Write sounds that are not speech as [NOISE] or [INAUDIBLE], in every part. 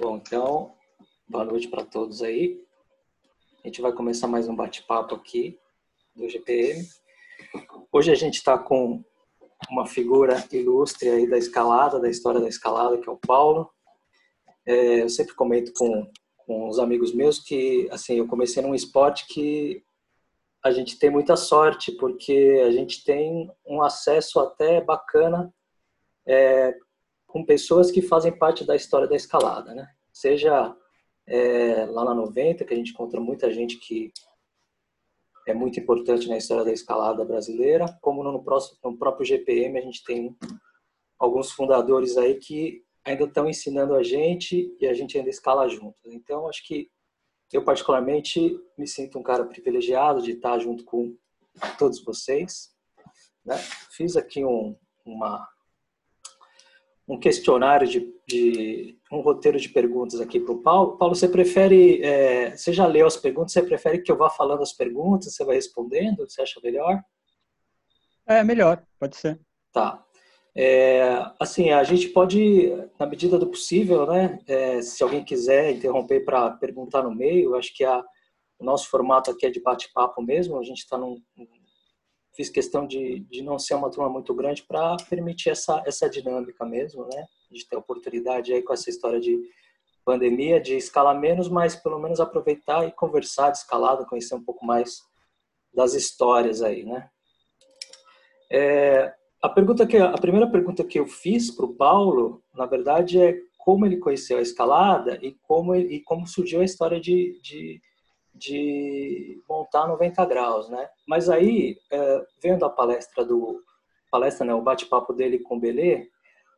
Bom, então, boa noite para todos aí. A gente vai começar mais um bate-papo aqui do GPM. Hoje a gente está com uma figura ilustre aí da escalada, da história da escalada, que é o Paulo. É, eu sempre comento com, com os amigos meus que, assim, eu comecei num esporte que a gente tem muita sorte, porque a gente tem um acesso até bacana é, com pessoas que fazem parte da história da escalada, né? Seja é, lá na 90, que a gente encontra muita gente que é muito importante na história da escalada brasileira, como no, próximo, no próprio GPM a gente tem alguns fundadores aí que ainda estão ensinando a gente e a gente ainda escala junto. Então, acho que eu particularmente me sinto um cara privilegiado de estar junto com todos vocês. Né? Fiz aqui um, uma um questionário de, de, um roteiro de perguntas aqui para o Paulo. Paulo, você prefere, é, você já leu as perguntas, você prefere que eu vá falando as perguntas, você vai respondendo, você acha melhor? É, melhor, pode ser. Tá. É, assim, a gente pode, na medida do possível, né, é, se alguém quiser interromper para perguntar no meio, acho que a, o nosso formato aqui é de bate-papo mesmo, a gente está num, fiz questão de, de não ser uma turma muito grande para permitir essa, essa dinâmica mesmo, né? De ter oportunidade aí com essa história de pandemia, de escalar menos, mas pelo menos aproveitar e conversar de escalada, conhecer um pouco mais das histórias aí, né? É, a pergunta que a primeira pergunta que eu fiz para o Paulo, na verdade, é como ele conheceu a escalada e como e como surgiu a história de, de de montar 90 graus, né? Mas aí, é, vendo a palestra do palestra, né, o bate-papo dele com o Belê,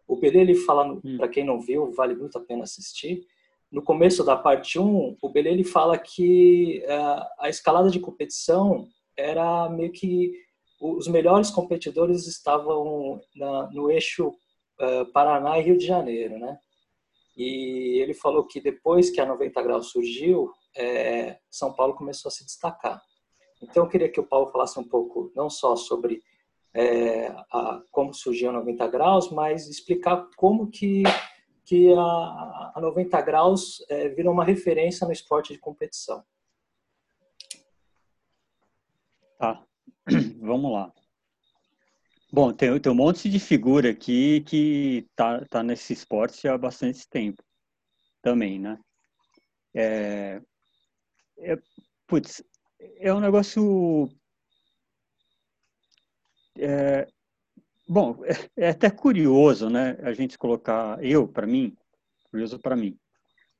o Belê ele fala, hum. para quem não viu, vale muito a pena assistir. No começo da parte 1, o Belê ele fala que é, a escalada de competição era meio que os melhores competidores estavam na, no eixo é, Paraná e Rio de Janeiro, né? E ele falou que depois que a 90 graus surgiu, é, São Paulo começou a se destacar. Então, eu queria que o Paulo falasse um pouco, não só sobre é, a, como surgiu a 90 graus, mas explicar como que, que a, a 90 graus é, virou uma referência no esporte de competição. Tá, [CLEARS THROAT] vamos lá. Bom, tem, tem um monte de figura aqui que tá, tá nesse esporte há bastante tempo também, né? É, é, putz, é um negócio. É, bom, é, é, até curioso, né? A gente colocar, eu, para mim, curioso para mim,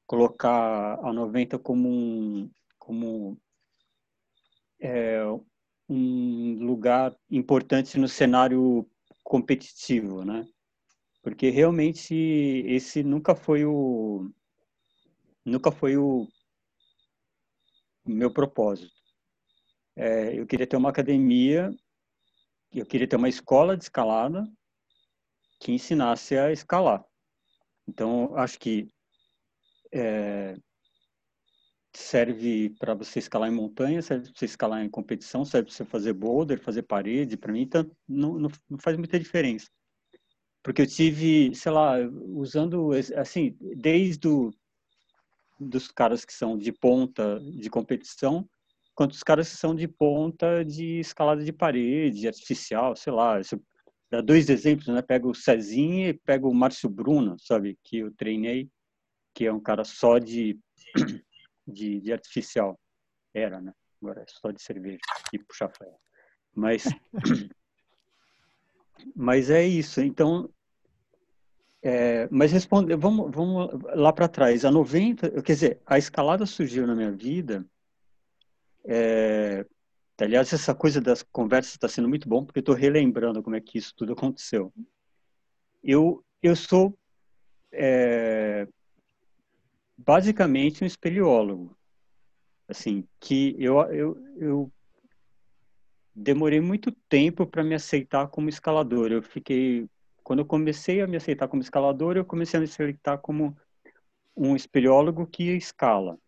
colocar a 90 como um, como é, um lugar importante no cenário competitivo, né? Porque realmente esse nunca foi o nunca foi o meu propósito. É, eu queria ter uma academia, eu queria ter uma escola de escalada que ensinasse a escalar. Então, acho que é, serve para você escalar em montanha, serve para você escalar em competição, serve para você fazer boulder, fazer parede. Para mim, tá, não, não, não faz muita diferença. Porque eu tive, sei lá, usando, assim, desde o dos caras que são de ponta de competição, quanto os caras que são de ponta de escalada de parede, artificial, sei lá. Isso, dá dois exemplos, né? Pega o Cezinha e pega o Márcio Bruno, sabe? Que eu treinei, que é um cara só de, de, de artificial. Era, né? Agora é só de cerveja e puxar ferro. Mas, [LAUGHS] mas é isso. Então, é, mas responde, vamos, vamos lá para trás. A 90, quer dizer, a escalada surgiu na minha vida. É, aliás, essa coisa das conversas está sendo muito bom, porque estou relembrando como é que isso tudo aconteceu. Eu, eu sou é, basicamente um espeleólogo. Assim, que eu, eu, eu demorei muito tempo para me aceitar como escalador. Eu fiquei quando eu comecei a me aceitar como escalador, eu comecei a me aceitar como um espeleólogo que escala.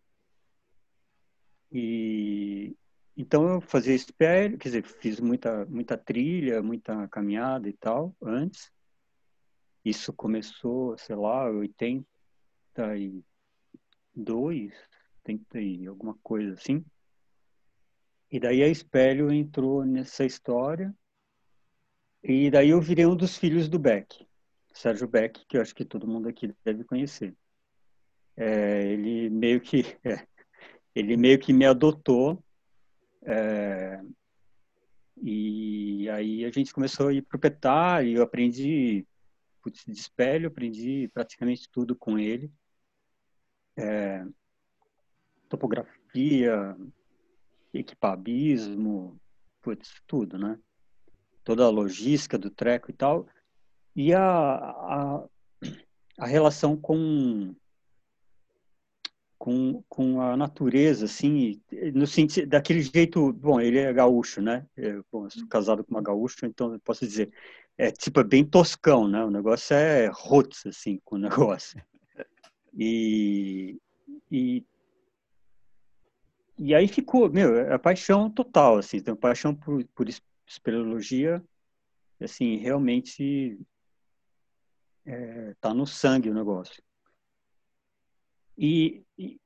E então eu fazia espelho, quer dizer, fiz muita muita trilha, muita caminhada e tal antes. Isso começou, sei lá, 80 e 32, tentei alguma coisa assim. E daí a Espelho entrou nessa história. E daí eu virei um dos filhos do Beck, Sérgio Beck, que eu acho que todo mundo aqui deve conhecer. É, ele meio que [LAUGHS] é, ele meio que me adotou é, e aí a gente começou a ir para o e eu aprendi putz, de espelho, aprendi praticamente tudo com ele. É, topografia, equipabismo, putz, tudo, né? Toda a logística do treco e tal. E a, a, a relação com, com, com a natureza, assim, no sentido, daquele jeito, bom, ele é gaúcho, né? Eu, bom, eu sou casado com uma gaúcha, então eu posso dizer, é tipo, é bem toscão, né? O negócio é roots, assim, com o negócio. E, e e aí ficou, meu, é a paixão total, assim, tem paixão por, por espeleologia, assim, realmente é, tá no sangue o negócio. E, e,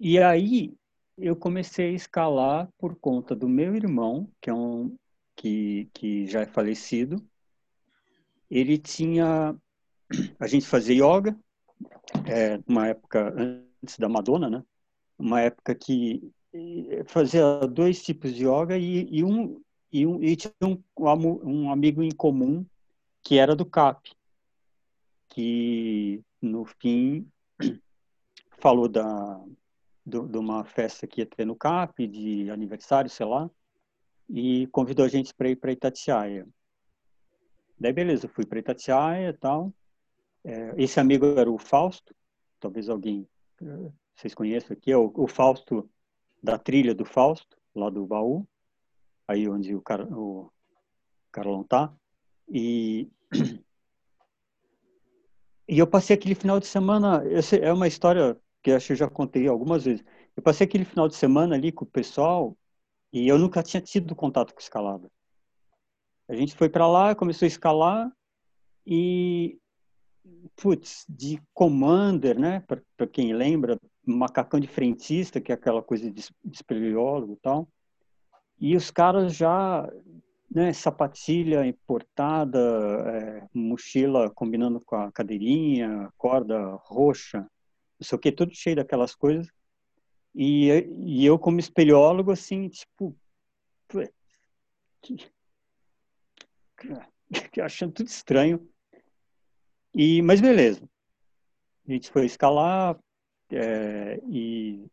e aí eu comecei a escalar por conta do meu irmão, que é um que, que já é falecido. Ele tinha, a gente fazia yoga, é, uma época antes da Madonna, né? uma época que fazia dois tipos de yoga e, e um e, um, e tinha um, um amigo em comum que era do CAP, que no fim [CLEARS THROAT] falou da do, de uma festa que ia ter no CAP, de aniversário, sei lá, e convidou a gente para ir para Itatiaia. Daí, beleza, fui para Itatiaia e tal. É, esse amigo era o Fausto, talvez alguém vocês conhecem aqui, é o, o Fausto, da trilha do Fausto, lá do baú, aí onde o, Car, o Carlão tá. E, [CLEARS THROAT] e eu passei aquele final de semana, é uma história que acho que eu já contei algumas vezes. Eu passei aquele final de semana ali com o pessoal e eu nunca tinha tido contato com escalada. A gente foi para lá, começou a escalar e putz, de commander, né? Para quem lembra, macacão de frentista, que é aquela coisa de espeleólogo e tal. E os caras já, né, sapatilha importada, é, mochila combinando com a cadeirinha, corda roxa, não sei o que, tudo cheio daquelas coisas. E, e eu, como espeleólogo, assim, tipo, [LAUGHS] achando tudo estranho. E, mas beleza. A gente foi escalar, é, e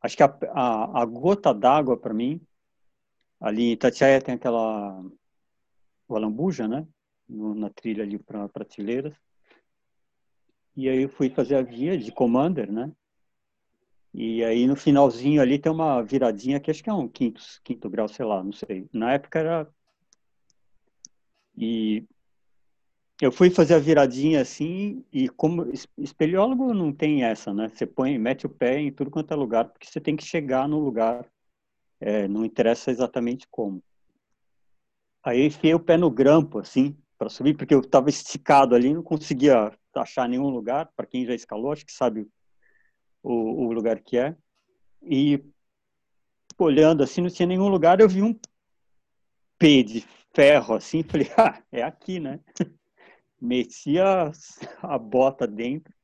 acho que a, a, a gota d'água para mim, ali em Itatiaia tem aquela o Alambuja, né? No, na trilha ali para prateleiras. E aí eu fui fazer a via de Commander, né? E aí no finalzinho ali tem uma viradinha que acho que é um quinto, quinto grau, sei lá, não sei. Na época era. E eu fui fazer a viradinha assim, e como espeleólogo não tem essa, né? Você põe, mete o pé em tudo quanto é lugar, porque você tem que chegar no lugar, é, não interessa exatamente como. Aí eu enfiei o pé no grampo, assim, para subir, porque eu estava esticado ali, não conseguia achar nenhum lugar. Para quem já escalou, acho que sabe o, o lugar que é. E olhando assim, não tinha nenhum lugar, eu vi um P de ferro, assim, [LAUGHS] falei, ah, é aqui, né? [LAUGHS] metia a bota dentro,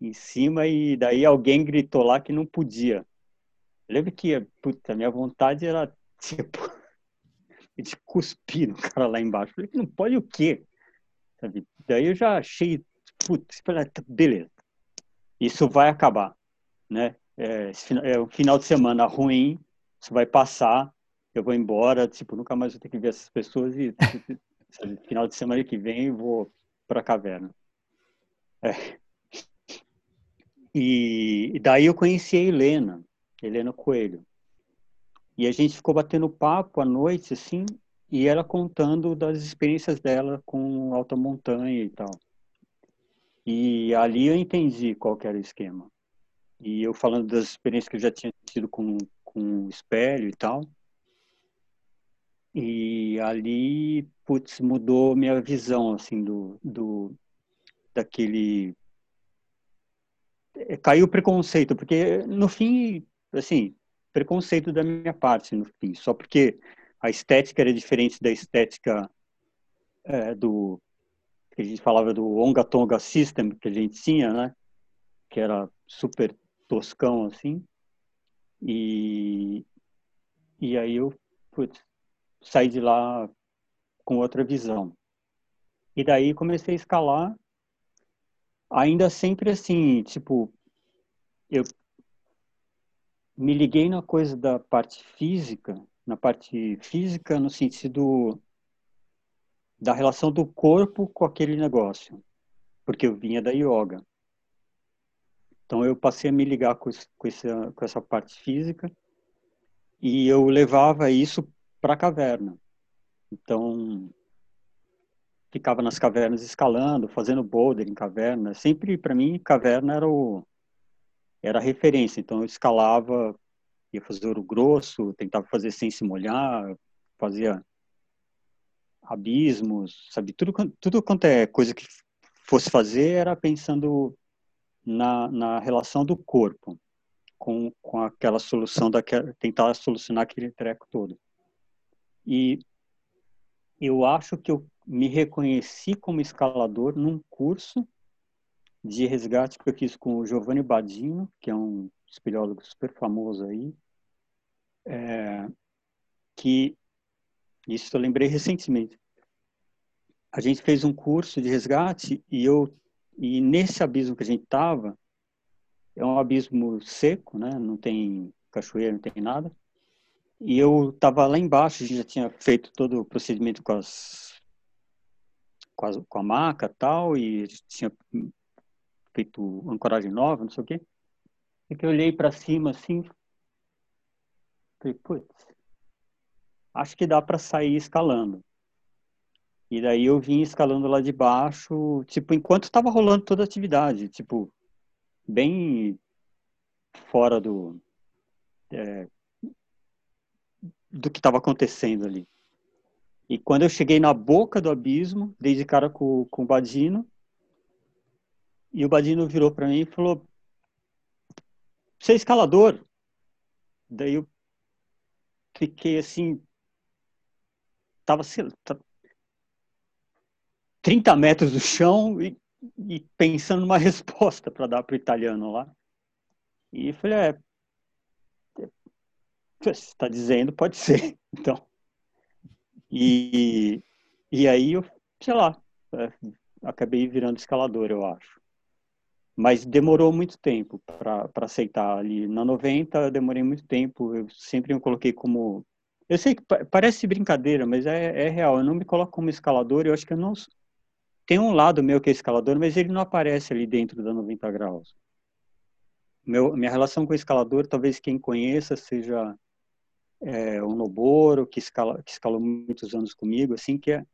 em cima, e daí alguém gritou lá que não podia. Eu lembro que, puta, minha vontade era, [LAUGHS] tipo, de cuspir no cara lá embaixo. Eu falei, não pode o quê? Sabe? Daí eu já achei, putz, tá, beleza, isso vai acabar, né? É, é final de semana ruim, isso vai passar, eu vou embora, tipo, nunca mais vou ter que ver essas pessoas e [LAUGHS] sabe, final de semana que vem eu vou para a caverna. É. E daí eu conheci a Helena, Helena Coelho. E a gente ficou batendo papo à noite, assim, e ela contando das experiências dela com alta montanha e tal. E ali eu entendi qual era o esquema. E eu falando das experiências que eu já tinha tido com, com espelho e tal. E ali, putz, mudou minha visão, assim, do, do daquele... é, caiu o preconceito, porque no fim, assim, preconceito da minha parte, no fim, só porque a estética era diferente da estética é, do que a gente falava do Onga Tonga System que a gente tinha, né? Que era super toscão assim. E e aí eu putz, saí de lá com outra visão. E daí comecei a escalar, ainda sempre assim, tipo, eu me liguei na coisa da parte física, na parte física no sentido da relação do corpo com aquele negócio, porque eu vinha da yoga. Então eu passei a me ligar com, com, essa, com essa parte física e eu levava isso para a caverna. Então ficava nas cavernas escalando, fazendo boulder em caverna. Sempre para mim caverna era o era referência. Então eu escalava, ia fazer ouro grosso, tentava fazer sem se molhar, fazia abismos, sabe? Tudo tudo quanto é coisa que fosse fazer era pensando na, na relação do corpo com, com aquela solução daquela tentar solucionar aquele treco todo. E eu acho que eu me reconheci como escalador num curso de resgate que eu fiz com o Giovanni Badino, que é um espeleólogo super famoso aí, é, que isso eu lembrei recentemente. A gente fez um curso de resgate e eu e nesse abismo que a gente estava é um abismo seco, né? Não tem cachoeira, não tem nada. E eu estava lá embaixo, a gente já tinha feito todo o procedimento com as com a, com a maca tal, e tinha feito ancoragem nova, não sei o quê. E que eu olhei para cima assim, falei, putz, acho que dá para sair escalando. E daí eu vim escalando lá de baixo, tipo, enquanto estava rolando toda a atividade, tipo, bem fora do é, do que estava acontecendo ali. E quando eu cheguei na boca do abismo, dei de cara com, com o Badino, e o Badino virou para mim e falou: Você é escalador? Daí eu fiquei assim, tava, sei lá, 30 metros do chão e, e pensando numa [LAUGHS] resposta para dar para o italiano lá. E falei: É, você está dizendo, pode ser. [LAUGHS] Então, e, e aí eu, sei lá, é, acabei virando escalador, eu acho. Mas demorou muito tempo para aceitar ali. Na 90, demorei muito tempo. Eu sempre me coloquei como. Eu sei que parece brincadeira, mas é, é real. Eu não me coloco como escalador. Eu acho que eu não. Tem um lado meu que é escalador, mas ele não aparece ali dentro da 90 graus. Meu, minha relação com o escalador, talvez quem conheça seja é, o Noboro, que, escala, que escalou muitos anos comigo, assim, que é,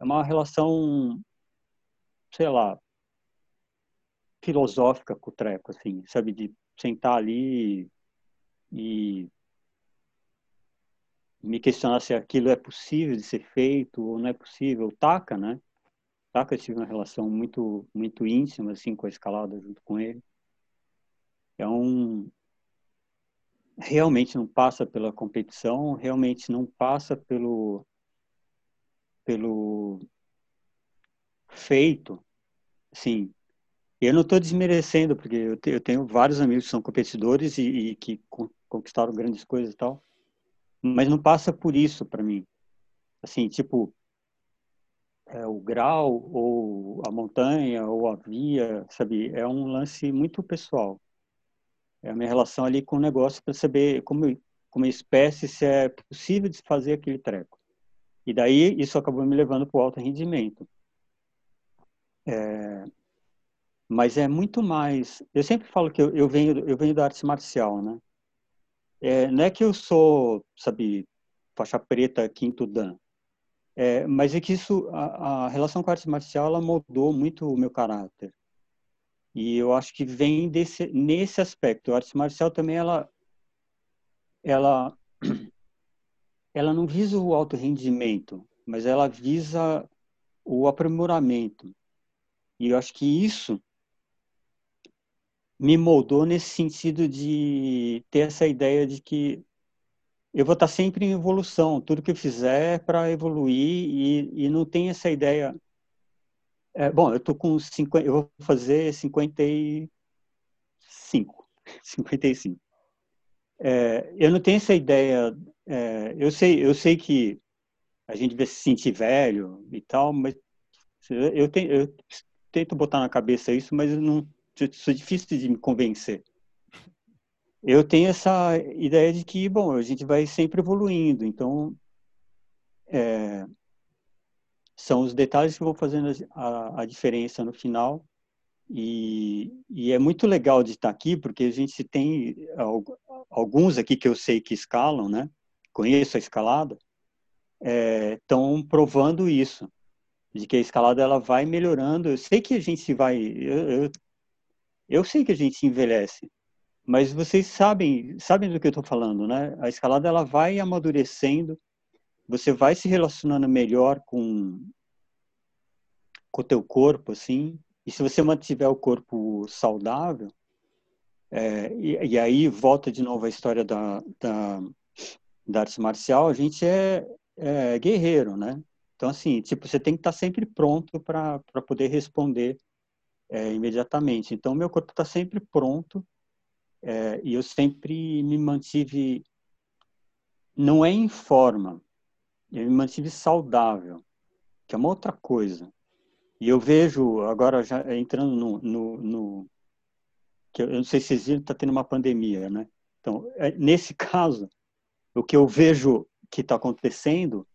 é uma relação, sei lá, filosófica com o treco, assim, sabe, de sentar ali e me questionar se aquilo é possível de ser feito ou não é possível. O Taka, né? Taka, eu tive uma relação muito, muito íntima, assim, com a escalada junto com ele. É um, realmente não passa pela competição, realmente não passa pelo pelo feito, sim. Eu não estou desmerecendo, porque eu, te, eu, tenho vários amigos que são competidores e, e que conquistaram grandes coisas e tal, mas não passa por isso para mim. Assim, tipo, é, o grau ou a montanha ou a via, sabe, é um lance muito pessoal é a minha relação ali com o negócio para saber como como espécie se é possível de fazer aquele treco. E daí isso acabou me levando para o alto rendimento. É, mas é muito mais. Eu sempre falo que eu, eu venho eu venho da arte marcial, né? É, não é que eu sou, sabe, faixa preta quinto dan, é, mas é que isso a, a relação com a arte marcial ela mudou muito o meu caráter. E eu acho que vem desse, nesse aspecto. A arte marcial também, ela, ela, [CLEARS THROAT] ela não visa o alto rendimento, mas ela visa o aprimoramento. E eu acho que isso me moldou nesse sentido de ter essa ideia de que eu vou estar sempre em evolução, tudo que eu fizer é para evoluir e, e não tem essa ideia. É, bom, eu tô com 50, eu vou fazer 55, 55. [LAUGHS] É, eu não tenho essa ideia. É, eu sei, eu sei que a gente vai se sentir velho e tal, mas eu, tenho, eu tento botar na cabeça isso, mas não sou difícil de me convencer. Eu tenho essa ideia de que, bom, a gente vai sempre evoluindo, então é, são os detalhes que vão fazendo a, a diferença no final. E, e, é muito legal de estar aqui, porque a gente tem alguns aqui que eu sei que escalam, né? Conheço a escalada, estão é, provando isso, de que a escalada ela vai melhorando. Eu sei que a gente vai, eu, eu, eu sei que a gente envelhece, mas vocês sabem, sabem do que eu estou falando, né? A escalada ela vai amadurecendo, você vai se relacionando melhor com com o teu corpo, assim. E se você mantiver o corpo saudável, é, e, e, aí volta de novo a história da, da, da arte marcial, a gente é, é, guerreiro, né? Então, assim, tipo, você tem que estar sempre pronto para poder responder é, imediatamente. Então, meu corpo está sempre pronto é, e eu sempre me mantive, não é em forma, eu me mantive saudável, que é uma outra coisa. E eu vejo, agora já entrando no, no, no que eu não sei se existe, está tendo uma pandemia, né? Então, é, nesse [LAUGHS] caso, o que eu vejo que está acontecendo,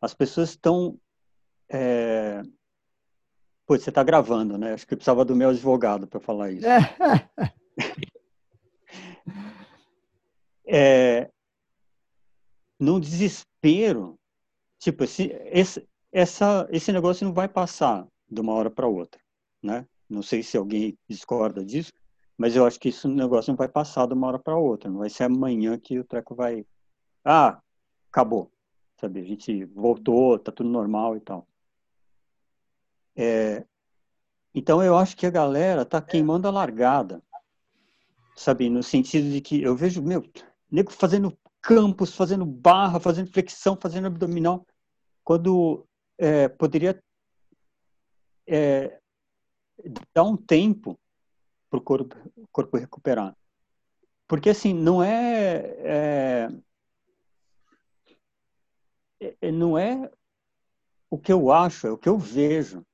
as pessoas estão. É... Pô, você está gravando, né? Acho que precisava do meu advogado para falar isso. [LAUGHS] é, num desespero, tipo, esse, esse, essa, esse negócio não vai passar de uma hora para outra, né? Não sei se alguém discorda disso, mas eu acho que esse negócio não vai passar de uma hora para outra, não vai ser amanhã que o treco vai... Ah, acabou, sabe? A gente voltou, tá tudo normal e tal. É, então eu acho que a galera tá queimando a largada, sabe? No sentido de que eu vejo, meu, nego fazendo campos, fazendo barra, fazendo flexão, fazendo abdominal, quando é, poderia é, dar um tempo para o corpo, corpo recuperar. Porque, assim, não é, é, é, não é o que eu acho, é o que eu vejo.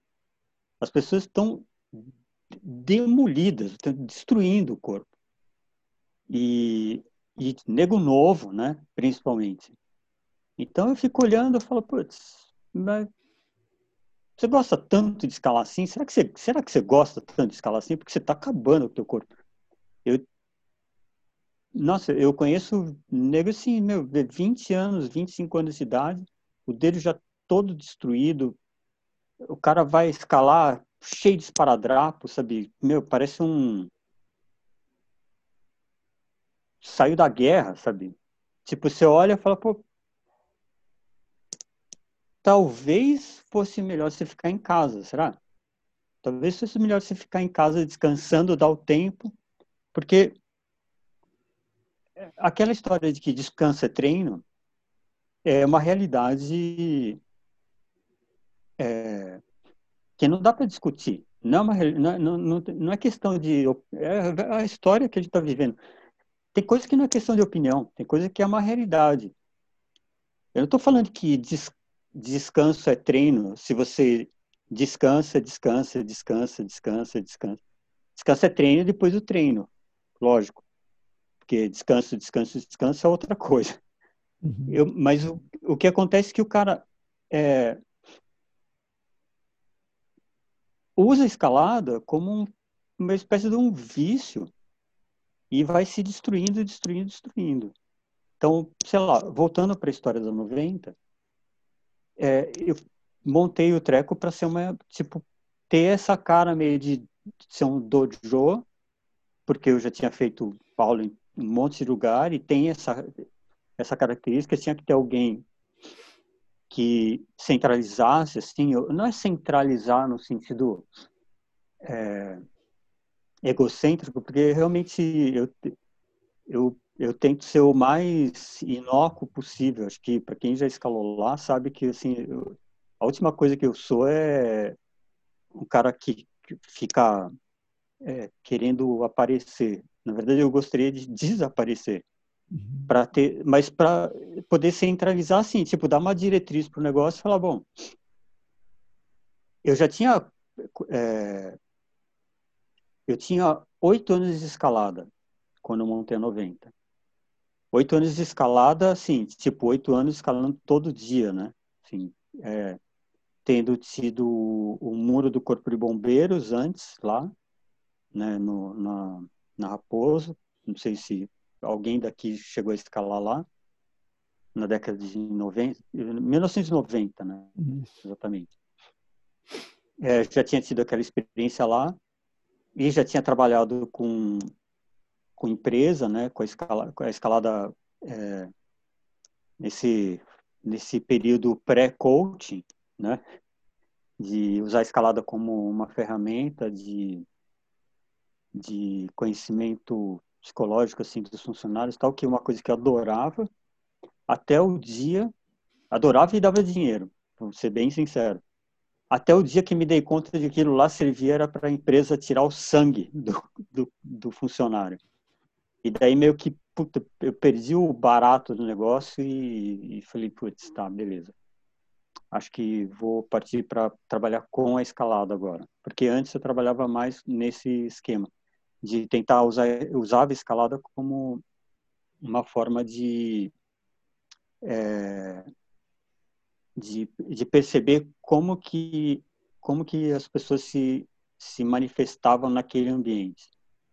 As pessoas estão demolidas, estão destruindo o corpo. E, e nego novo, né? Principalmente. Então eu fico olhando e falo, putz, mas você gosta tanto de escalar assim? Será que você, será que você gosta tanto de escalar assim? Porque você está acabando o teu corpo. Eu, nossa, eu conheço nego assim, meu, 20 anos, 25 anos de idade, o dedo já todo destruído, o cara vai escalar cheio de esparadrapo, sabe? Meu, parece um saiu da guerra, sabe? Tipo, você olha e fala, pô, talvez fosse melhor você ficar em casa, será? Talvez fosse melhor você ficar em casa descansando, dar o tempo, porque aquela história de que descanso é treino é uma realidade é, que não dá para discutir. Não é, uma, não, não, não é questão de. É a história que a gente está vivendo. Tem coisa que não é questão de opinião, tem coisa que é uma realidade. Eu não estou falando que des, descanso é treino. Se você descansa, descansa, descansa, descansa, descansa. Descanso é treino depois do treino, lógico. Porque descanso, descanso, descanso é outra coisa. Uhum. Eu, mas o, o que acontece é que o cara é, usa a escalada como um, uma espécie de um vício e vai se destruindo, destruindo, destruindo. Então, sei lá, voltando para a história da 90, é, eu montei o treco para ser uma, tipo, ter essa cara meio de ser um dojo, porque eu já tinha feito aula em um monte de lugar e tem essa, essa característica, tinha que ter alguém que centralizasse, assim, não é centralizar no sentido é, egocêntrico, porque realmente eu, eu, eu tento ser o mais inócuo possível. Acho que para quem já escalou lá sabe que assim eu, a última coisa que eu sou é um cara que fica é, querendo aparecer. Na verdade, eu gostaria de desaparecer. Uhum. para ter, mas para poder centralizar assim, tipo, dar uma diretriz para o negócio e falar, bom, eu já tinha é, eu tinha oito anos de escalada quando eu montei a 90. Oito anos de escalada, assim, tipo, oito anos escalando todo dia, né? Assim, é, tendo tido o muro do Corpo de Bombeiros antes, lá, né, no, na, na Raposo. Não sei se alguém daqui chegou a escalar lá, na década de 90, 1990, né? Isso. Exatamente. É, já tinha tido aquela experiência lá e já tinha trabalhado com com empresa, né, com a, escala, com a escalada é, nesse nesse período pré-coaching, né, de usar a escalada como uma ferramenta de de conhecimento psicológico assim dos funcionários, tal que é uma coisa que eu adorava até o dia adorava e dava dinheiro, vou ser bem sincero. Até o dia que me dei conta de que aquilo lá servia era para a empresa tirar o sangue do, do, do funcionário. E daí meio que, puta, eu perdi o barato do negócio e, e falei, putz, tá, beleza. Acho que vou partir para trabalhar com a escalada agora. Porque antes eu trabalhava mais nesse esquema de tentar usar, usar a escalada como uma forma de, é, de, de perceber como que, como que as pessoas se, se manifestavam naquele ambiente.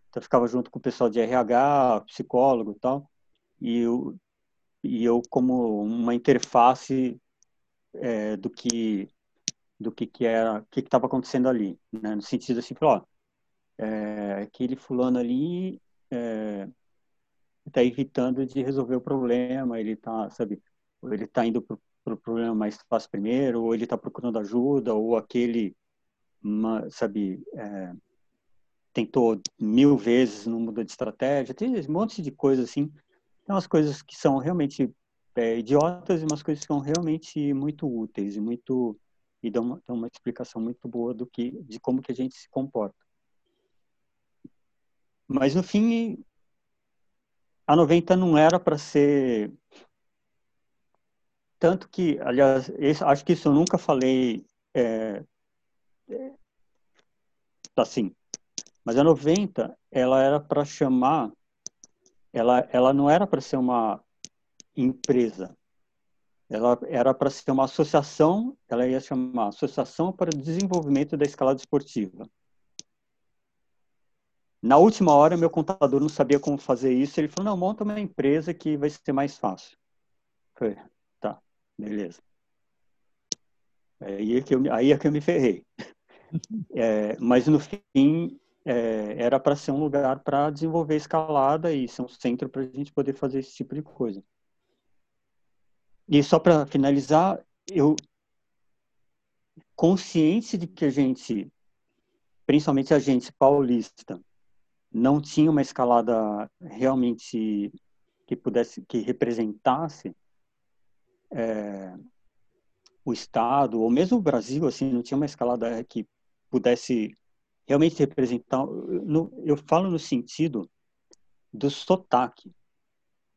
Então, eu ficava junto com o pessoal de RH, psicólogo e tal, e eu, e eu como uma interface é, do que do que que era, que estava acontecendo ali, né? no sentido assim, ó, é, aquele fulano ali está é, evitando de resolver o problema, ele está, sabe, ele está indo para o problema mais fácil primeiro, ou ele está procurando ajuda, ou aquele, uma, sabe, é, tentou mil vezes, não mudou de estratégia, tem um monte de coisas assim. Tem umas coisas que são realmente é, idiotas e umas coisas que são realmente muito úteis e muito e dão uma, dão uma explicação muito boa do que de como que a gente se comporta. Mas no fim a 90 não era para ser tanto que, aliás, esse, acho que isso eu nunca falei é, é assim, mas a 90, ela era para chamar, ela, ela não era para ser uma empresa. Ela era para ser uma associação, ela ia chamar Associação para o Desenvolvimento da Escalada Esportiva. Na última hora, meu contador não sabia como fazer isso. Ele falou: não, monta uma empresa que vai ser mais fácil. Eu falei: tá, beleza. Aí é que eu, aí é que eu me ferrei. [LAUGHS] É, mas no fim, é, era para ser um lugar para desenvolver escalada e ser um centro para a gente poder fazer esse tipo de coisa. E só para finalizar, eu consciente de que a gente, principalmente a gente paulista, não tinha uma escalada realmente que pudesse, que representasse é, o estado ou mesmo o Brasil, assim, não tinha uma escalada que pudesse realmente representar. No, eu falo no sentido do sotaque,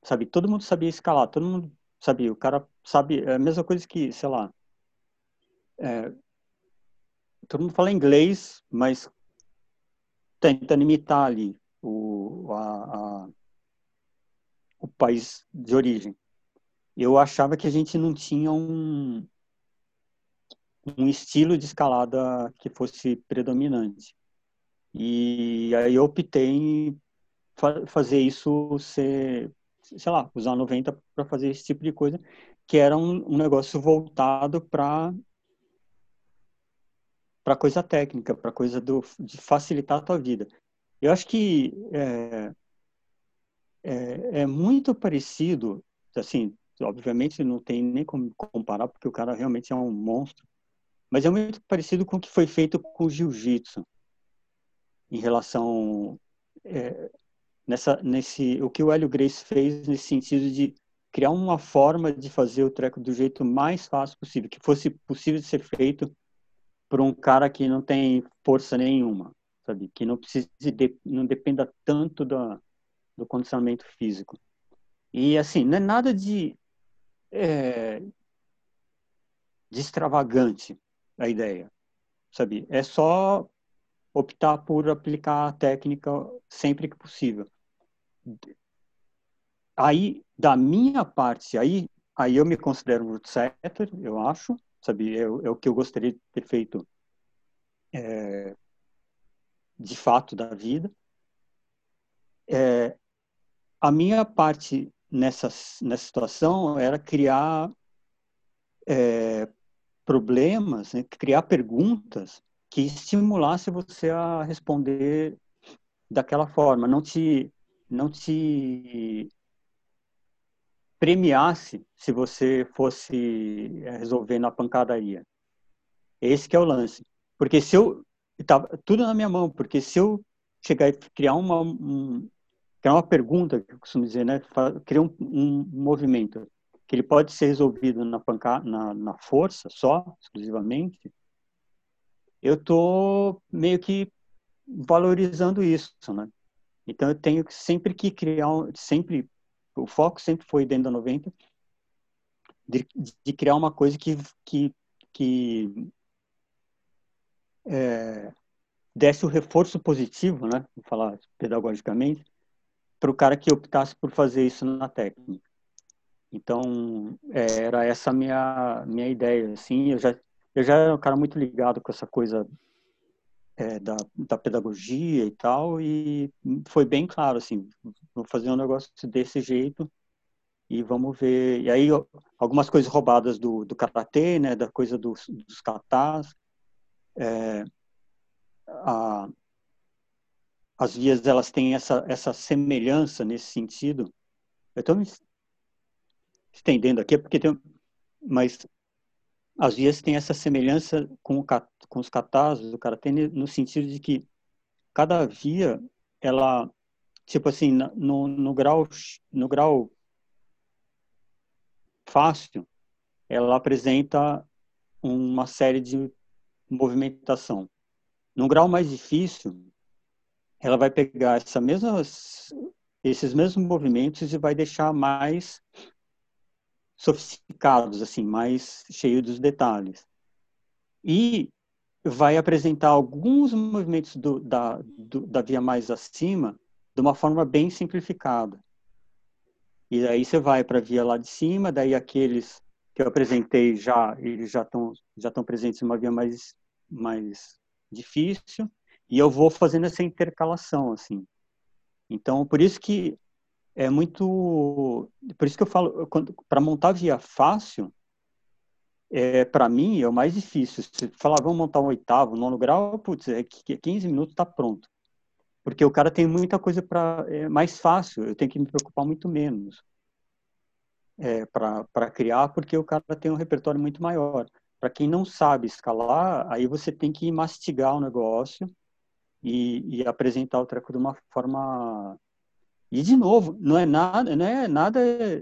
sabe? Todo mundo sabia escalar, todo mundo sabia. O cara sabe, é a mesma coisa que, sei lá, é, todo mundo fala inglês, mas tentando imitar ali o, a, a, o país de origem. Eu achava que a gente não tinha um, um estilo de escalada que fosse predominante. E aí eu optei em fazer isso ser, sei lá, usar 90 para fazer esse tipo de coisa, que era um, um negócio voltado para para coisa técnica, para coisa do, de facilitar a tua vida. Eu acho que é, é, é, muito parecido, assim, obviamente não tem nem como comparar, porque o cara realmente é um monstro, mas é muito parecido com o que foi feito com o jiu-jitsu em relação é, nessa nesse o que o Hélio Grace fez nesse sentido de criar uma forma de fazer o treco do jeito mais fácil possível, que fosse possível de ser feito por um cara que não tem força nenhuma, sabe? Que não precise de, não dependa tanto do, condicionamento físico. E assim, não é nada de é, de extravagante a ideia, sabe? É só optar por aplicar a técnica sempre que possível. Aí, da minha parte, aí, aí eu me considero um rootsetter, eu acho, sabe? É, é, o que eu gostaria de ter feito é, de fato da vida. É, a minha parte nessa, nessa situação era criar é, problemas, né? criar perguntas que estimulasse você a responder daquela forma, não te não te premiasse se você fosse é, resolver na pancadaria. Esse que é o lance. Porque se eu tá tudo na minha mão, porque se eu chegar e criar uma um, criar uma pergunta, que eu costumo dizer, né, criar um, um movimento que ele pode ser resolvido na, pancada, na, na força só, exclusivamente, eu estou meio que valorizando isso, né? Então eu tenho sempre que criar, sempre o foco sempre foi dentro da 90 de, de criar uma coisa que que, que é, desse o reforço positivo, né? Vou falar pedagogicamente, para o cara que optasse por fazer isso na técnica. Então, é, era essa minha, minha ideia, assim, eu já, eu já era um cara muito ligado com essa coisa é, da, da pedagogia e tal, e foi bem claro, assim, vou fazer um negócio desse jeito e vamos ver. E aí, algumas coisas roubadas do, do karatê, né, da coisa dos, dos katas, é, a, as vias, elas têm essa, essa semelhança nesse sentido. Eu estou me estendendo aqui, porque tem, mas as vias têm essa semelhança com, com os catarros do karatê no sentido de que cada via ela tipo assim no, no grau no grau fácil ela apresenta uma série de movimentação. No grau mais difícil ela vai pegar essa mesma esses mesmos movimentos e vai deixar mais sofisticados, assim, mais cheios dos detalhes. E vai apresentar alguns movimentos do, da, do, da via mais acima de uma forma bem simplificada. E aí você vai para a via lá de cima, daí aqueles que eu apresentei já, eles já estão já estão presentes em uma via mais mais difícil, e eu vou fazendo essa intercalação assim. Então, por isso que é muito. Por isso que eu falo, para montar via fácil, é, para mim é o mais difícil. Se falar, vamos montar um oitavo, nono grau, putz, é 15 minutos está pronto. Porque o cara tem muita coisa para. É mais fácil, eu tenho que me preocupar muito menos é, para criar, porque o cara tem um repertório muito maior. Para quem não sabe escalar, aí você tem que mastigar o negócio e, e apresentar o treco de uma forma e de novo, não é nada, não é nada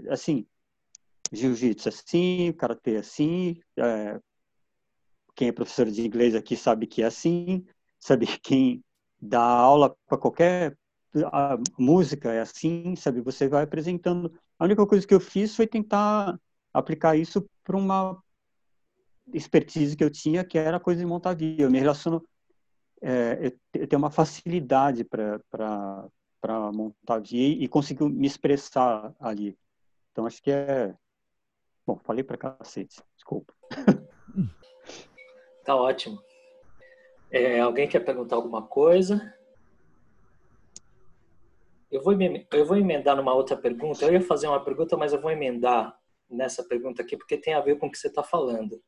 assim, jiu-jitsu assim, karatê assim, é, quem é professor de inglês aqui sabe que é assim, sabe [LAUGHS] quem dá aula para qualquer música é assim, sabe? Você vai apresentando. A única coisa que eu fiz foi tentar aplicar isso para uma expertise que eu tinha, que era coisa de montar vídeo. Eu me relaciono, é, eu tenho uma facilidade para para montar e conseguiu me expressar ali. Então acho que é. Bom, falei para cacete, desculpa. [LAUGHS] Tá ótimo. É, alguém quer perguntar alguma coisa? Eu vou, eu vou emendar numa outra pergunta. Eu ia fazer uma pergunta, mas eu vou emendar nessa pergunta aqui porque tem a ver com o que você está falando.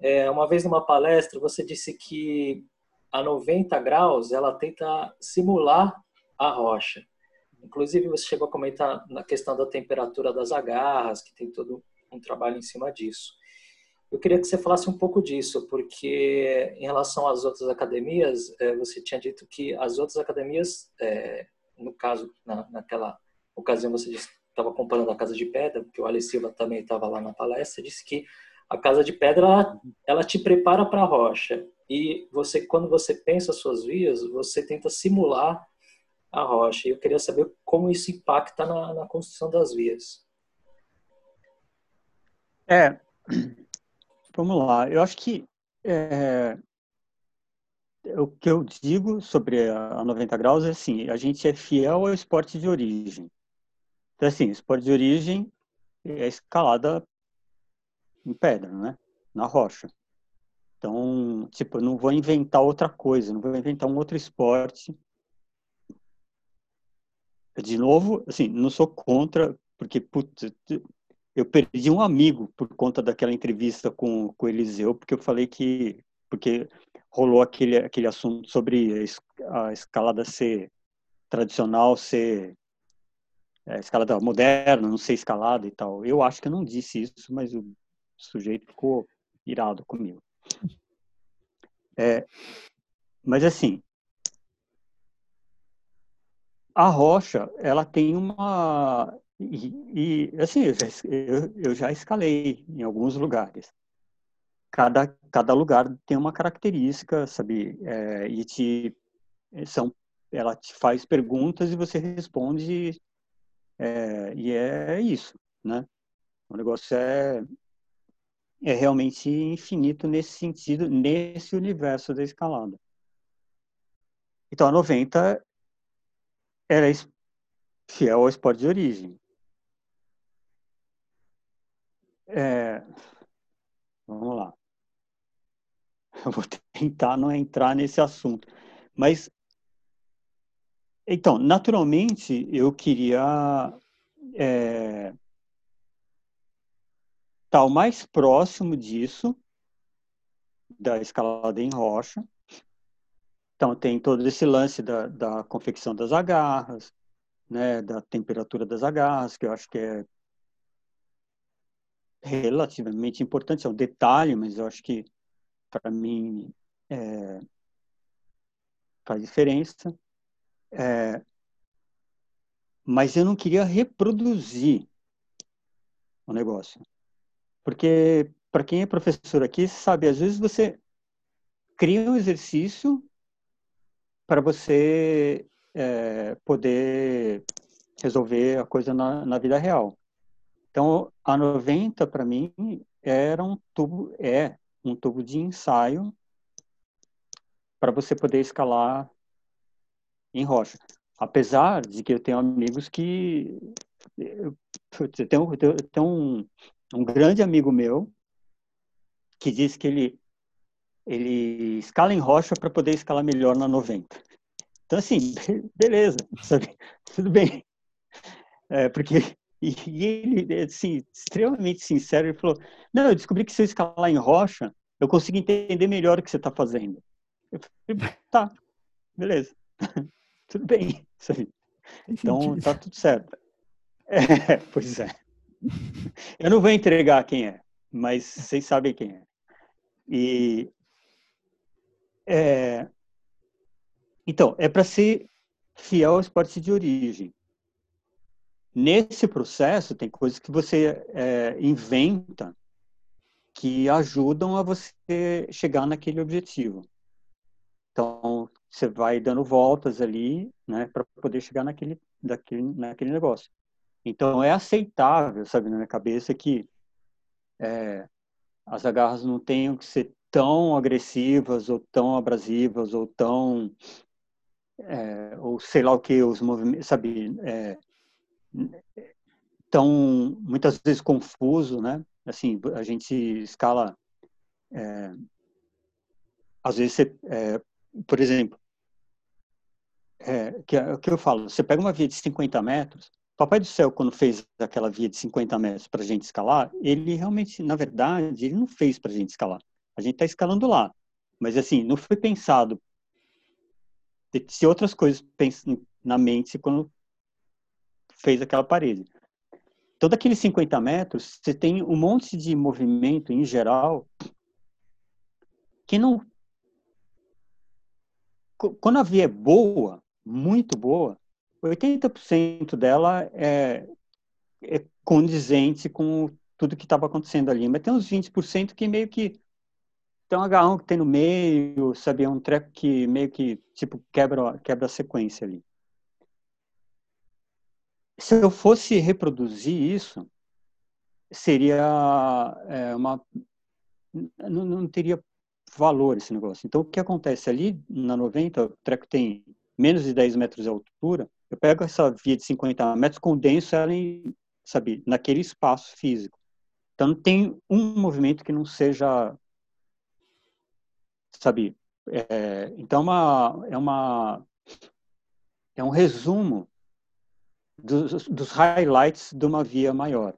É, uma vez numa palestra, você disse que a 90 graus ela tenta simular a rocha. Inclusive, você chegou a comentar na questão da temperatura das agarras, que tem todo um trabalho em cima disso. Eu queria que você falasse um pouco disso, porque em relação às outras academias, é, você tinha dito que as outras academias, é, no caso, na, naquela ocasião você estava comparando a Casa de Pedra, porque o Alex Silva também estava lá na palestra, disse que a Casa de Pedra, ela, ela te prepara para a rocha. E você, quando você pensa as suas vias, você tenta simular a rocha. Eu queria saber como isso impacta na, na construção das vias. É, [CLEARS THROAT] vamos lá. Eu acho que é, o que eu digo sobre a 90 graus é assim, a gente é fiel ao esporte de origem. Então, assim, esporte de origem é escalada em pedra, né? Na rocha. Então, tipo, eu não vou inventar outra coisa, não vou inventar um outro esporte. De novo, assim, não sou contra, porque putz, eu perdi um amigo por conta daquela entrevista com, com o Eliseu, porque eu falei que porque rolou aquele aquele assunto sobre a escalada ser tradicional, ser é, escalada moderna, não ser escalada e tal. Eu acho que eu não disse isso, mas o sujeito ficou irado comigo. É, mas assim, a rocha, ela tem uma e, e assim, eu já, eu, eu já escalei em alguns lugares. Cada, cada lugar tem uma característica, sabe? É, e te, são, ela te faz perguntas e você responde, é, e é isso, né? O negócio é, é realmente infinito nesse sentido, nesse universo da escalada. Então, a 90 era fiel ao esporte de origem. É, vamos lá. Eu vou tentar não entrar nesse assunto. Mas, então, naturalmente, eu queria é, estar o mais próximo disso, da escalada em rocha. Então, tem todo esse lance da, da confecção das agarras, né, da temperatura das agarras, que eu acho que é relativamente importante, é um detalhe, mas eu acho que para mim é, faz diferença. É, mas eu não queria reproduzir o negócio. Porque, para quem é professor aqui, sabe, às vezes você cria um exercício para você é, poder resolver a coisa na, na vida real. Então, a 90 para mim era um tubo, é um tubo de ensaio para você poder escalar em rocha. Apesar de que eu tenho amigos que eu tenho, eu tenho um, um grande amigo meu que diz que ele ele escala em rocha para poder escalar melhor na 90. Então assim, [LAUGHS] beleza, sabe? Tudo bem. É, porque e, e ele, assim, extremamente sincero, ele falou: Não, eu descobri que se eu escalar em rocha, eu consigo entender melhor o que você está fazendo. Eu falei: Tá, beleza, [LAUGHS] tudo bem. Então, tá tudo certo. É, [LAUGHS] pois é. Eu não vou entregar quem é, mas vocês sabem quem é. E. É, então, é para ser fiel ao esporte de origem. Nesse processo, tem coisas que você é, inventa que ajudam a você chegar naquele objetivo. Então, você vai dando voltas ali, né, para poder chegar naquele, daquele, naquele negócio. Então, é aceitável, sabe, na minha cabeça, que é, as agarras não tenham que ser tão agressivas, ou tão abrasivas, ou tão. É, ou sei lá o que, os movimentos, sabe, é, tão muitas vezes confuso, né? Assim, a gente escala é, às vezes você, é, por exemplo, é, que, é, que eu falo, você pega uma via de 50 metros, Papai do Céu, quando fez aquela via de 50 metros para a gente escalar, ele realmente, na verdade, ele não fez para a gente escalar. A gente está escalando lá. Mas, assim, não foi pensado. Se outras coisas na mente quando fez aquela parede. Então, daqueles 50 metros, você tem um monte de movimento em geral que não. Quando a via é boa, muito boa, 80% dela é, é condizente com tudo que estava acontecendo ali. Mas tem uns 20% que meio que tem um agarrão que tem no meio, sabe? É um treco que meio que, tipo, quebra, quebra a sequência ali. Se eu fosse reproduzir isso, seria é, uma... Não, não teria valor esse negócio. Então, o que acontece ali na 90, o treco tem menos de 10 metros de altura, eu pego essa via de 50 metros, condenso ela em, sabe, naquele espaço físico. Então, não tem um movimento que não seja sabe? É, então, é uma, é, uma, é um resumo dos, dos highlights de uma via maior.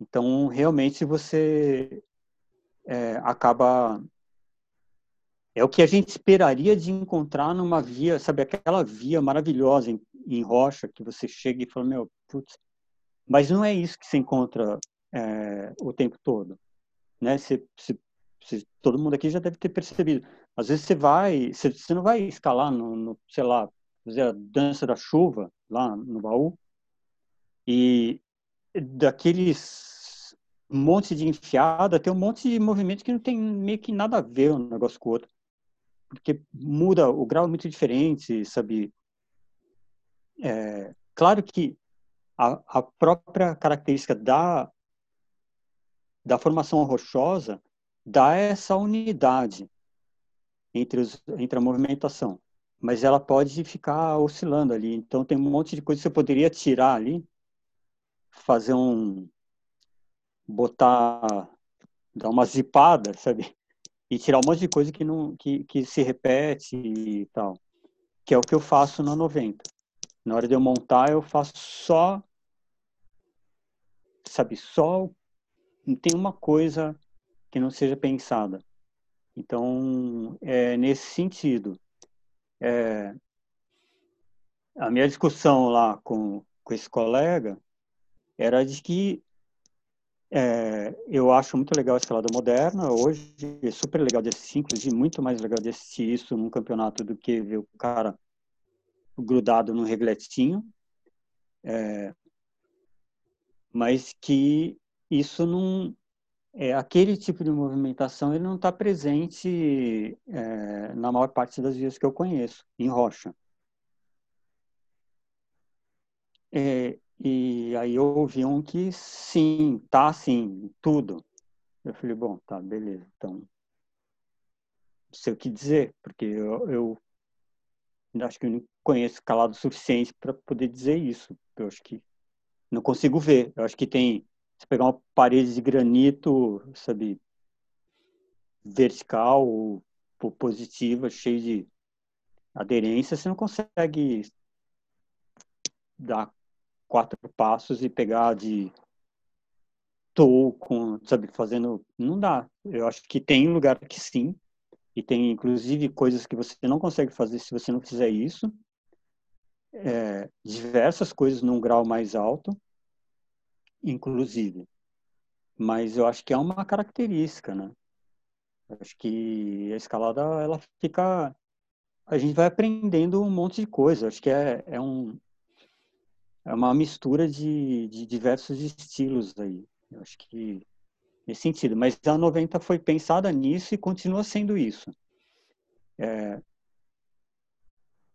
Então, realmente, você é, acaba. É o que a gente esperaria de encontrar numa via, sabe, aquela via maravilhosa em, em rocha, que você chega e fala, meu, putz. Mas não é isso que se encontra é, o tempo todo. Né? Você, você todo mundo aqui já deve ter percebido. Às vezes você vai, você, você não vai escalar no, no, sei lá, fazer a dança da chuva lá no baú. E daqueles monte de enfiada tem um monte de movimento que não tem meio que nada a ver um negócio com o outro. Porque muda o grau é muito diferente sabe? É, claro que a, a própria característica da da formação rochosa dá essa unidade entre, os, entre a movimentação, mas ela pode ficar oscilando ali. Então tem um monte de coisa que você poderia tirar ali, fazer um botar dar uma zipada, sabe? E tirar um monte de coisa que não que, que se repete e tal. Que é o que eu faço na 90. Na hora de eu montar, eu faço só sabe, só tem uma coisa que não seja pensada. Então, é nesse sentido. É, a minha discussão lá com, com esse colega era de que é, eu acho muito legal a escalada moderna. Hoje é super legal de assistir, inclusive muito mais legal de assistir isso num campeonato do que ver o cara grudado no regletinho. É, mas que isso não, é, aquele tipo de movimentação ele não está presente é, na maior parte das vias que eu conheço, em rocha. É, e aí eu ouvi um que sim, tá sim, tudo. Eu falei, bom, tá, beleza, então não sei o que dizer, porque eu, eu acho que eu não conheço calado o suficiente para poder dizer isso. Eu acho que não consigo ver. Eu acho que tem você pegar uma parede de granito, sabe, vertical ou positiva, cheia de aderência, você não consegue dar quatro passos e pegar de tô com, sabe, fazendo, não dá. Eu acho que tem lugar que sim, e tem inclusive coisas que você não consegue fazer se você não fizer isso. É, diversas coisas num grau mais alto inclusive. Mas eu acho que é uma característica, né? Eu acho que a escalada, ela fica... A gente vai aprendendo um monte de coisa. Eu acho que é, é, um, é uma mistura de, de diversos estilos aí. Eu acho que nesse sentido. Mas a 90 foi pensada nisso e continua sendo isso. É,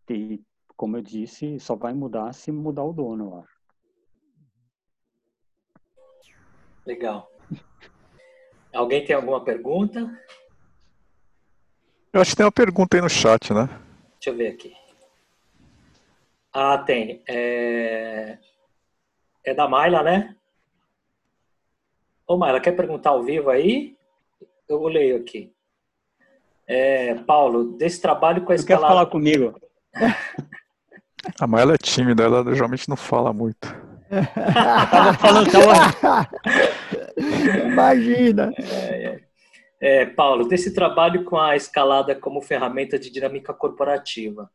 e, como eu disse, só vai mudar se mudar o dono, eu acho. Legal. Alguém tem alguma pergunta? Eu acho que tem uma pergunta aí no chat, né? Deixa eu ver aqui. Ah, tem. É, é da Maila, né? Ô, Maila, quer perguntar ao vivo aí? Eu leio aqui. É, Paulo, desse trabalho com a escalada... Quer falar comigo? [LAUGHS] a Maila é tímida, ela geralmente não fala muito. [LAUGHS] tava falando, tava... [LAUGHS] [LAUGHS] Imagina. É, é. é, Paulo, desse trabalho com a escalada como ferramenta de dinâmica corporativa,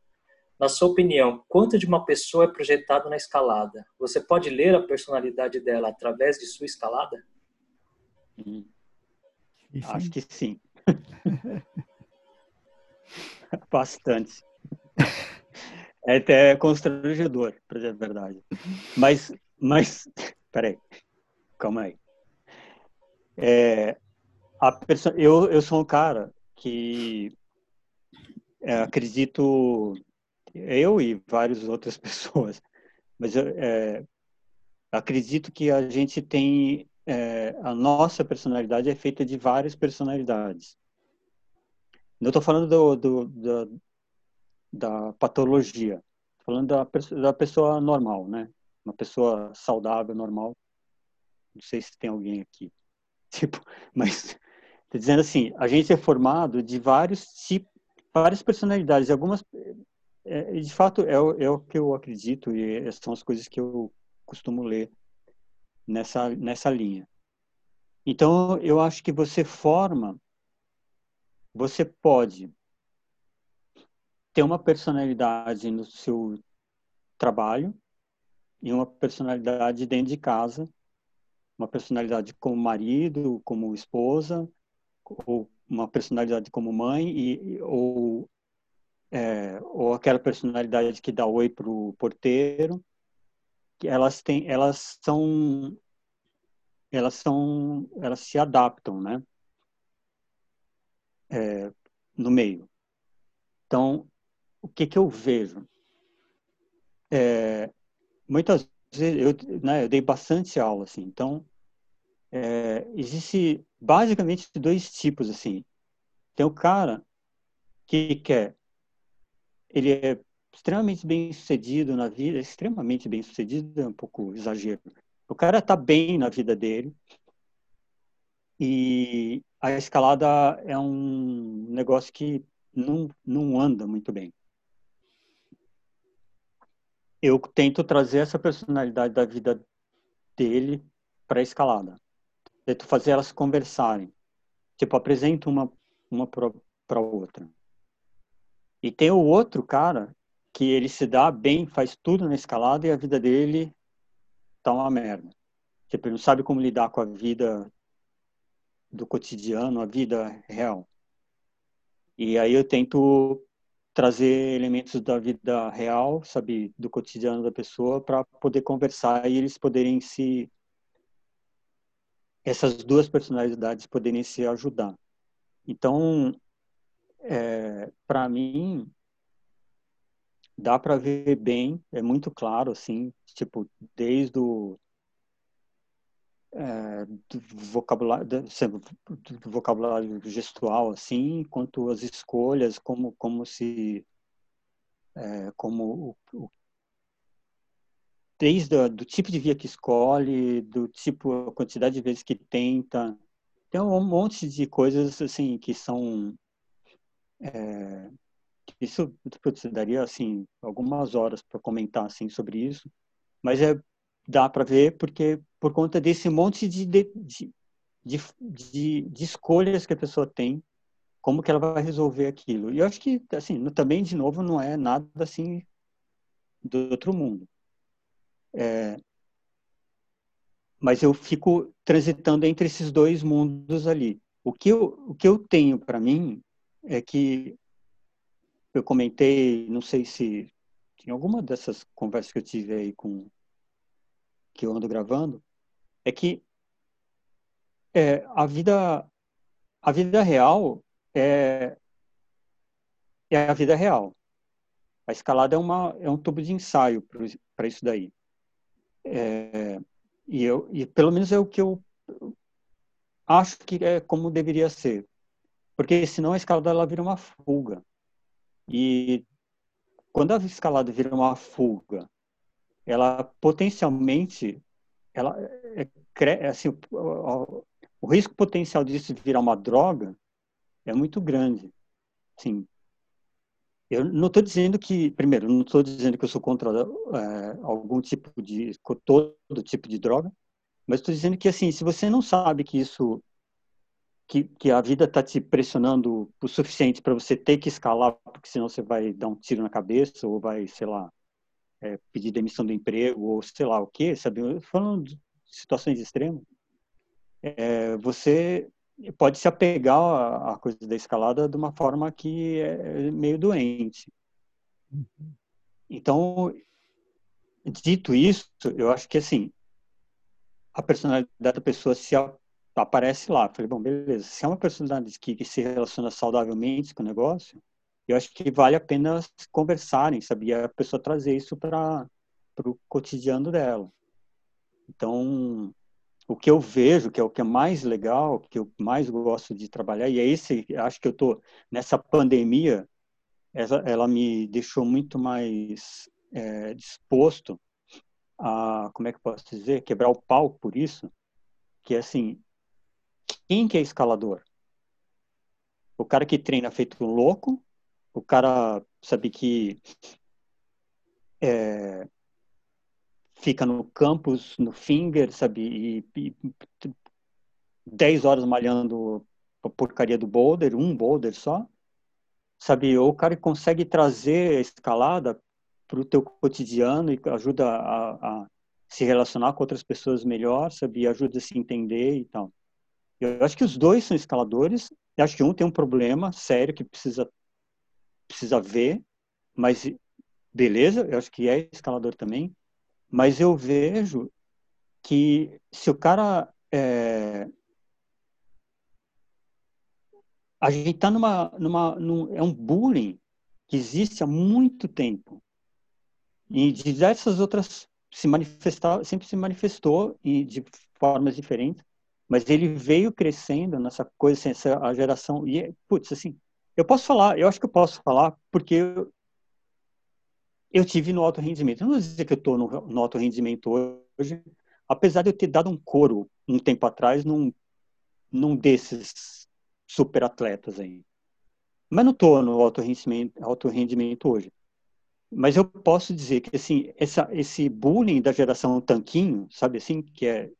Na sua opinião, quanto de uma pessoa é projetado na escalada? Você pode ler a personalidade dela através de sua escalada? Hum. Acho que sim. [LAUGHS] Bastante. É até constrangedor, para dizer a verdade. Mas, mas, [LAUGHS] peraí, calma aí. É, eu, eu sou um cara que é, acredito, eu e várias outras [LAUGHS] pessoas, mas é, acredito que a gente tem, é, a nossa personalidade é feita de várias personalidades. Não estou falando do, do, do, da patologia, falando da, da pessoa normal, né? Uma pessoa saudável, normal. Não sei se tem alguém aqui. Tipo, [LAUGHS] mas dizendo assim, a gente é formado de vários tipos, várias personalidades, algumas é, de fato é, é o que eu acredito e são as coisas que eu costumo ler nessa nessa linha. Então, eu acho que você forma você pode ter uma personalidade no seu trabalho e uma personalidade dentro de casa, uma personalidade como marido, como esposa, ou uma personalidade como mãe e ou é, ou aquela personalidade que dá oi pro porteiro que elas têm elas são elas são elas se adaptam né? É, no meio. Então o que que eu vejo? É, muitas eu, né, eu dei bastante aula assim então é, existe basicamente dois tipos assim. Tem o cara que quer ele é extremamente bem sucedido na vida extremamente bem sucedido é um pouco exagero. O cara está bem na vida dele e a escalada é um negócio que não, não anda muito bem eu tento trazer essa personalidade da vida dele para a escalada. Tento fazer elas conversarem. Tipo, apresento uma, uma para outra. E tem o outro cara que ele se dá bem, faz tudo na escalada e a vida dele tá uma merda. Tipo, ele não sabe como lidar com a vida do cotidiano, a vida real. E aí eu tento trazer elementos da vida real, sabe, do cotidiano da pessoa, para poder conversar e eles poderem se essas duas personalidades poderem se ajudar. Então, é, para mim, dá para ver bem, é muito claro, assim, tipo, desde o é, do vocabulário, do, vocabulário gestual, assim, quanto as escolhas, como, como se, é, como o, o, desde do tipo de via que escolhe, do tipo, a quantidade de vezes que tenta, tem um monte de coisas, assim, que são, é, isso putz, daria, assim, algumas horas para comentar, assim, sobre isso, mas é dá para ver porque por conta desse monte de de, de, de, de, escolhas que a pessoa tem, como que ela vai resolver aquilo. E eu acho que, assim, também, de novo, não é nada, assim, do outro mundo. É, mas eu fico transitando entre esses dois mundos ali. O que eu, o que eu tenho para mim é que eu comentei, não sei se em alguma dessas conversas que eu tive aí com que eu ando gravando, é que é, a vida a vida real é, é a vida real. A escalada é, uma, é um tubo de ensaio para isso daí. É, e, eu, e pelo menos é o que eu acho que é como deveria ser. Porque senão a escalada ela vira uma fuga. E quando a escalada vira uma fuga ela potencialmente, ela é, é assim, o, o, risco potencial disso virar uma droga é muito grande. Sim. Eu não estou dizendo que, primeiro, não estou dizendo que eu sou contra é, algum tipo de, todo tipo de droga, mas estou dizendo que, assim, se você não sabe que isso que, que a vida está te pressionando o suficiente para você ter que escalar, porque senão você vai dar um tiro na cabeça ou vai, sei lá, é, pedir demissão do emprego ou sei lá o quê, sabe? Falando de situações extremas, é, você pode se apegar à, coisa da escalada de uma forma que é meio doente. Então, dito isso, eu acho que assim, a personalidade da pessoa se aparece lá. Falei, bom, beleza. Se é uma personalidade que, que se relaciona saudavelmente com o negócio, eu acho que vale a pena conversarem, sabia? A pessoa trazer isso para o cotidiano dela. Então, o que eu vejo, que é o que é mais legal, que eu mais gosto de trabalhar, e é esse, acho que eu estou nessa pandemia, ela, ela, me deixou muito mais é, disposto a, como é que eu posso dizer, quebrar o pau por isso, que é assim, quem que é escalador? O cara que treina feito um louco, o cara sabe que é, fica no campus, no finger, sabe, e, e 10 horas malhando a porcaria do boulder, um boulder só, sabe, ou o cara consegue trazer a escalada para o teu cotidiano e ajuda a, a, se relacionar com outras pessoas melhor, sabe, e ajuda a se entender e tal. Eu acho que os dois são escaladores, eu acho que um tem um problema sério que precisa precisa ver, mas beleza, eu acho que é escalador também, mas eu vejo que se o cara é, a gente está numa, numa num, é um bullying que existe há muito tempo e diversas outras se manifestar sempre se manifestou e de formas diferentes mas ele veio crescendo nessa coisa assim, essa a geração e putz assim eu posso falar, eu acho que eu posso falar, porque eu, eu tive no alto rendimento. Eu não vou dizer que eu estou no, no alto rendimento hoje, apesar de eu ter dado um coro um tempo atrás num, num desses super atletas aí. Mas não estou no alto rendimento, alto rendimento hoje. Mas eu posso dizer que assim, essa, esse bullying da geração tanquinho, sabe assim, que é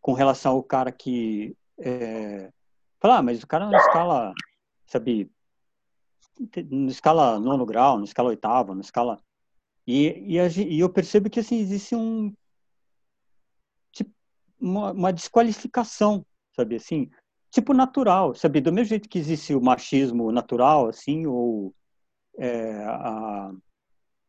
com relação ao cara que é, ah, mas o cara não escala, sabe, na escala nono grau, na escala oitava, na escala e, e, a, e eu percebo que assim existe um tipo, uma, uma, desqualificação, sabe assim, tipo natural, sabe do mesmo jeito que existe o machismo natural, assim, ou é, a,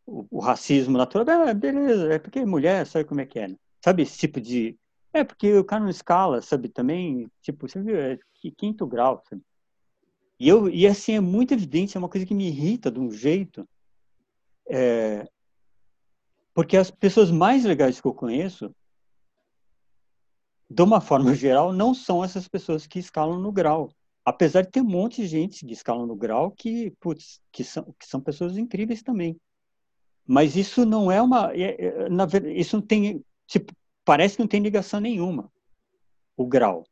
o, o, racismo natural, é, beleza, é porque mulher sabe como é que é, né? sabe esse tipo de é porque o cara não escala, sabe também, tipo, você viu, é quinto grau, sabe? E, eu, e assim, é muito evidente, é uma coisa que me irrita de um jeito. É, porque as pessoas mais legais que eu conheço, de uma forma [LAUGHS] geral, não são essas pessoas que escalam no grau. Apesar de ter um monte de gente que escalam no grau que, putz, que, são, que são pessoas incríveis também. Mas isso não é uma. É, é, na isso não tem. Tipo, parece que não tem ligação nenhuma, o grau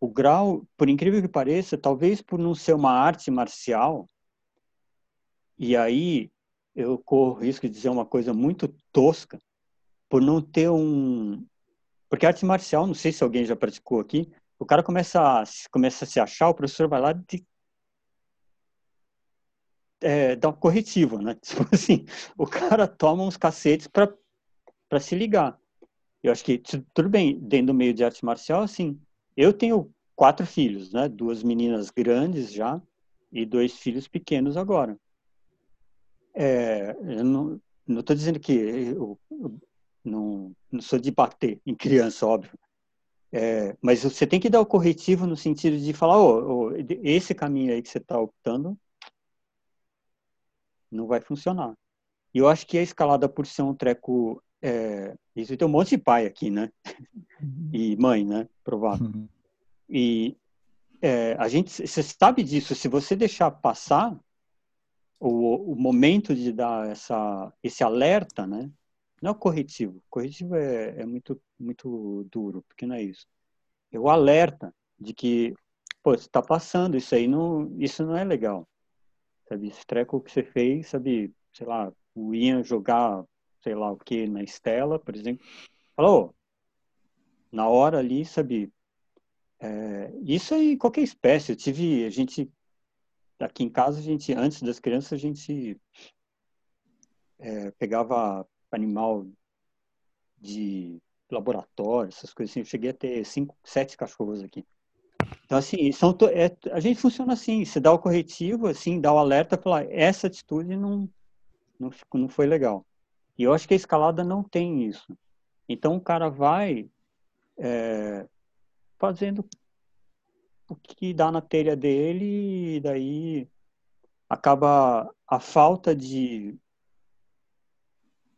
o grau, por incrível que pareça, talvez por não ser uma arte marcial, e aí eu corro risco de dizer uma coisa muito tosca, por não ter um. Porque arte marcial, não sei se alguém já praticou aqui, o cara começa a, começa a se achar, o professor vai lá de é, dá um corretivo, né? [LAUGHS] Tipo assim, o cara toma uns cacetes para se ligar. Eu acho que tudo bem, dentro do meio de arte marcial, assim, eu tenho quatro filhos, né? Duas meninas grandes já e dois filhos pequenos agora. É, eu não estou dizendo que eu, eu não, não, sou de bater em criança, óbvio. É, mas você tem que dar o corretivo no sentido de falar, oh, oh esse caminho aí que você está optando não vai funcionar. E eu acho que a escalada, por ser um treco... É, isso tem um monte de pai aqui, né? Uhum. E mãe, né? Provável. Uhum. E é, a gente, você sabe disso, se você deixar passar o, o momento de dar essa, esse alerta, né? Não é o corretivo. O corretivo é, é muito, muito duro, porque não é isso. É o alerta de que, pô, você está passando, isso aí não, isso não é legal. Sabe, esse treco que você fez, sabe, sei lá, o Ian jogar, sei lá o que, na Estela, por exemplo, falou, na hora ali, sabe, É, isso aí, qualquer espécie. Eu tive, a gente, aqui em casa, a gente, antes das crianças, a gente é, pegava animal de laboratório, essas coisas assim. Eu cheguei a ter cinco, sete cachorros aqui. Então, assim, são, é, a gente funciona assim, você dá o corretivo, assim, dá o alerta, falar, essa atitude não, não, não foi legal. E eu acho que a escalada não tem isso. Então, o cara vai é, fazendo o que dá na telha dele e daí acaba a falta de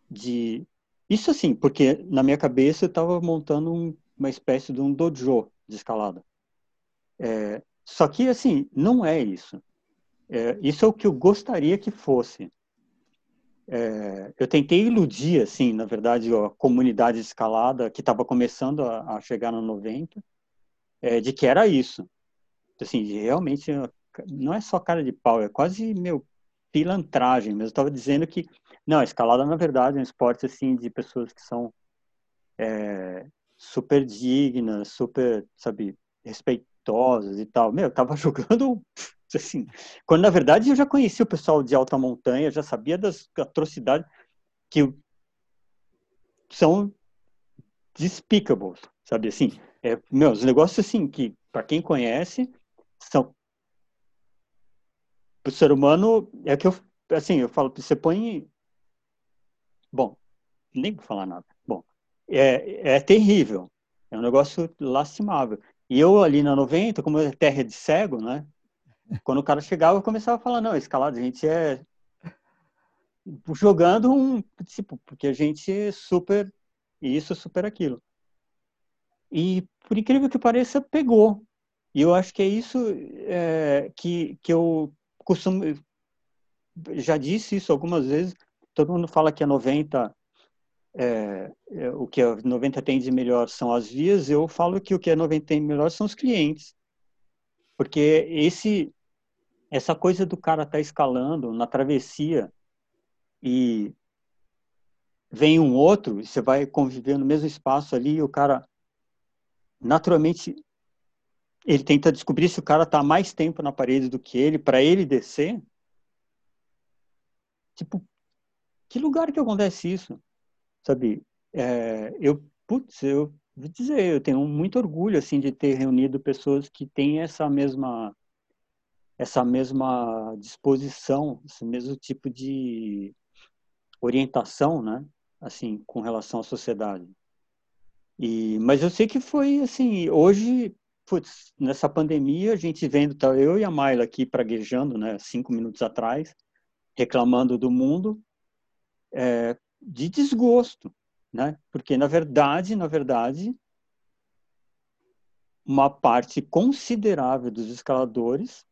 de isso assim, porque na minha cabeça eu estava montando um, uma espécie de um dojo de escalada. É, só que, assim, não é isso. É, isso é o que eu gostaria que fosse. É, eu tentei iludir, assim, na verdade, a comunidade de escalada que estava começando a, a, chegar no 90, é, de que era isso. Assim, realmente, não é só cara de pau, é quase, meu, pilantragem mesmo. Eu estava dizendo que, não, a escalada, na verdade, é um esporte, assim, de pessoas que são é, super dignas, super, sabe, respeitosas e tal. Meu, eu tava [LAUGHS] jogando assim, quando na verdade eu já conhecia o pessoal de alta montanha, já sabia das atrocidades que são despicables, sabe assim? É, meu, os negócios assim que para quem conhece são o ser humano é que eu assim, eu falo, você põe bom, nem vou falar nada. Bom, é, é terrível. É um negócio lastimável. E eu ali na 90, como é terra de cego, né? Quando o cara chegava, eu começava a falar, não, escalada, a gente é jogando um, tipo, porque a gente é super isso, super aquilo. E, por incrível que pareça, pegou. E eu acho que é isso é, que, que eu costumo... Já disse isso algumas vezes, todo mundo fala que a 90 é, é, o que a 90 tem de melhor são as vias, eu falo que o que a 90 tem de melhor são os clientes. Porque esse essa coisa do cara tá escalando na travessia e vem um outro, e você vai conviver no mesmo espaço ali, e o cara naturalmente ele tenta descobrir se o cara está mais tempo na parede do que ele, para ele descer. Tipo, que lugar que acontece isso? sabe? É, eu, putz, eu vou dizer, eu tenho muito orgulho assim de ter reunido pessoas que têm essa mesma essa mesma disposição, esse mesmo tipo de orientação, né? Assim, com relação à sociedade. E, mas eu sei que foi assim, hoje, putz, nessa pandemia, a gente vendo, tá, eu e a Mayla aqui praguejando, né, cinco minutos atrás, reclamando do mundo, é, de desgosto, né? Porque na verdade, na verdade, uma parte considerável dos escaladores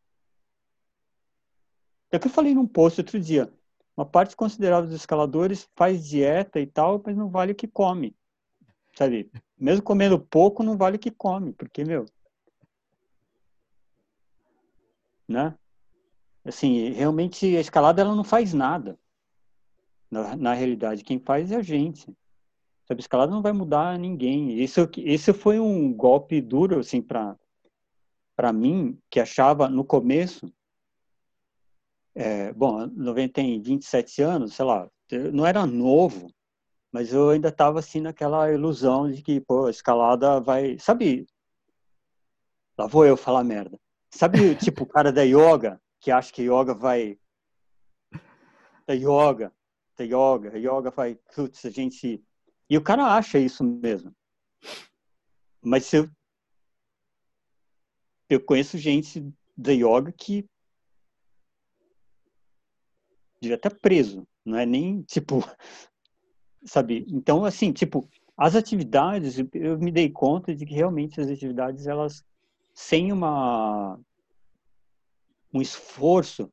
é que eu falei num post outro dia. Uma parte considerável dos escaladores faz dieta e tal, mas não vale o que come. Sabe? Mesmo comendo pouco, não vale o que come, porque, meu. Né? Assim, realmente a escalada ela não faz nada. Na, na realidade, quem faz é a gente. Sabe, escalada não vai mudar ninguém. Isso, isso foi um golpe duro, assim, para para mim, que achava no começo, é, bom, 90 tem 27 anos, sei lá, não era novo, mas eu ainda estava assim naquela ilusão de que, pô, a escalada vai, sabe? Lá vou eu falar merda. Sabe, [LAUGHS] tipo, o cara da yoga, que acha que yoga vai da yoga, yoga, yoga vai, putz, a gente. E o cara acha isso mesmo. Mas se eu, eu conheço gente da yoga que devia estar preso, não é nem tipo, [LAUGHS] sabe? Então, assim, tipo, as atividades, eu me dei conta de que realmente as atividades, elas, sem uma, um esforço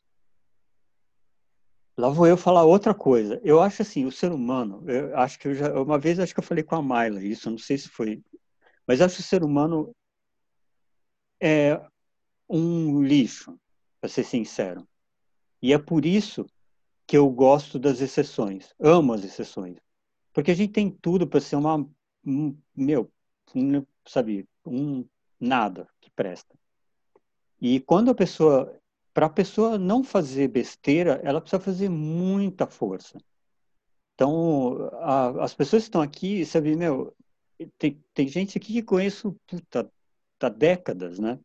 Lá vou eu falar outra coisa. Eu acho assim, o ser humano, eu acho que eu já, uma vez acho que eu falei com a Mayla isso, não sei se foi, mas acho que o ser humano é um lixo, para ser sincero. E é por isso que eu gosto das exceções, amo as exceções, porque a gente tem tudo para ser uma, um, meu, um, sabe, um nada que presta. E quando a pessoa, para a pessoa não fazer besteira, ela precisa fazer muita força. Então, a, as pessoas que estão aqui, sabe, meu, tem, tem gente aqui que conheço puta, há décadas, né?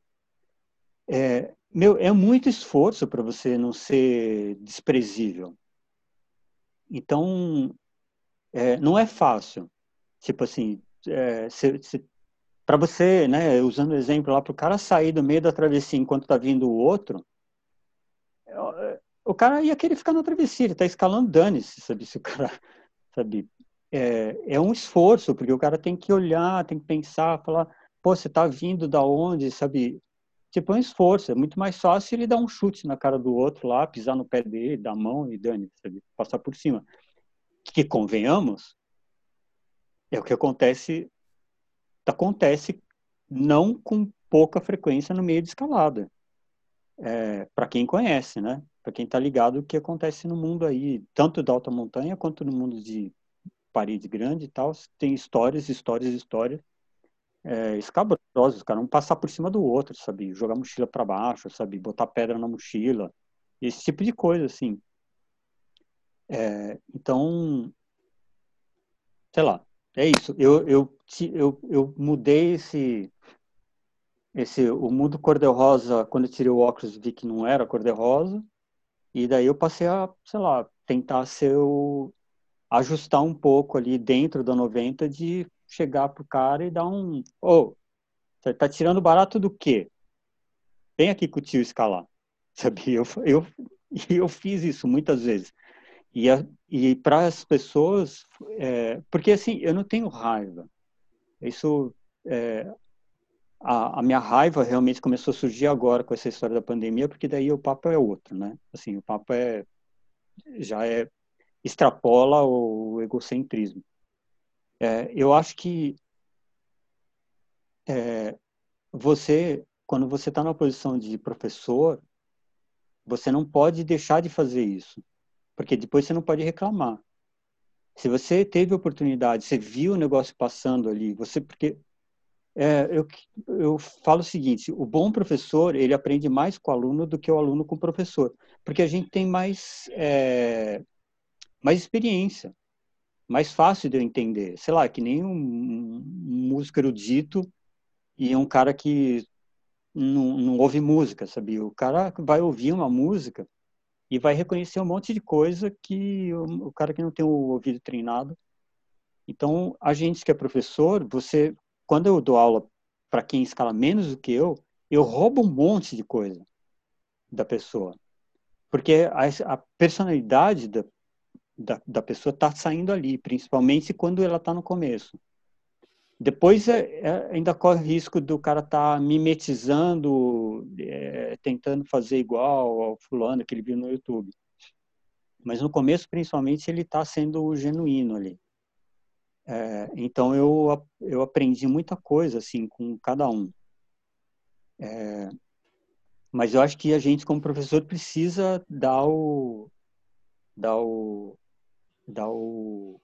É, meu, é muito esforço para você não ser desprezível. Então, é, não é fácil. Tipo assim, é, para você, né, usando o exemplo lá, para o cara sair do meio da travessia enquanto está vindo o outro, é, o cara ia querer ficar na travessia, ele está escalando dane-se, sabe? Se o cara, [LAUGHS] sabe? É, é um esforço, porque o cara tem que olhar, tem que pensar, falar, pô, você está vindo da onde, sabe? Tipo, é um esforço, é muito mais fácil ele dar um chute na cara do outro lá, pisar no pé dele, dar a mão e dane? Passar por cima. Que convenhamos, é o que acontece, acontece não com pouca frequência no meio de escalada. É, para quem conhece, né? Para quem está ligado o que acontece no mundo aí, tanto da alta montanha quanto no mundo de parede grande e tal, tem histórias, histórias, histórias é, escabrosas, cara, um passar por cima do outro, sabe? Jogar mochila para baixo, sabe? Botar pedra na mochila, esse tipo de coisa, assim. É, então, sei lá, é isso. Eu, eu, eu, eu mudei esse, esse, o mundo cor-de-rosa, quando eu tirei o óculos, vi que não era cor-de-rosa, e daí eu passei a, sei lá, tentar ser o, ajustar um pouco ali dentro da 90 de chegar pro cara e dar um, ô, oh, você tá tirando barato do quê? Vem aqui com o tio escalar. [LAUGHS] Sabe? Eu, eu, eu fiz isso muitas vezes. E, e para as pessoas, é, porque assim, eu não tenho raiva. Isso, é, a, a, minha raiva realmente começou a surgir agora com essa história da pandemia, porque daí o papo é outro, né? Assim, o papo é, já é, extrapola o egocentrismo. É, eu acho que é, você, quando você está na posição de professor, você não pode deixar de fazer isso porque depois você não pode reclamar. Se você teve oportunidade, você viu o negócio passando ali, você porque é, eu, eu falo o seguinte: o bom professor ele aprende mais com o aluno do que o aluno com o professor, porque a gente tem mais é, mais experiência, mais fácil de eu entender. Sei lá, que nem um, um músico erudito e um cara que não, não ouve música, sabe? O cara vai ouvir uma música e vai reconhecer um monte de coisa que o, o cara que não tem o ouvido treinado. Então, a gente que é professor, você, quando eu dou aula para quem escala menos do que eu, eu roubo um monte de coisa da pessoa. Porque a, a personalidade da, da, da pessoa está saindo ali, principalmente quando ela está no começo. Depois é, é, ainda corre o risco do cara estar tá mimetizando, é, tentando fazer igual ao fulano que ele viu no YouTube. Mas no começo, principalmente, ele está sendo genuíno ali. É, então eu eu aprendi muita coisa assim com cada um. É, mas eu acho que a gente como professor precisa dar o dar o dar o,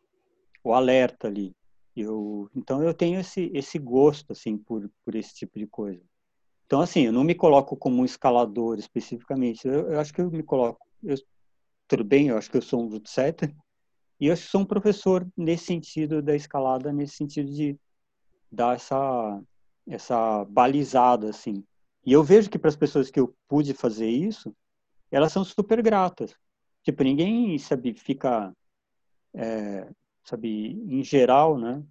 o alerta ali eu, então eu tenho esse, esse gosto assim por, por esse tipo de coisa. Então assim, eu não me coloco como um escalador especificamente. Eu, eu acho que eu me coloco, eu, tudo bem, eu acho que eu sou um root setter e eu sou um professor nesse sentido da escalada, nesse sentido de dar essa essa balizada assim. E eu vejo que para as pessoas que eu pude fazer isso, elas são super gratas. Tipo, ninguém, sabe, fica é, sabe, em geral, né?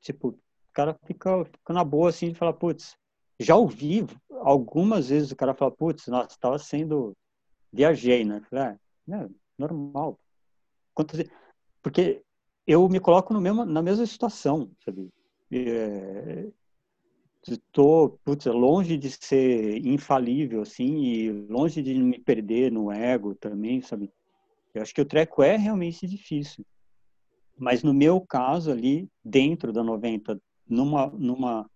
Tipo, o cara fica, fica na boa assim de falar, putz, já ouvi algumas vezes o cara falar, putz, nossa, estava sendo, viajei, né? Falei, é, normal. Quantas? Porque eu me coloco no mesmo, na mesma situação, sabe? É, estou putz, longe de ser infalível assim e longe de me perder no ego também sabe eu acho que o treco é realmente difícil mas no meu caso ali, dentro da 90, numa, numa,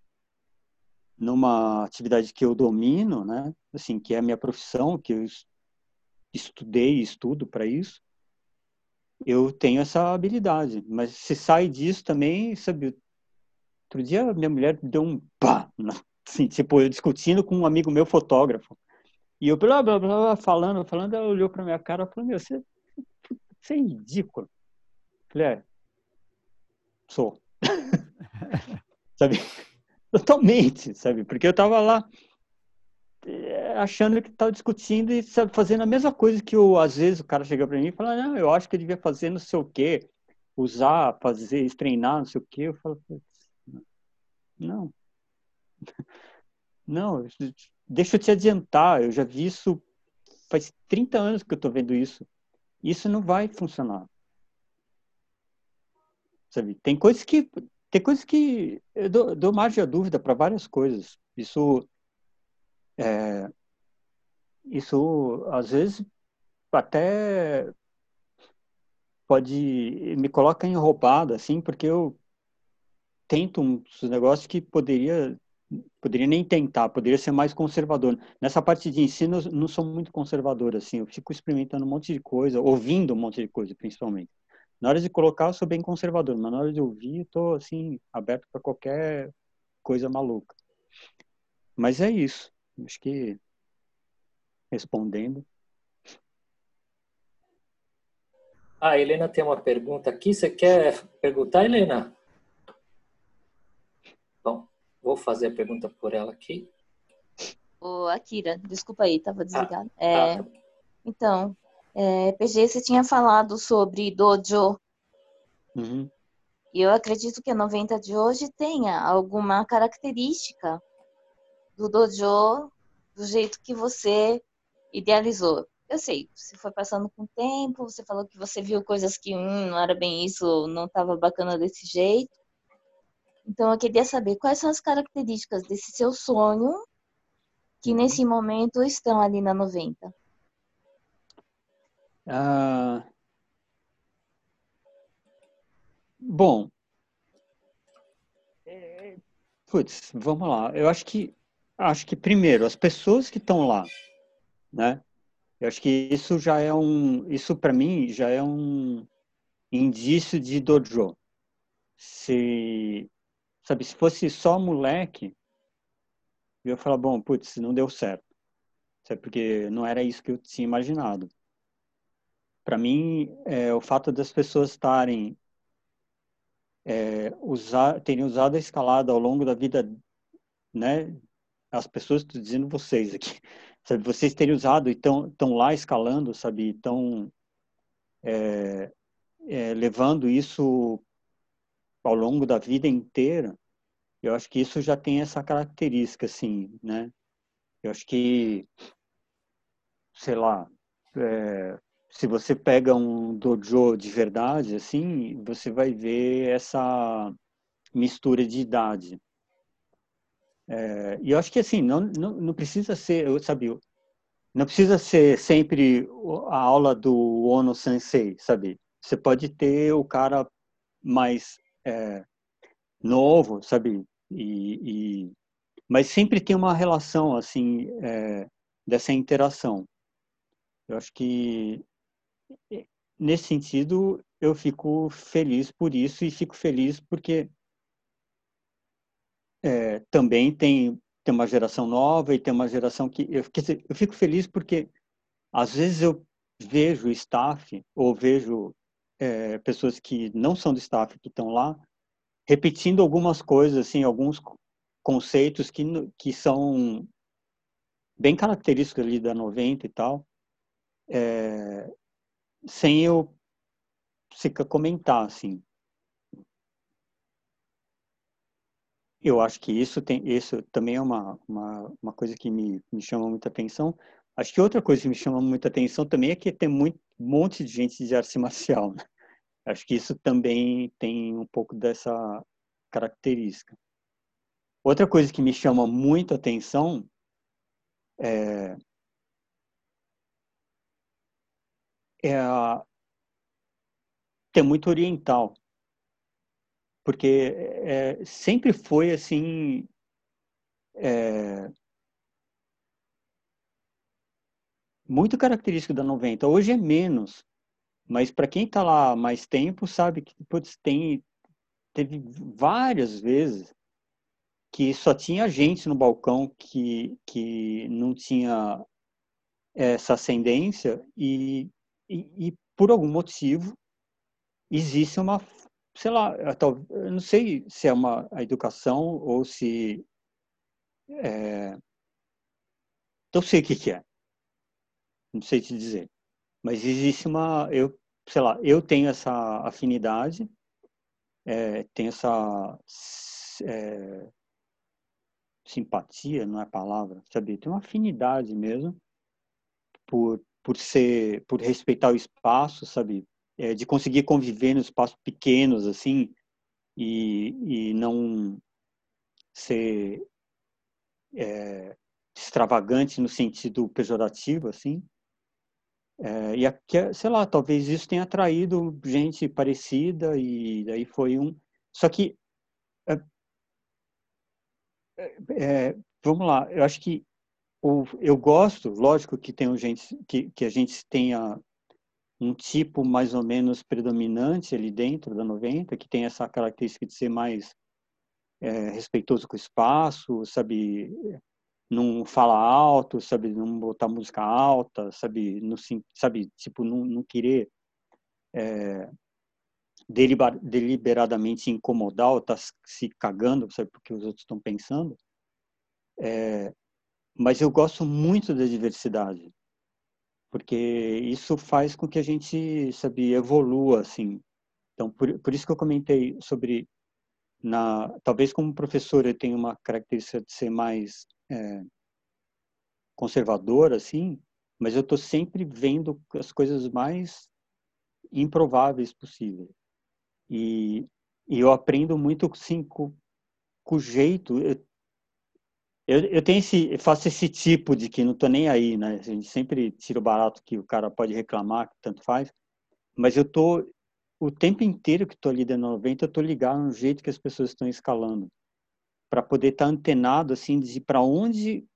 numa atividade que eu domino, né? Assim, que é a minha profissão, que eu estudei e estudo para isso, eu tenho essa habilidade. Mas se sai disso também, sabe? Outro dia minha mulher deu um pá assim, tipo, eu discutindo com um amigo meu fotógrafo. E eu blá, blá, blá, falando, falando, ela olhou pra minha cara e falou, meu, você, você é ridículo. Falei, é, sou. sabe? [LAUGHS] Totalmente, sabe? Porque eu tava lá eh, achando que estava discutindo e sabe, fazendo a mesma coisa que às vezes o cara chega para mim e fala, não, eu acho que eu devia fazer não sei o quê, usar, fazer, treinar, não sei o quê. Eu falo, não. [LAUGHS] Não, deixa eu te adiantar, eu já vi isso faz 30 anos que eu estou vendo isso. Isso não vai funcionar. Sabe? Tem coisas que tem coisas que eu dou, dou margem à dúvida para várias coisas. Isso é, isso às vezes até pode me coloca em roubada assim, porque eu tento uns negócios que poderia poderia nem tentar, poderia ser mais conservador. Nessa parte de ensino, eu não sou muito conservador, assim, eu fico experimentando um monte de coisa, ouvindo um monte de coisa, principalmente. Na hora de colocar, eu sou bem conservador, mas na hora de ouvir, eu tô, assim, aberto para qualquer coisa maluca. Mas é isso. Acho que, respondendo. Ah, a Helena tem uma pergunta aqui. Você quer perguntar, Helena? Vou fazer a pergunta por ela aqui. Ô, Akira, desculpa aí, estava desligado. Ah, é, ah, tá. Então, é, PG, você tinha falado sobre dojo. Uhum. E eu acredito que a 90 de hoje tenha alguma característica do dojo do jeito que você idealizou. Eu sei, você foi passando com o tempo, você falou que você viu coisas que hum, não era bem isso, não estava bacana desse jeito. Então, eu queria saber quais são as características desse seu sonho que nesse momento estão ali na 90. Ah, bom, putz, vamos lá. Eu acho que acho que primeiro as pessoas que estão lá, né? Eu acho que isso já é um, isso para mim já é um indício de dojo. Se Sabe, se fosse só moleque, eu ia falar, bom, putz, não deu certo. Sabe, porque não era isso que eu tinha imaginado. Para mim, é, o fato das pessoas estarem é, usar, terem usado a escalada ao longo da vida, né? As pessoas, estou dizendo vocês aqui, [LAUGHS] sabe? Vocês terem usado e estão lá escalando, sabe? Estão é, é, levando isso ao longo da vida inteira, eu acho que isso já tem essa característica, assim, né? Eu acho que, sei lá, é, se você pega um dojo de verdade, assim, você vai ver essa mistura de idade. É, e eu acho que, assim, não, não, não precisa ser, eu sabia, não precisa ser sempre a aula do Ono Sensei, sabe? Você pode ter o cara mais é, novo, sabe? E, e, mas sempre tem uma relação assim é, dessa interação. Eu acho que nesse sentido eu fico feliz por isso e fico feliz porque é, também tem tem uma geração nova e tem uma geração que eu, dizer, eu fico feliz porque às vezes eu vejo staff ou vejo é, pessoas que não são do staff que estão lá repetindo algumas coisas, assim, alguns conceitos que, que são bem característicos ali da 90 e tal, é, sem eu sequer comentar, assim. Eu acho que isso tem, isso também é uma, uma, uma coisa que me, me chama muita atenção. Acho que outra coisa que me chama muita atenção também é que tem muito, um monte de gente de arte [LAUGHS] marcial. Né? Acho que isso também tem um pouco dessa característica. Outra coisa que me chama muito atenção é, é é muito oriental, porque é, sempre foi assim é, muito característico da 90. Hoje é menos, mas para quem está lá mais tempo, sabe que putz, tem, teve várias vezes que só tinha gente no balcão que, que não tinha essa ascendência e, e, e por algum motivo existe uma sei lá eu não sei se é uma a educação ou se é, sei o que, que é não sei te dizer mas existe uma eu sei lá eu tenho essa afinidade é, tenho essa é, simpatia, não é palavra, sabe? Tem uma afinidade mesmo por, por ser, por respeitar o espaço, sabe? É, de conseguir conviver nos espaços pequenos, assim, e, e não ser é, extravagante no sentido pejorativo, assim. É, e aqui, sei lá, talvez isso tenha atraído gente parecida e daí foi um. Só que é, é, vamos lá, eu acho que eu gosto, lógico que tem gente que, que a gente tenha um tipo mais ou menos predominante ali dentro da 90, que tem essa característica de ser mais é, respeitoso com o espaço, sabe, não fala alto, sabe, não botar música alta, sabe, não, sabe, tipo, não, não querer é, deliberadamente incomodar ou tá se cagando, sabe, porque os outros estão pensando. É, mas eu gosto muito da diversidade, porque isso faz com que a gente, sabe, evolua, assim. Então, por, por isso que eu comentei sobre, na, talvez como professor eu tenho uma característica de ser mais é, conservador, assim, mas eu estou sempre vendo as coisas mais improváveis possíveis. E, e eu aprendo muito sim, com, com o jeito. Eu, eu, eu tenho esse, eu faço esse tipo de que não estou nem aí, né? A gente sempre tira o barato que o cara pode reclamar, que tanto faz. Mas eu tô o tempo inteiro que estou ali dentro da 90, eu estou ligado no jeito que as pessoas estão escalando, para poder estar tá antenado assim de para onde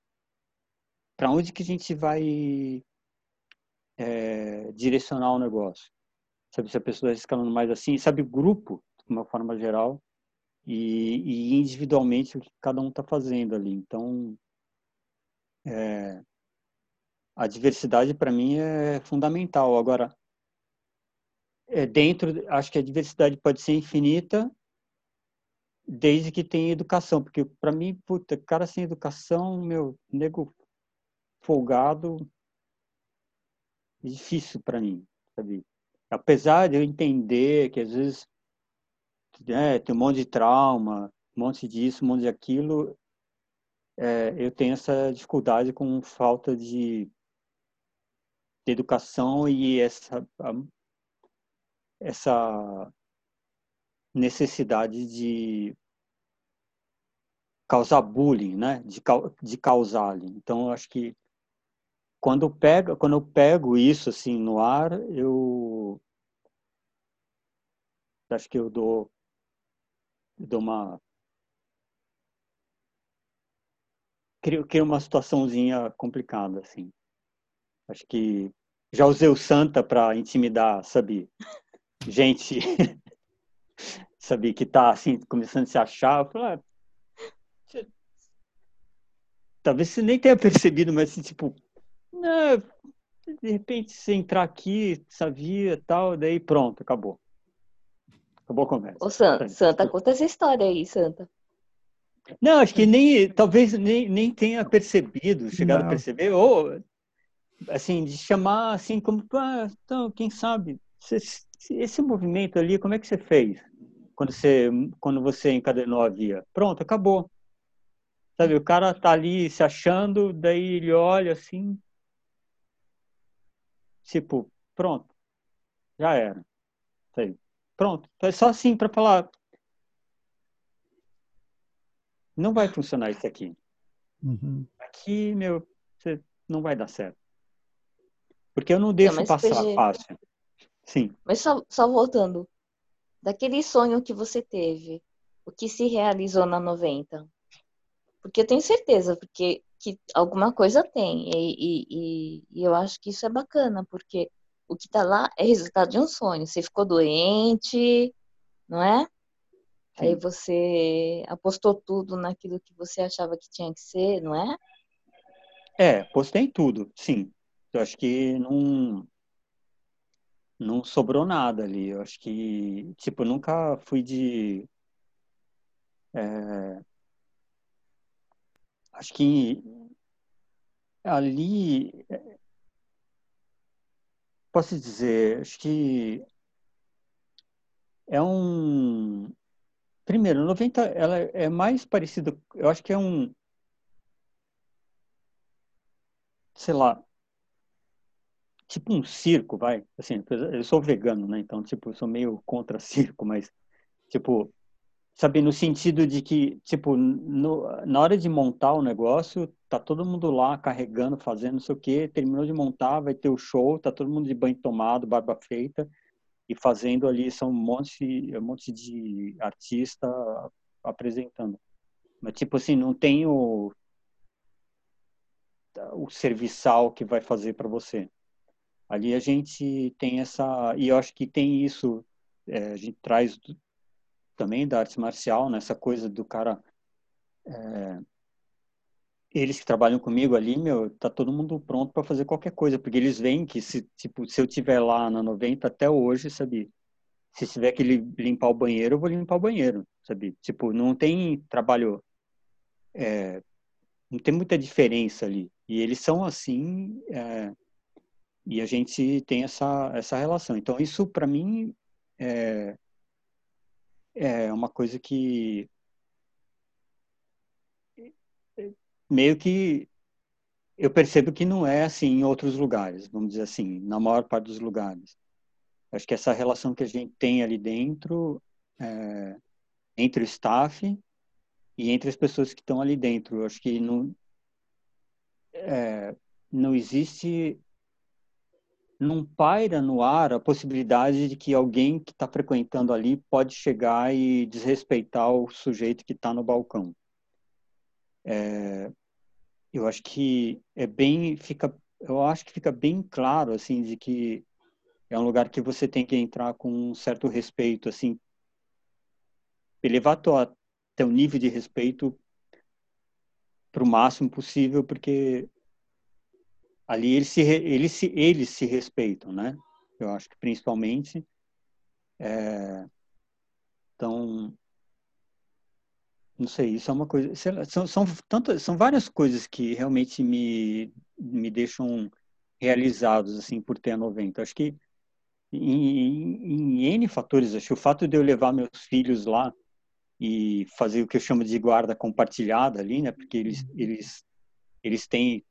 para onde que a gente vai é, direcionar o negócio sabe se a pessoa está escalando mais assim, sabe grupo de uma forma geral e, e individualmente o que cada um está fazendo ali. Então, é, a diversidade para mim é fundamental. Agora, é dentro, acho que a diversidade pode ser infinita desde que tenha educação, porque para mim, puta, cara sem educação, meu, nego folgado, difícil para mim, sabe? apesar de eu entender que às vezes é, tem um monte de trauma, um monte disso, um monte de aquilo, é, eu tenho essa dificuldade com falta de, de educação e essa, essa necessidade de causar bullying, né? De, de causar. Então, eu acho que quando pega, quando eu pego isso assim no ar, eu acho que eu dou dou uma crio uma situaçãozinha complicada assim. Acho que já usei o Santa para intimidar, sabe? Gente, [LAUGHS] sabe que tá assim começando a se achar, eu ah, talvez você nem tenha percebido, mas assim, tipo, não, de repente, você entrar aqui, sabia tal, daí pronto, acabou. Acabou a conversa. Ô, Santa, Santa, conta essa história aí, Santa. Não, acho que nem, talvez nem, nem tenha percebido, chegado não. a perceber, ou, assim, de chamar, assim, como, ah, então, quem sabe, esse, esse movimento ali, como é que você fez? Quando você, quando você encadenou a via? Pronto, acabou. Sabe, o cara tá ali se achando, daí ele olha assim, Tipo, pronto, já era. Sei. Pronto, é só assim para falar. Não vai funcionar isso aqui. Uhum. Aqui, meu, não vai dar certo. Porque eu não deixo não, passar PG... fácil. Sim. Mas só, só voltando. Daquele sonho que você teve, o que se realizou na 90? Porque eu tenho certeza, porque que alguma coisa tem. E, e, e, eu acho que isso é bacana, porque o que está lá é resultado de um sonho. Você ficou doente, não é? Aí você apostou tudo naquilo que você achava que tinha que ser, não é? É, postei tudo, sim. Eu acho que não não sobrou nada ali. Eu acho que, tipo, nunca fui de é, acho que ali posso dizer, acho que é um primeiro, 90 ela é mais parecida, eu acho que é um sei lá, tipo um circo, vai. Assim, eu sou vegano, né? Então, tipo, eu sou meio contra circo, mas tipo, sabe, no sentido de que, tipo, no, na hora de montar o negócio, tá todo mundo lá carregando, fazendo não sei o quê, terminou de montar, vai ter o show, tá todo mundo de banho tomado, barba feita, e fazendo ali, são um monte, um monte de artista apresentando. Mas, tipo assim, não tem o, o serviçal que vai fazer para você. Ali a gente tem essa, e eu acho que tem isso, é, a gente traz também da arte marcial, nessa coisa do cara. É, eles que trabalham comigo ali, meu, tá todo mundo pronto para fazer qualquer coisa, porque eles veem que se, tipo, se eu tiver lá na 90 até hoje, sabe? Se tiver que limpar o banheiro, eu vou limpar o banheiro, sabe? Tipo, não tem trabalho é, não tem muita diferença ali. E eles são assim, é, e a gente tem essa, essa relação. Então, isso para mim é, é uma coisa que meio que eu percebo que não é assim em outros lugares, vamos dizer assim, na maior parte dos lugares. Acho que essa relação que a gente tem ali dentro, é, entre o staff e entre as pessoas que estão ali dentro, acho que não, é, não existe não paira no ar a possibilidade de que alguém que está frequentando ali pode chegar e desrespeitar o sujeito que está no balcão. É, eu acho que é bem fica eu acho que fica bem claro assim de que é um lugar que você tem que entrar com um certo respeito assim elevar tua, teu nível de respeito para o máximo possível porque ali eles se, eles se, eles se respeitam, né? Eu acho que principalmente. É, então, não sei, isso é uma coisa. Lá, são, são, tantas, são várias coisas que realmente me, me deixam realizados assim por ter a 90. Acho que em, em N fatores, acho que o fato de eu levar meus filhos lá e fazer o que eu chamo de guarda compartilhada ali, né? Porque eles eles eles têm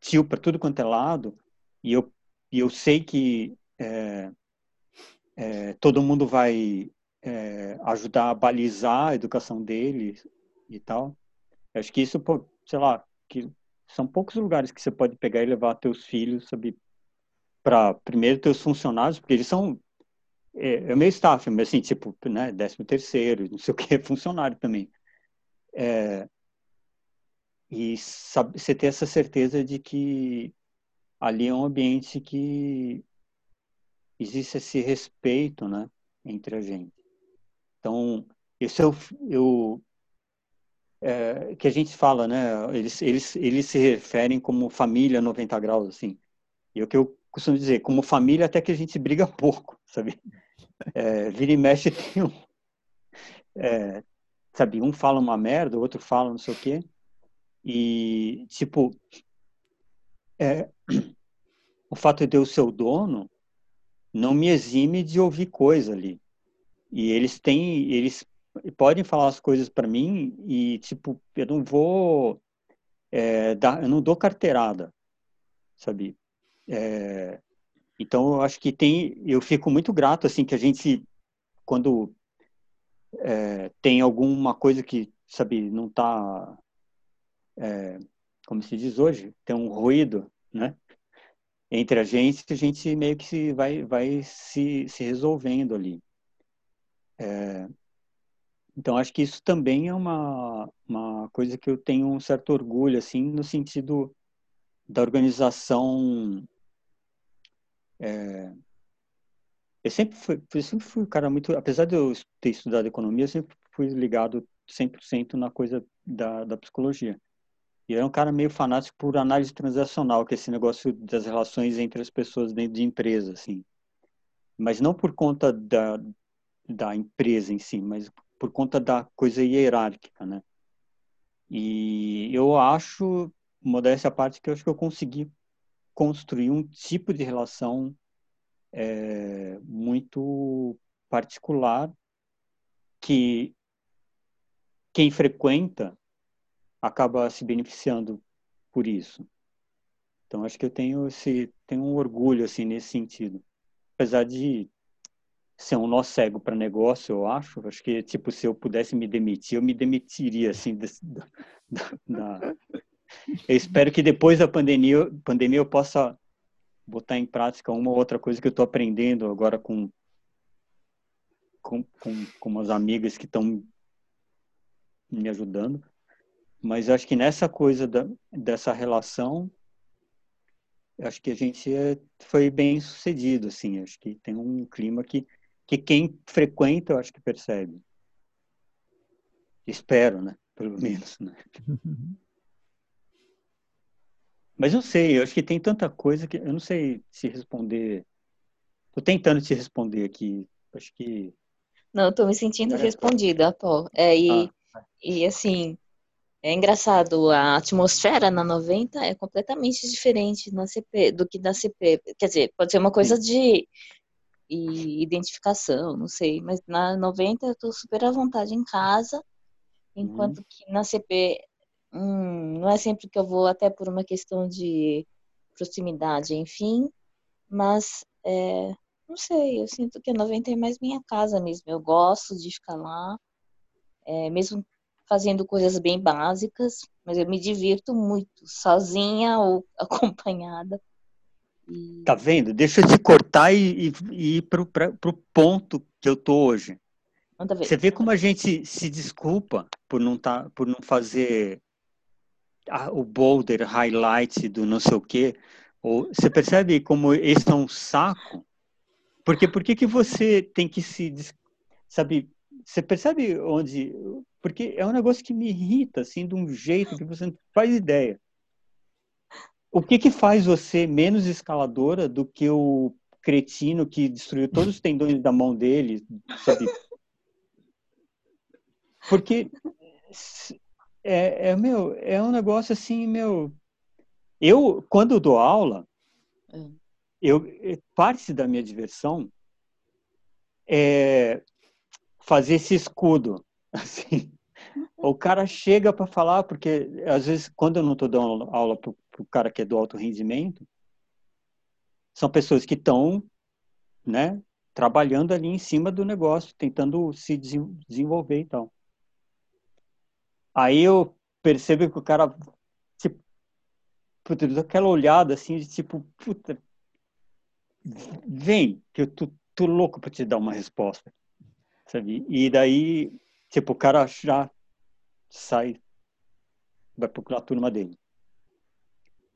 tio para tudo quanto é lado e eu e eu sei que é, é, todo mundo vai é, ajudar a balizar a educação deles e tal. Eu acho que isso, sei lá, que são poucos lugares que você pode pegar e levar teus filhos, sabe, para primeiro teus funcionários, porque eles são é, é meio staff, mas assim, tipo, né, décimo terceiro, não sei o que, [LAUGHS] funcionário também. É, e sabe, você ter essa certeza de que ali é um ambiente que existe esse respeito, né, entre a gente. Então, esse é eu, é, que a gente fala, né, eles, eles, eles se referem como família 90 graus, assim. E o que eu costumo dizer, como família até que a gente briga [LAUGHS] pouco, sabe? É, vira e mexe tem um, é, sabe, um fala uma merda, o outro fala não sei o quê, e, tipo, é, o fato de eu ser o dono não me exime de ouvir coisa ali. E eles têm, eles podem falar as coisas para mim e, tipo, eu não vou é, dar, eu não dou carteirada, sabe? É, então, eu acho que tem, eu fico muito grato, assim, que a gente, quando é, tem alguma coisa que, sabe, não está é, como se diz hoje, tem um ruído, né? Entre a gente, a gente meio que se, vai, vai se, se resolvendo ali. É, então, acho que isso também é uma, uma coisa que eu tenho um certo orgulho, assim, no sentido da organização é, eu sempre fui, sempre fui um cara muito, apesar de eu ter estudado economia, eu sempre fui ligado 100% na coisa da, da psicologia. E era um cara meio fanático por análise transacional, que é esse negócio das relações entre as pessoas dentro de empresa, assim. Mas não por conta da, da empresa em si, mas por conta da coisa hierárquica, né? E eu acho, modéstia à parte, que eu acho que eu consegui construir um tipo de relação é, muito particular que quem frequenta acaba se beneficiando por isso. Então acho que eu tenho esse tenho um orgulho assim nesse sentido. Apesar de ser um nó cego para negócio, eu acho, acho que tipo se eu pudesse me demitir, eu me demitiria assim [LAUGHS] desse, da, da, Eu espero que depois da pandemia, pandemia eu possa botar em prática uma ou outra coisa que eu estou aprendendo agora com com, com, com umas amigas que estão me ajudando mas acho que nessa coisa da, dessa relação, acho que a gente é, foi bem sucedido, assim. Acho que tem um clima que, que quem frequenta, eu acho que percebe. Espero, né? Pelo [LAUGHS] menos, né? Mas eu sei, eu acho que tem tanta coisa que eu não sei se responder. Estou tentando te responder aqui. Acho que. Não, estou me sentindo é, respondida, Paul. É, e, ah. e assim, é engraçado, a atmosfera na 90 é completamente diferente na CP do que na CP. Quer dizer, pode ser uma coisa de identificação, não sei, mas na 90 eu tô super à vontade em casa, enquanto uhum. que na CP hum, não é sempre que eu vou, até por uma questão de proximidade, enfim, mas é, não sei, eu sinto que a 90 é mais minha casa mesmo, eu gosto de ficar lá, é, mesmo fazendo coisas bem básicas, mas eu me divirto muito, sozinha ou [LAUGHS] acompanhada. E... Tá vendo? Deixa eu te cortar e, e, e ir pro, pra, pro ponto que eu tô hoje. Você vê como a gente se desculpa por não, tá, por não fazer a, o boulder highlight do não sei o quê. Ou, você percebe como esse é um saco? Porque por que, que você tem que se, sabe, você percebe onde porque é um negócio que me irrita, assim, de um jeito que você não faz ideia. O que que faz você menos escaladora do que o cretino que destruiu todos os tendões da mão dele, sabe? Porque é, é meu, é um negócio assim, meu. Eu quando eu dou aula, é. eu parte da minha diversão é fazer esse escudo [LAUGHS] Assim, o cara chega para falar, porque às vezes, quando eu não estou dando aula para o cara que é do alto rendimento, são pessoas que estão né, trabalhando ali em cima do negócio, tentando se desenvolver e tal. Aí eu percebo que o cara, tipo, puta, aquela olhada assim, de tipo, puta, vem, que eu tô, tô louco para te dar uma resposta, sabe? E daí Tipo, o cara já sai, vai procurar a turma dele.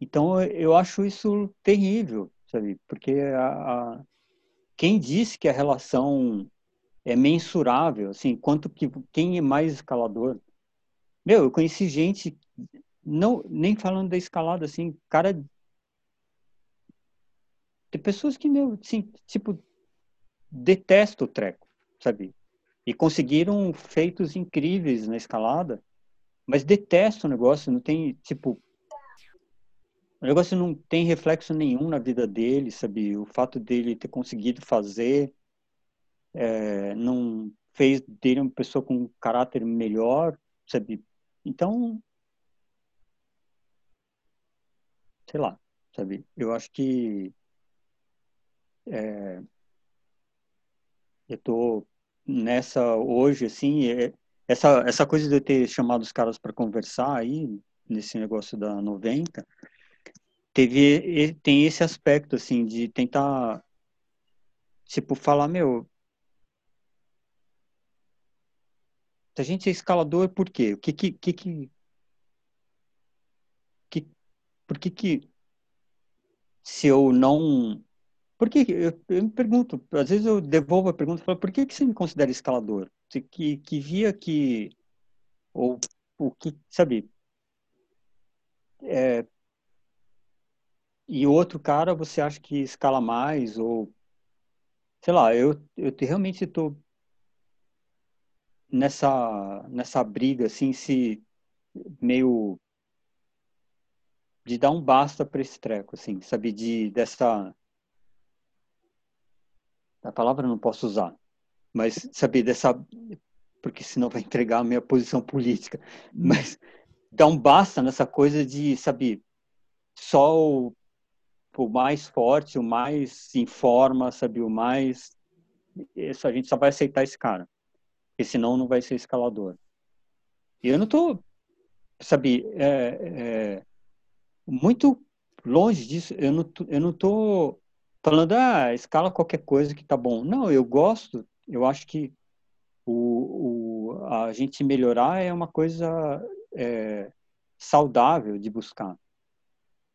Então, eu acho isso terrível, sabe? Porque a, a, quem disse que a relação é mensurável, assim, quanto que quem é mais escalador? Meu, eu conheci gente, não nem falando da escalada, assim, cara, tem pessoas que meu, assim, tipo, detesto o treco, sabe? E conseguiram feitos incríveis na escalada, mas detesto o negócio, não tem, tipo, o negócio não tem reflexo nenhum na vida dele, sabe? O fato dele ter conseguido fazer é, não fez dele uma pessoa com um caráter melhor, sabe? Então, sei lá, sabe? Eu acho que é, eu tô nessa hoje, assim, é, essa, essa coisa de eu ter chamado os caras para conversar aí, nesse negócio da 90, teve, tem esse aspecto, assim, de tentar, tipo, falar, meu, a gente é escalador por quê? O que, que, que, que por que que se eu não por que, eu, eu, me pergunto, às vezes eu devolvo a pergunta e falo, por que, que você me considera escalador? Você que, que via que, ou o que, sabe, é, e outro cara você acha que escala mais, ou, sei lá, eu, eu realmente estou nessa, nessa briga, assim, se meio de dar um basta para esse treco, assim, sabe, de dessa a palavra não posso usar, mas saber dessa porque senão vai entregar a minha posição política, hum. mas dá um basta nessa coisa de, sabe, só o, o mais forte, o mais informa, sabe, o mais isso a gente só vai aceitar esse cara, porque senão não vai ser escalador. E eu não tô, sabe, é, é, muito longe disso. Eu não, eu não tô falando, ah, escala qualquer coisa que tá bom. Não, eu gosto, eu acho que o, o a gente melhorar é uma coisa é, saudável de buscar.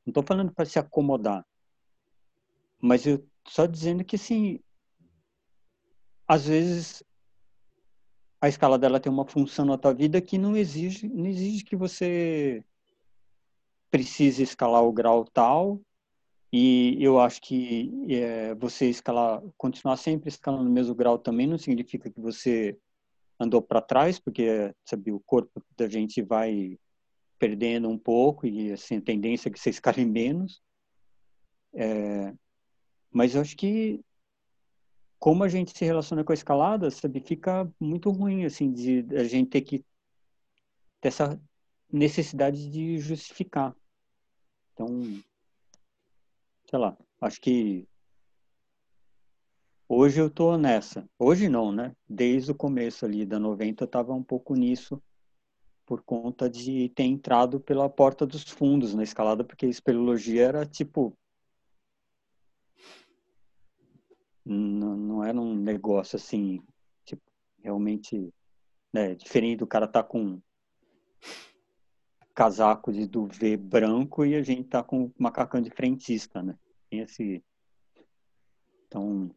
Não estou falando para se acomodar, mas eu só dizendo que assim, às vezes a escala dela tem uma função na tua vida que não exige, não exige que você precise escalar o grau tal e eu acho que é, você escalar, continuar sempre escalando no mesmo grau também não significa que você andou para trás, porque sabe o corpo da gente vai perdendo um pouco e assim a tendência é que você escale [LAUGHS] menos. É, mas eu acho que como a gente se relaciona com a escalada, sabe, fica muito ruim assim de a gente ter que ter essa necessidade de justificar. Então, sei lá, acho que hoje eu tô nessa. Hoje não, né? Desde o começo ali da 90 eu tava um pouco nisso por conta de ter entrado pela porta dos fundos na escalada, porque a espeleologia era tipo não, não era um negócio assim, tipo, realmente né, diferente do cara tá com casaco de duvet branco e a gente tá com macacão de frentista, né? Tem esse... Então...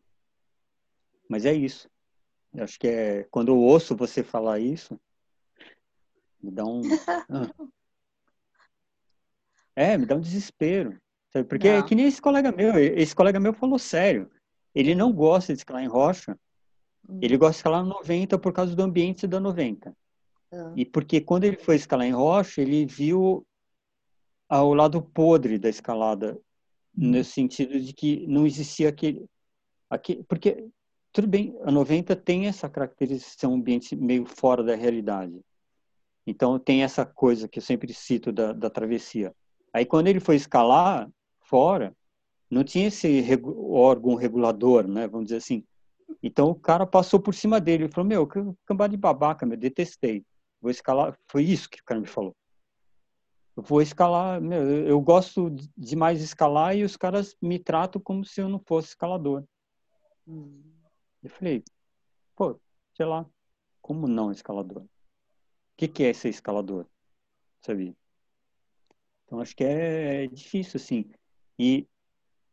Mas é isso. Eu acho que é... Quando eu ouço você falar isso, me dá um... [LAUGHS] É, me dá um desespero. Sabe? Porque é que nem esse colega meu. Esse colega meu falou sério. Ele não gosta de escalar em rocha. Hum. Ele gosta de escalar no 90 por causa do ambiente da 90. Ah. E porque quando ele foi escalar em rocha, ele viu o lado podre da escalada, hum. no sentido de que não existia aquele, aquele. Porque, tudo bem, a 90 tem essa ser um ambiente meio fora da realidade. Então, tem essa coisa que eu sempre cito da, da travessia. Aí, quando ele foi escalar fora, não tinha esse regu órgão regulador, né? Vamos dizer assim. Então, o cara passou por cima dele. Ele falou: Meu, que cambada de babaca, meu, detestei. Vou escalar. Foi isso que o cara me falou. Eu vou escalar. Meu, eu gosto demais de escalar e os caras me tratam como se eu não fosse escalador. Hum. Eu falei, pô, sei lá, como não escalador? O que, que é ser escalador? Sabe? Então acho que é difícil, assim. E,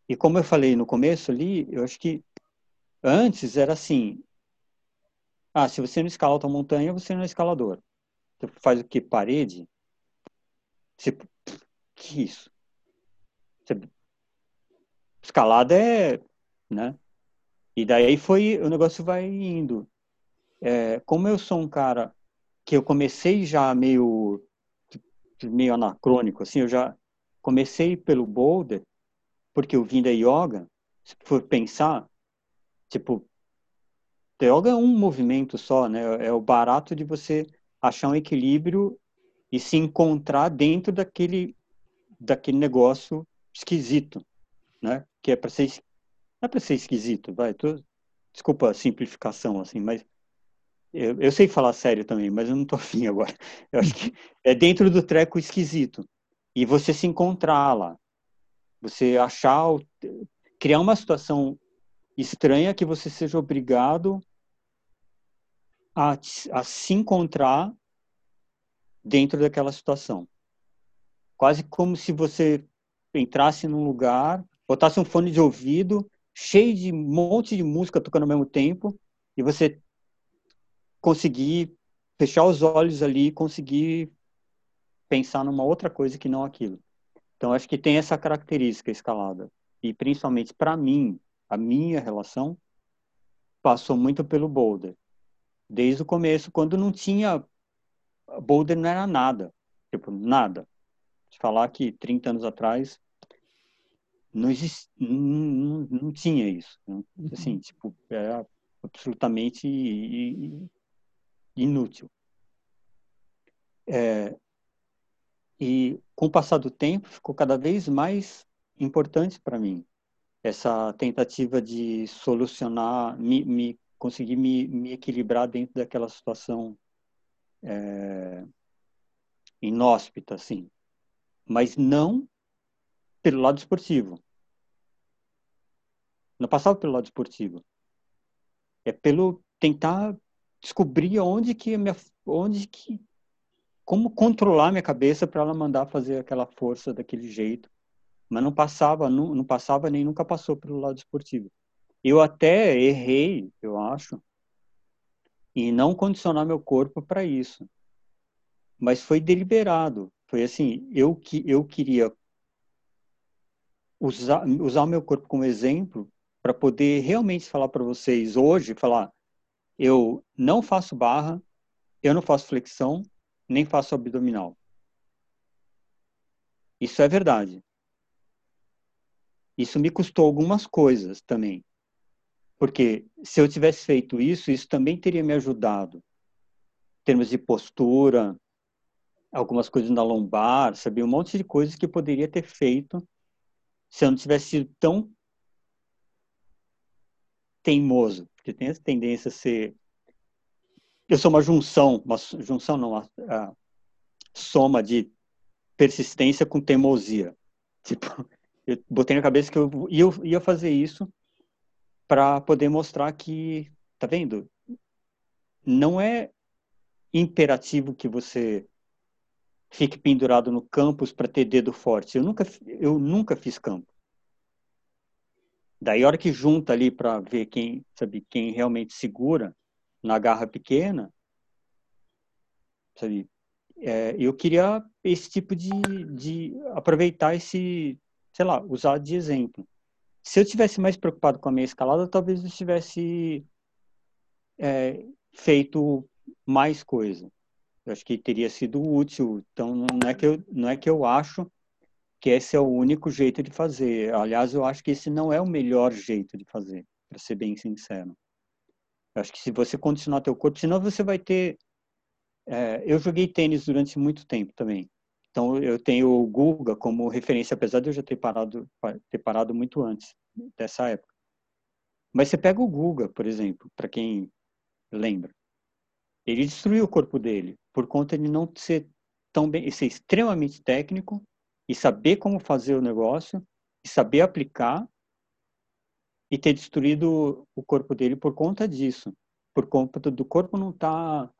e como eu falei no começo ali, eu acho que antes era assim: ah, se você não escala alta montanha, você não é escalador. Você faz o que? Parede? Você, que isso? Você, escalada é, né? E daí foi, o negócio vai indo. É, como eu sou um cara que eu comecei já meio meio anacrônico, assim, eu já comecei pelo boulder, porque eu vim da yoga, se for pensar, tipo, yoga é um movimento só, né? É o barato de você achar um equilíbrio e se encontrar dentro daquele daquele negócio esquisito, né? Que é para ser não é para ser esquisito, vai. Tô, desculpa a simplificação assim, mas eu, eu, sei falar sério também, mas eu não tô [LAUGHS] afim agora. Eu acho que é dentro do treco esquisito e você se encontrar lá, você achar criar uma situação estranha que você seja obrigado a, a se encontrar dentro daquela situação. Quase como se você entrasse num lugar, botasse um fone de ouvido, cheio de um monte de música tocando ao mesmo tempo e você conseguir fechar os olhos ali e conseguir pensar numa outra coisa que não aquilo. Então acho que tem essa característica escalada e principalmente para mim a minha relação passou muito pelo boulder desde o começo quando não tinha boulder não era nada tipo nada de falar que 30 anos atrás não existe não, não, tinha isso né? assim uhum. tipo era absolutamente inútil é, e com o passar do tempo ficou cada vez mais importante para mim essa tentativa de solucionar, me, me conseguir me, me, equilibrar dentro daquela situação é, inóspita, assim, mas não pelo lado esportivo. Não passava pelo lado esportivo. É pelo tentar descobrir onde que minha, onde que como controlar minha cabeça para ela mandar fazer aquela força daquele jeito. Mas não passava, não, não passava nem nunca passou pelo lado esportivo. Eu até errei, eu acho, em não condicionar meu corpo para isso. Mas foi deliberado. Foi assim, eu que eu queria usar usar meu corpo como exemplo para poder realmente falar para vocês hoje, falar, eu não faço barra, eu não faço flexão, nem faço abdominal. Isso é verdade. Isso me custou algumas coisas também. Porque se eu tivesse feito isso, isso também teria me ajudado. Em termos de postura, algumas coisas na lombar, sabia? Um monte de coisas que eu poderia ter feito se eu não tivesse sido tão teimoso. Porque tem essa tendência a ser eu sou uma junção, uma junção não, uma soma de persistência com teimosia. Tipo, [LAUGHS] eu botei na cabeça que eu ia fazer isso para poder mostrar que, tá vendo? Não é imperativo que você fique pendurado no campus para ter dedo forte. Eu nunca, eu nunca fiz campo. Daí, a hora que junta ali para ver quem, sabe, quem realmente segura, na garra pequena, sabe? É, eu queria esse tipo de, de aproveitar esse, sei lá, usar de exemplo. Se eu tivesse mais preocupado com a minha escalada, talvez eu tivesse é, feito mais coisa. Eu acho que teria sido útil. Então não é que eu não é que eu acho que esse é o único jeito de fazer. Aliás, eu acho que esse não é o melhor jeito de fazer, para ser bem sincero. Eu acho que se você condicionar teu corpo, senão você vai ter... É, eu joguei tênis durante muito tempo também. Então, eu tenho o Guga como referência, apesar de eu já ter parado, ter parado muito antes dessa época. Mas você pega o Guga, por exemplo, para quem lembra. Ele destruiu o corpo dele por conta de não ser tão bem, ser extremamente técnico e saber como fazer o negócio e saber aplicar e ter destruído o corpo dele por conta disso, por conta do corpo não estar tá,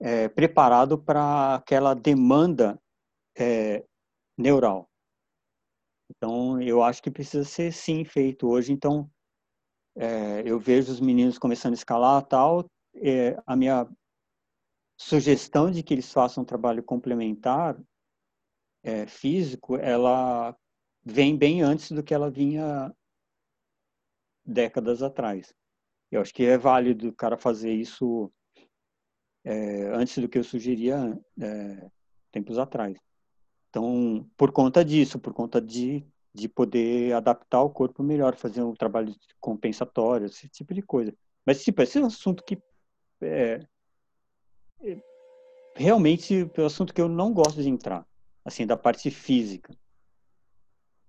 é, preparado para aquela demanda é, neural. Então, eu acho que precisa ser sim feito hoje. Então, é, eu vejo os meninos começando a escalar tal. É, a minha sugestão de que eles façam um trabalho complementar é, físico, ela vem bem antes do que ela vinha décadas atrás. Eu acho que é válido o cara fazer isso é, antes do que eu sugeria é, tempos atrás. Então, por conta disso, por conta de, de poder adaptar o corpo melhor, fazer um trabalho compensatório, esse tipo de coisa. Mas, tipo, esse é um assunto que é, é, realmente é um assunto que eu não gosto de entrar, assim, da parte física.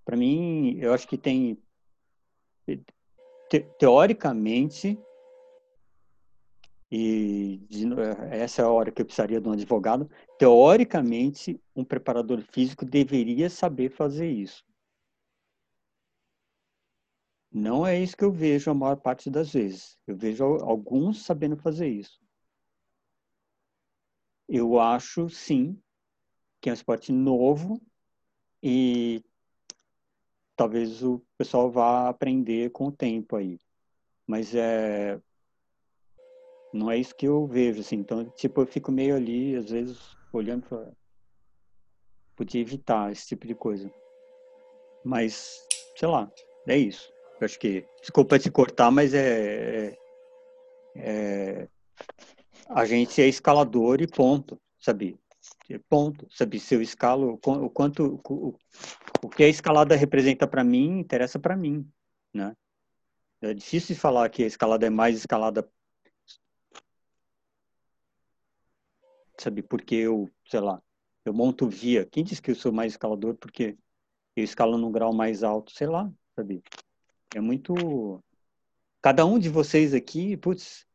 Para mim, eu acho que tem te, teoricamente, e de, essa é a hora que eu precisaria de um advogado, teoricamente, um preparador físico deveria saber fazer isso. Não é isso que eu vejo a maior parte das vezes. Eu vejo alguns sabendo fazer isso. Eu acho, sim, que é um esporte novo e talvez o pessoal vá aprender com o tempo aí. Mas é não é isso que eu vejo assim. Então, tipo, eu fico meio ali às vezes olhando para podia evitar esse tipo de coisa. Mas, sei lá, é isso. Eu acho que, desculpa te cortar, mas é, é, é a gente é escalador e ponto, sabe? Ponto, sabe? Se eu escalo, o quanto, o, o que a escalada representa para mim, interessa para mim, né? É difícil de falar que a escalada é mais escalada, sabe? Porque eu, sei lá, eu monto via. Quem diz que eu sou mais escalador porque eu escalo num grau mais alto? Sei lá, sabe? É muito. Cada um de vocês aqui, putz,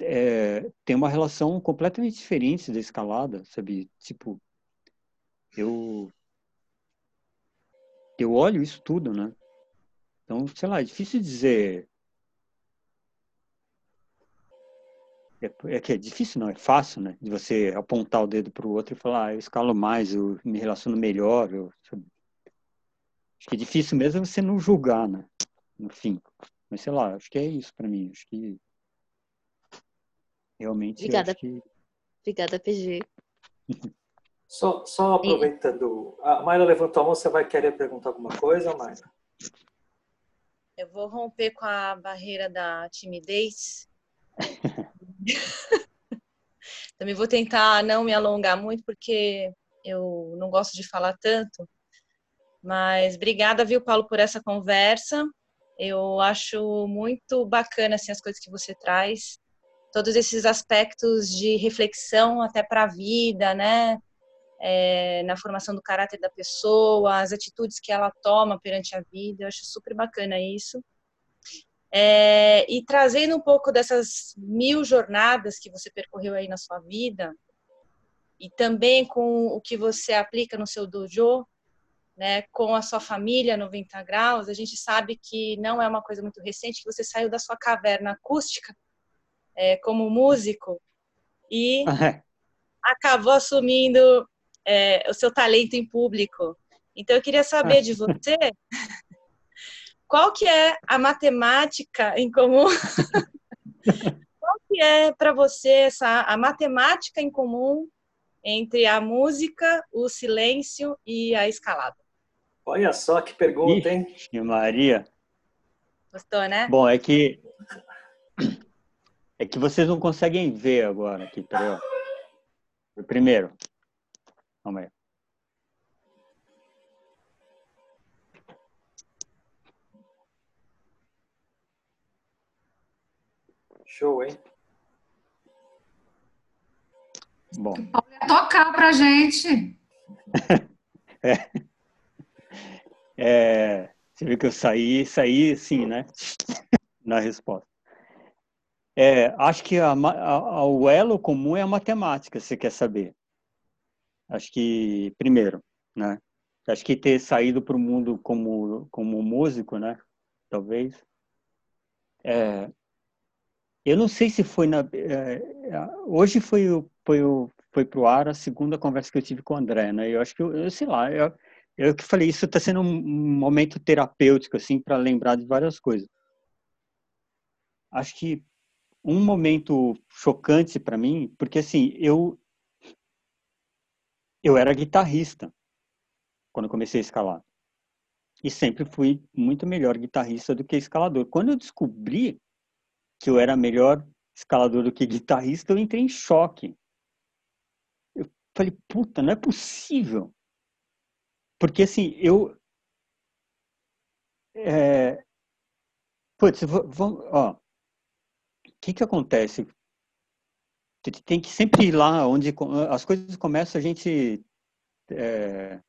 é, tem uma relação completamente diferente da escalada, sabe? Tipo, eu eu olho isso tudo, né? Então, sei lá, é difícil dizer É, é, que é difícil, não, é fácil, né? De você apontar o dedo para o outro e falar, ah, eu escalo mais, eu me relaciono melhor. Eu, acho que é difícil mesmo você não julgar, né? No fim. Mas sei lá, acho que é isso para mim. Acho que realmente. Obrigada. Que... Obrigada, PG. [LAUGHS] Só, só aproveitando, a Mayra levantou a mão, você vai querer perguntar alguma coisa, Mayra? Eu vou romper com a barreira da timidez [LAUGHS] [LAUGHS] Também vou tentar não me alongar muito, porque eu não gosto de falar tanto. Mas obrigada, viu, Paulo, por essa conversa. Eu acho muito bacana assim, as coisas que você traz, todos esses aspectos de reflexão até para a vida, né? É, na formação do caráter da pessoa, as atitudes que ela toma perante a vida. Eu acho super bacana isso. É, e trazendo um pouco dessas mil jornadas que você percorreu aí na sua vida, e também com o que você aplica no seu dojo, né, com a sua família 90 graus, a gente sabe que não é uma coisa muito recente, que você saiu da sua caverna acústica é, como músico e [LAUGHS] acabou assumindo é, o seu talento em público. Então, eu queria saber de você [LAUGHS] qual que é a matemática em comum? [LAUGHS] qual que é para você essa a matemática em comum entre a música, o silêncio e a escalada? Olha só que pergunta, hein? Ixi, Maria. Gostou, né? Bom, é que é que vocês não conseguem ver agora aqui, peraí. Primeiro, vamos aí. Show, hein? Bom. Pode tocar pra gente. [LAUGHS] é. é. Você viu que eu saí, saí sim, né? [LAUGHS] Na resposta. É, acho que a, a, o elo comum é a matemática, se você quer saber. Acho que, primeiro, né? Acho que ter saído para o mundo como, como músico, né? Talvez. É, eu não sei se foi na. É, hoje foi o, foi o foi pro ar a segunda conversa que eu tive com o André, né? Eu acho que eu, eu sei lá, eu, eu que falei isso está sendo um momento terapêutico assim para lembrar de várias coisas. Acho que um momento chocante para mim, porque assim eu eu era guitarrista quando comecei a escalar e sempre fui muito melhor guitarrista do que escalador. Quando eu descobri que eu era melhor escalador do que guitarrista, eu entrei em choque. Eu falei, puta, não é possível. Porque assim, eu. É, putz, vamos, ó. O que que acontece? Tem que sempre ir lá onde as coisas começam, a gente. É,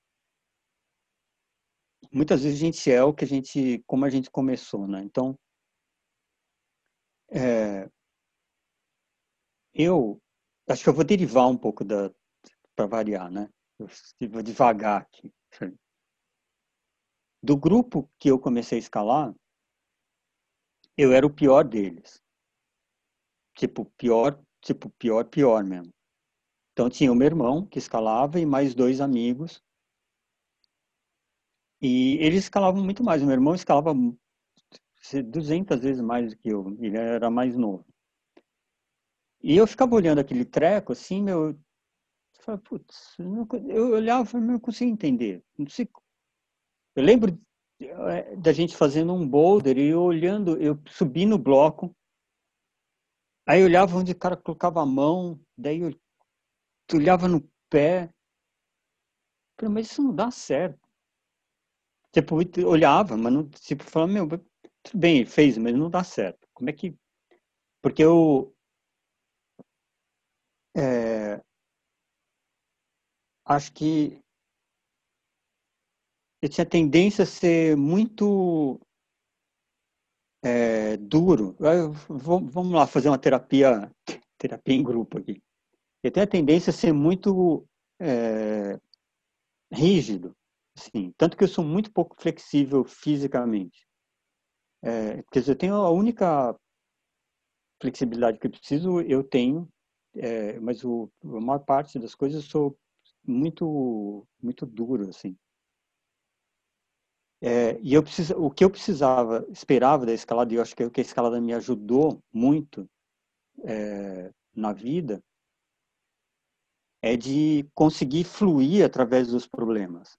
muitas vezes a gente é o que a gente, como a gente começou, né? Então, é, eu acho que eu vou derivar um pouco da para variar, né? Eu vou devagar aqui. Do grupo que eu comecei a escalar, eu era o pior deles. Tipo, pior, tipo, pior, pior mesmo. Então tinha o meu irmão que escalava e mais dois amigos. E eles escalavam muito mais. O meu irmão escalava 200 vezes mais do que eu. Ele era mais novo. E eu ficava olhando aquele treco, assim, meu. Eu, putz, eu olhava e não conseguia entender. Não sei. Eu lembro eh, da gente fazendo um boulder e eu olhando, eu subi no bloco, aí eu olhava onde o cara colocava a mão, daí eu olhava no pé. Falei, mas isso não dá certo. Tipo, olhava, mas não, tipo, falava, meu, tudo bem, fez, mas não dá certo. Como é que. Porque eu. É, acho que eu tinha tendência a ser muito é, duro. Eu, vamos lá fazer uma terapia, terapia em grupo aqui. Eu tenho a tendência a ser muito é, rígido, assim, tanto que eu sou muito pouco flexível fisicamente. É, quer dizer, eu tenho a única flexibilidade que eu preciso, eu tenho, é, mas o, a maior parte das coisas eu sou muito muito duro assim. É, e eu precisa, o que eu precisava, esperava da escalada, e eu acho que, é que a escalada me ajudou muito é, na vida, é de conseguir fluir através dos problemas.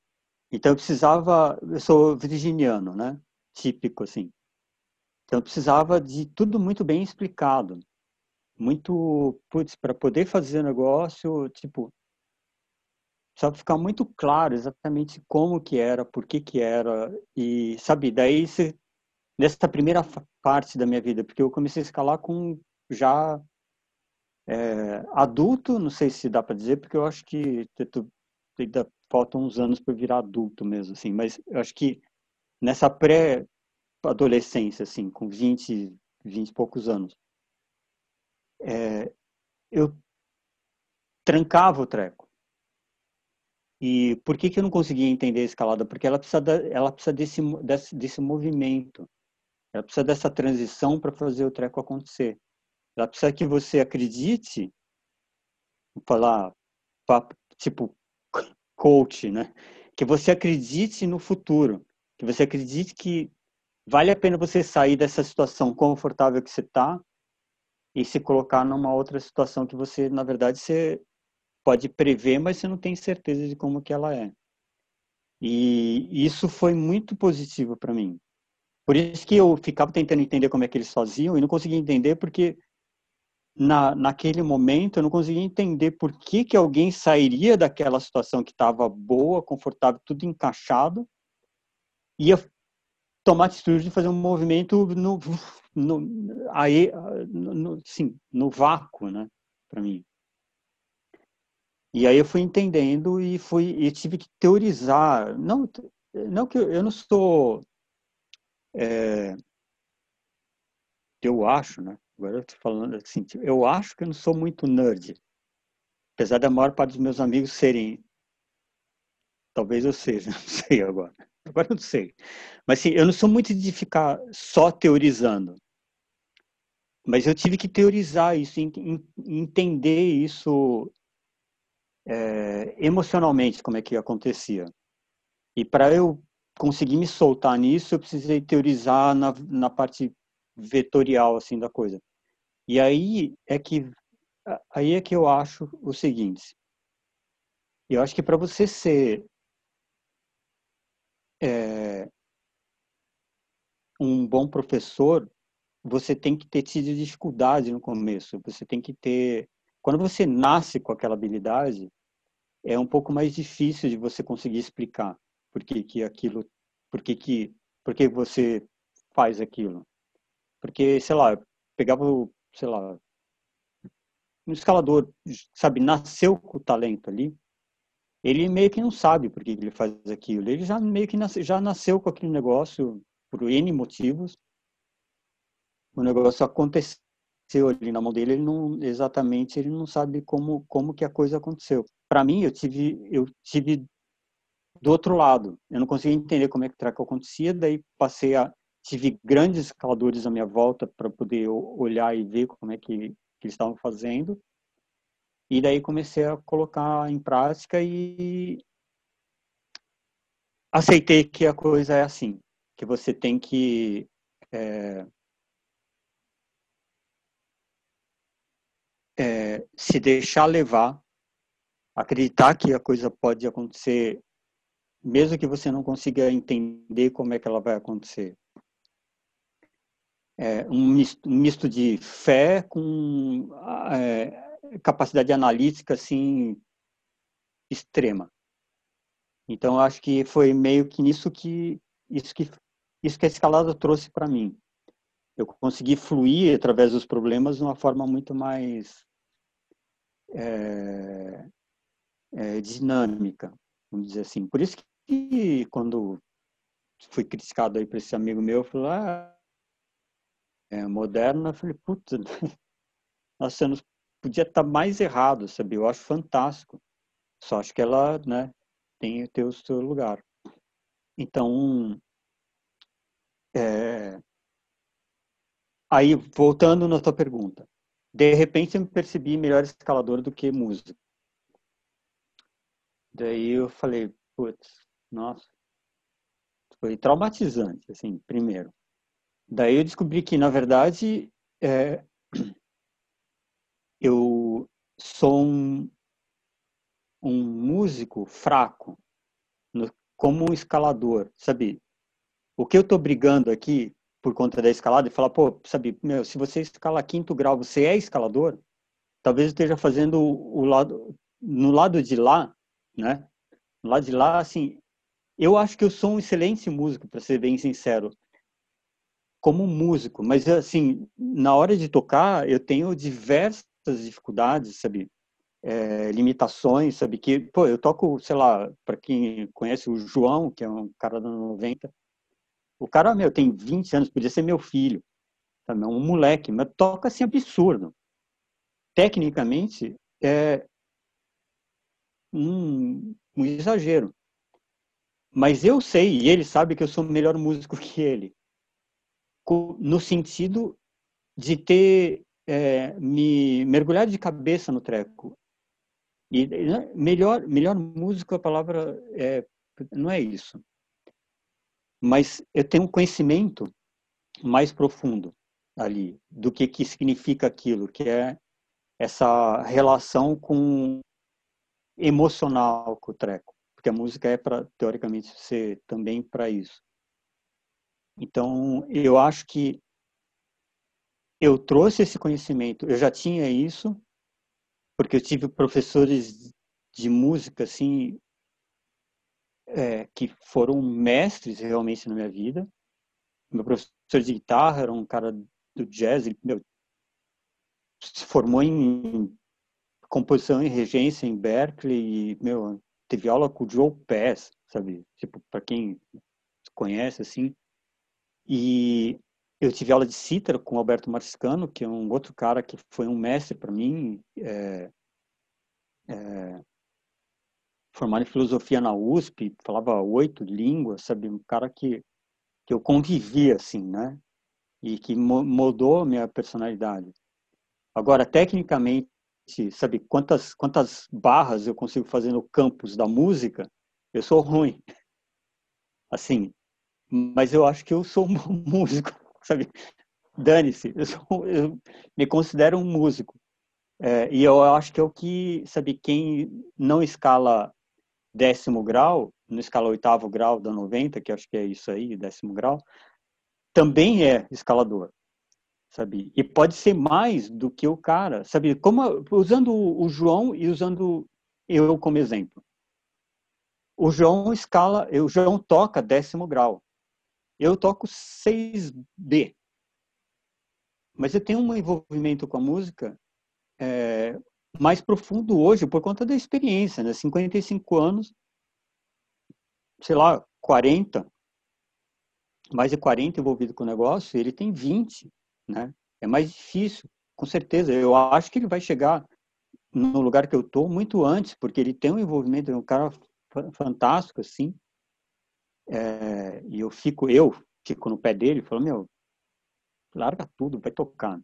Então eu precisava, eu sou virginiano, né? Típico assim. Então precisava de tudo muito bem explicado. Muito, putz, para poder fazer negócio, tipo, precisava ficar muito claro exatamente como que era, por que que era e sabe, daí se, nessa primeira parte da minha vida, porque eu comecei a escalar com já é, adulto, não sei se dá para dizer, porque eu acho que ainda faltam uns anos para virar adulto mesmo, assim, mas eu acho que nessa pré-adolescência, assim, com 20, 20 e poucos anos, é, eu trancava o treco. E por que, que eu não conseguia entender a escalada? Porque ela precisa, da, ela precisa desse, desse, desse movimento. Ela precisa dessa transição para fazer o treco acontecer. Ela precisa que você acredite, falar, tipo, coach, né? Que você acredite no futuro, que você acredite que vale a pena você sair dessa situação confortável que você está e se colocar numa outra situação que você, na verdade, você pode prever, mas você não tem certeza de como que ela é. E isso foi muito positivo para mim. Por isso que eu ficava tentando entender como é que eles faziam e não conseguia entender porque na, naquele momento eu não conseguia entender por que, que alguém sairia daquela situação que estava boa, confortável, tudo encaixado, ia tomar atitude de fazer um movimento no, no, aí, no, sim, no vácuo, né, para mim. E aí eu fui entendendo e fui e tive que teorizar. Não, não que eu, não sou, é, eu acho, né? Agora eu estou falando assim, eu acho que eu não sou muito nerd. Apesar da maior parte dos meus amigos serem. Talvez eu seja, [LAUGHS] não sei agora. Agora eu não sei. Mas assim, eu não sou muito de ficar só teorizando. Mas eu tive que teorizar isso, entender isso é, emocionalmente, como é que acontecia. E para eu conseguir me soltar nisso, eu precisei teorizar na, na parte vetorial assim da coisa. E aí é que aí é que eu acho o seguinte. Eu acho que para você ser é, um bom professor, você tem que ter tido dificuldade no começo. Você tem que ter quando você nasce com aquela habilidade, é um pouco mais difícil de você conseguir explicar por que, que aquilo, por que, que, por que você faz aquilo. Porque, sei lá, pegava, sei lá, um escalador, sabe, nasceu com o talento ali, ele meio que não sabe por que ele faz aquilo. Ele já meio que nasce, já nasceu com aquele negócio por N motivos. O negócio aconteceu ali na mão dele, ele não exatamente, ele não sabe como como que a coisa aconteceu. Para mim, eu tive eu tive do outro lado. Eu não conseguia entender como é que o treco acontecia, daí passei a tive grandes escaladores à minha volta para poder olhar e ver como é que, que eles estavam fazendo. E daí comecei a colocar em prática e aceitei que a coisa é assim, que você tem que é, é, se deixar levar, acreditar que a coisa pode acontecer, mesmo que você não consiga entender como é que ela vai acontecer. É, um, misto, um misto de fé com é, capacidade analítica assim extrema. Então acho que foi meio que nisso que isso que isso que a escalada trouxe para mim. Eu consegui fluir através dos problemas de uma forma muito mais é, é, dinâmica, vamos dizer assim. Por isso que quando fui criticado aí por esse amigo meu, falou, ah, é moderna, eu falei, puta, [LAUGHS] nossa, não podia estar mais errado, sabe? Eu acho fantástico. Só acho que ela, né, tem, ter o seu lugar. Então, é... aí, voltando na tua pergunta, de repente eu me percebi melhor escalador do que músico. Daí eu falei, putz, nossa, foi traumatizante, assim, primeiro. Daí eu descobri que, na verdade, é, eu sou um, um músico fraco, no, como um escalador, sabe? O que eu estou brigando aqui por conta da escalada e falar, pô, sabe, meu, se você escala quinto grau, você é escalador? Talvez eu esteja fazendo o lado, no lado de lá, né? No lado de lá, assim, eu acho que eu sou um excelente músico, para ser bem sincero, como músico, mas assim, na hora de tocar, eu tenho diversas dificuldades, sabe? é, limitações, sabe? Que, pô, eu toco, sei lá, para quem conhece o João, que é um cara da 90, o cara, meu, tem 20 anos, podia ser meu filho, também um moleque, mas toca assim absurdo. Tecnicamente, é um, um exagero. Mas eu sei, e ele sabe que eu sou melhor músico que ele. No sentido de ter é, me mergulhado de cabeça no treco. E né, melhor, melhor músico, a palavra é, não é isso. Mas eu tenho um conhecimento mais profundo ali do que que significa aquilo, que é essa relação com emocional com o treco, porque a música é para teoricamente ser também para isso. Então, eu acho que eu trouxe esse conhecimento, eu já tinha isso, porque eu tive professores de música assim é, que foram mestres realmente na minha vida. Meu professor de guitarra era um cara do jazz, ele meu, se formou em composição e regência em Berkeley e meu teve aula com o Joe Pass, sabe? Tipo, para quem conhece assim. E eu tive aula de cítara com Alberto Marsicano, que é um outro cara que foi um mestre para mim, é, é, formado em filosofia na USP, falava oito línguas, sabe, um cara que que eu convivia assim, né? E que mudou a minha personalidade. Agora, tecnicamente, sabe quantas quantas barras eu consigo fazer no campus da música? Eu sou [LAUGHS] ruim. Assim, mas eu acho que eu sou um [LAUGHS] músico sabe? Dane-se, eu, eu, me considero um músico. É, e eu acho que é o que, sabe, quem não escala décimo grau, não escala oitavo grau da 90, que acho que é isso aí, décimo grau, também é escalador, sabe? E pode ser mais do que o cara, sabe? Como usando o João e usando eu como exemplo. O João escala, o João toca décimo grau. Eu toco 6B. Mas eu tenho um envolvimento com a música é, mais profundo hoje por conta da experiência, né? 55 anos, sei lá, 40, mais de 40 envolvido com o negócio, ele tem 20, né? É mais difícil, com certeza. Eu acho que ele vai chegar no lugar que eu estou muito antes, porque ele tem um envolvimento, é um cara fantástico, assim, é, e eu fico, eu fico no pé dele, falo, meu, larga tudo, vai tocar.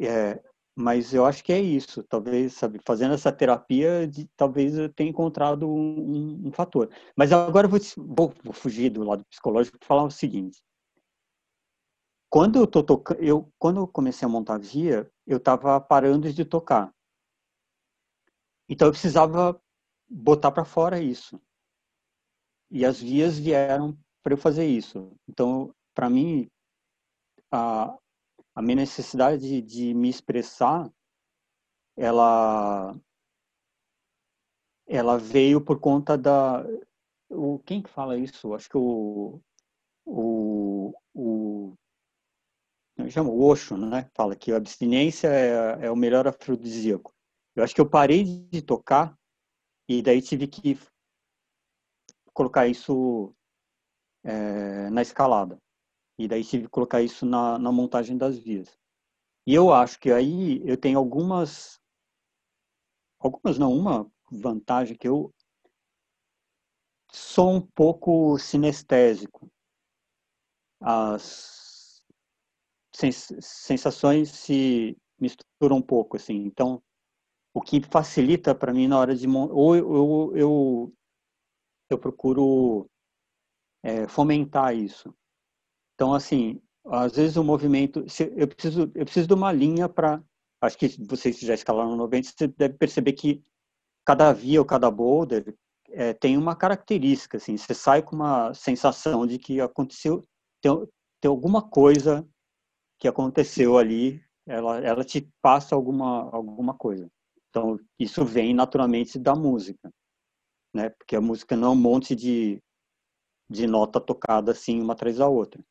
É, mas eu acho que é isso. Talvez, sabe, fazendo essa terapia, de, talvez eu tenha encontrado um, um, um fator. Mas agora eu vou, vou, vou, fugir do lado psicológico e falar o seguinte. Quando eu tô tocando, eu quando eu comecei a montar via, eu estava parando de tocar. Então eu precisava botar para fora isso. E as vias vieram para eu fazer isso. Então, para mim, a, a minha necessidade de, de me expressar, ela ela veio por conta da o quem que fala isso? Acho que o o, o chama? O Osho né fala que a abstinência é, é o melhor afrodisíaco. Eu acho que eu parei de tocar e daí tive que colocar isso é, na escalada e daí que colocar isso na, na montagem das vias. E eu acho que aí eu tenho algumas, algumas não, uma vantagem que eu sou um pouco sinestésico. As sensações se misturam um pouco, assim. Então, o que facilita para mim na hora de ou eu, eu, eu procuro é, fomentar isso. Então, assim, às vezes o movimento, eu preciso, eu preciso de uma linha para, acho que vocês já escalaram no 90, você deve perceber que cada via ou cada boulder é, tem uma característica, assim, você sai com uma sensação de que aconteceu, tem, tem alguma coisa que aconteceu ali, ela, ela te passa alguma, alguma coisa. Então, isso vem naturalmente da música, né? Porque a música não é um monte de, de nota tocada assim, uma atrás da outra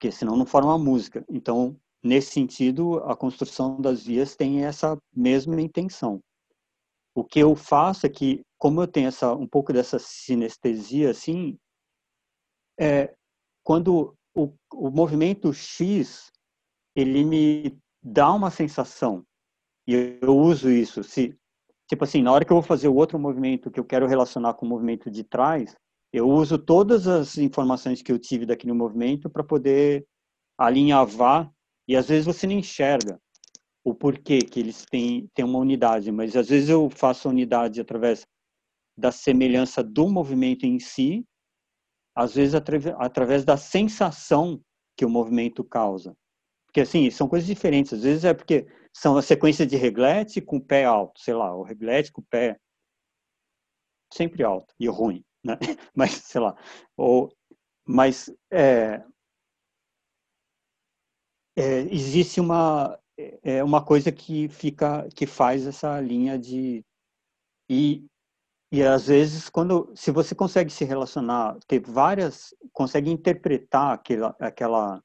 porque senão não forma música. Então, nesse sentido, a construção das vias tem essa mesma intenção. O que eu faço é que, como eu tenho essa um pouco dessa sinestesia, assim, é quando o, o movimento X ele me dá uma sensação e eu uso isso. Se tipo assim, na hora que eu vou fazer o outro movimento que eu quero relacionar com o movimento de trás, eu uso todas as informações que eu tive daquele movimento para poder alinhavar e às vezes você não enxerga o porquê que eles têm, têm uma unidade, mas às vezes eu faço a unidade através da semelhança do movimento em si, às vezes através da sensação que o movimento causa. Porque assim, são coisas diferentes. Às vezes é porque são a sequência de reglete com o pé alto, sei lá, o reglete com o pé sempre alto e ruim né? [LAUGHS] mas sei lá, ou, mas é, é, existe uma é uma coisa que fica que faz essa linha de e e às vezes quando se você consegue se relacionar ter várias consegue interpretar aquela aquela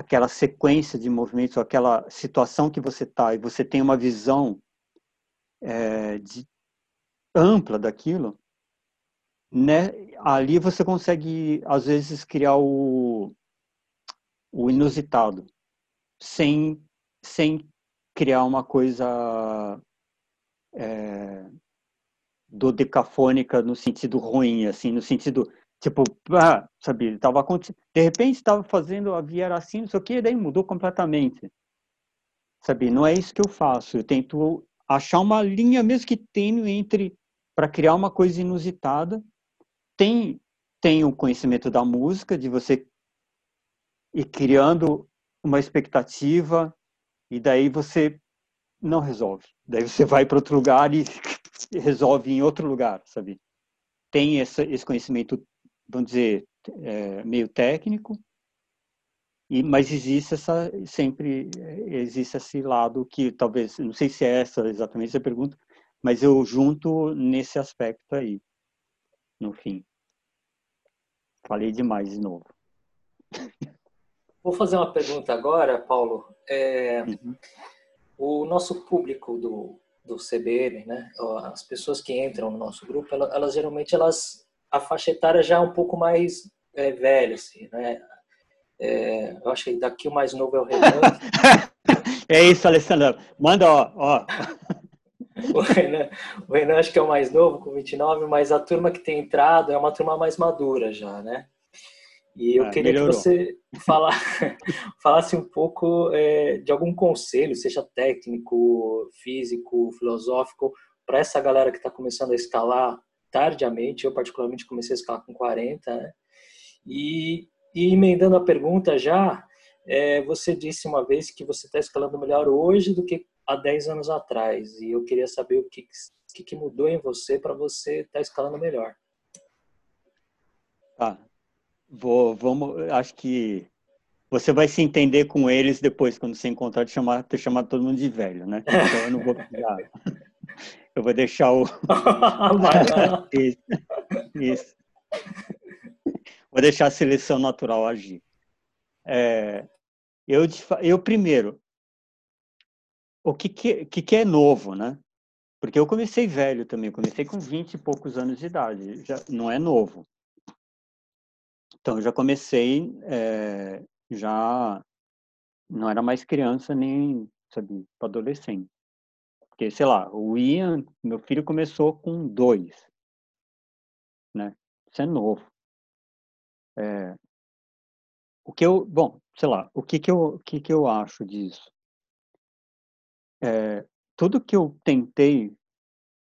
aquela sequência de movimentos aquela situação que você está e você tem uma visão é, de, ampla daquilo, né? Ali você consegue às vezes criar o, o inusitado, sem sem criar uma coisa é, dodecafônica no sentido ruim, assim, no sentido tipo, ah, sabe, tava de repente estava fazendo a via assim, não sei o que, daí mudou completamente. Sabe, não é isso que eu faço. Eu tento achar uma linha mesmo que tenho entre para criar uma coisa inusitada. Tem tem o conhecimento da música, de você ir criando uma expectativa e daí você não resolve. Daí você vai para outro lugar e [LAUGHS] resolve em outro lugar, sabe? Tem essa, esse conhecimento, vamos dizer, é, meio técnico, e, mas existe essa sempre existe esse lado que talvez não sei se é essa exatamente a pergunta, mas eu junto nesse aspecto aí, no fim. Falei demais de novo. Vou fazer uma pergunta agora, Paulo. É, uhum. O nosso público do, do CBN, né? As pessoas que entram no nosso grupo, elas, elas geralmente elas a faixa etária já é um pouco mais é, velha, assim, né? É, eu acho que daqui o mais novo é o Renan. [LAUGHS] é isso, Alessandro. Manda, ó, ó. [LAUGHS] O Renan, o Renan acho que é o mais novo, com 29, mas a turma que tem entrado é uma turma mais madura já, né? E eu Ah, queria melhorou. que você fala, [LAUGHS] falasse um pouco é, de algum conselho, seja técnico, físico, filosófico, para essa galera que está começando a escalar tardiamente. Eu, particularmente, comecei a escalar com 40, né? E, e emendando a pergunta já, é, você disse uma vez que você está escalando melhor hoje do que há 10 anos atrás. E eu queria saber o que, que, que mudou em você para você estar escalando melhor. Tá. Vou, vamos, acho que você vai se entender com eles depois, quando você encontrar, de chamar, ter chamado todo mundo de velho, né? Então eu não vou [LAUGHS] precisar. Eu vou deixar o. [LAUGHS] Isso. [LAUGHS] Isso. Vou deixar a seleção natural agir. É, eu, eu primeiro, o que que, que é novo, né? Porque eu comecei velho também, comecei com 20 e poucos anos de idade, já não é novo. Então, eu já comecei, é, já não era mais criança nem, sabe, adolescente. Porque, sei lá, o Ian, meu filho começou com dois, né? Isso é novo. É, o que eu, bom, sei lá, o que que eu, o que que eu acho disso? É, tudo que eu tentei,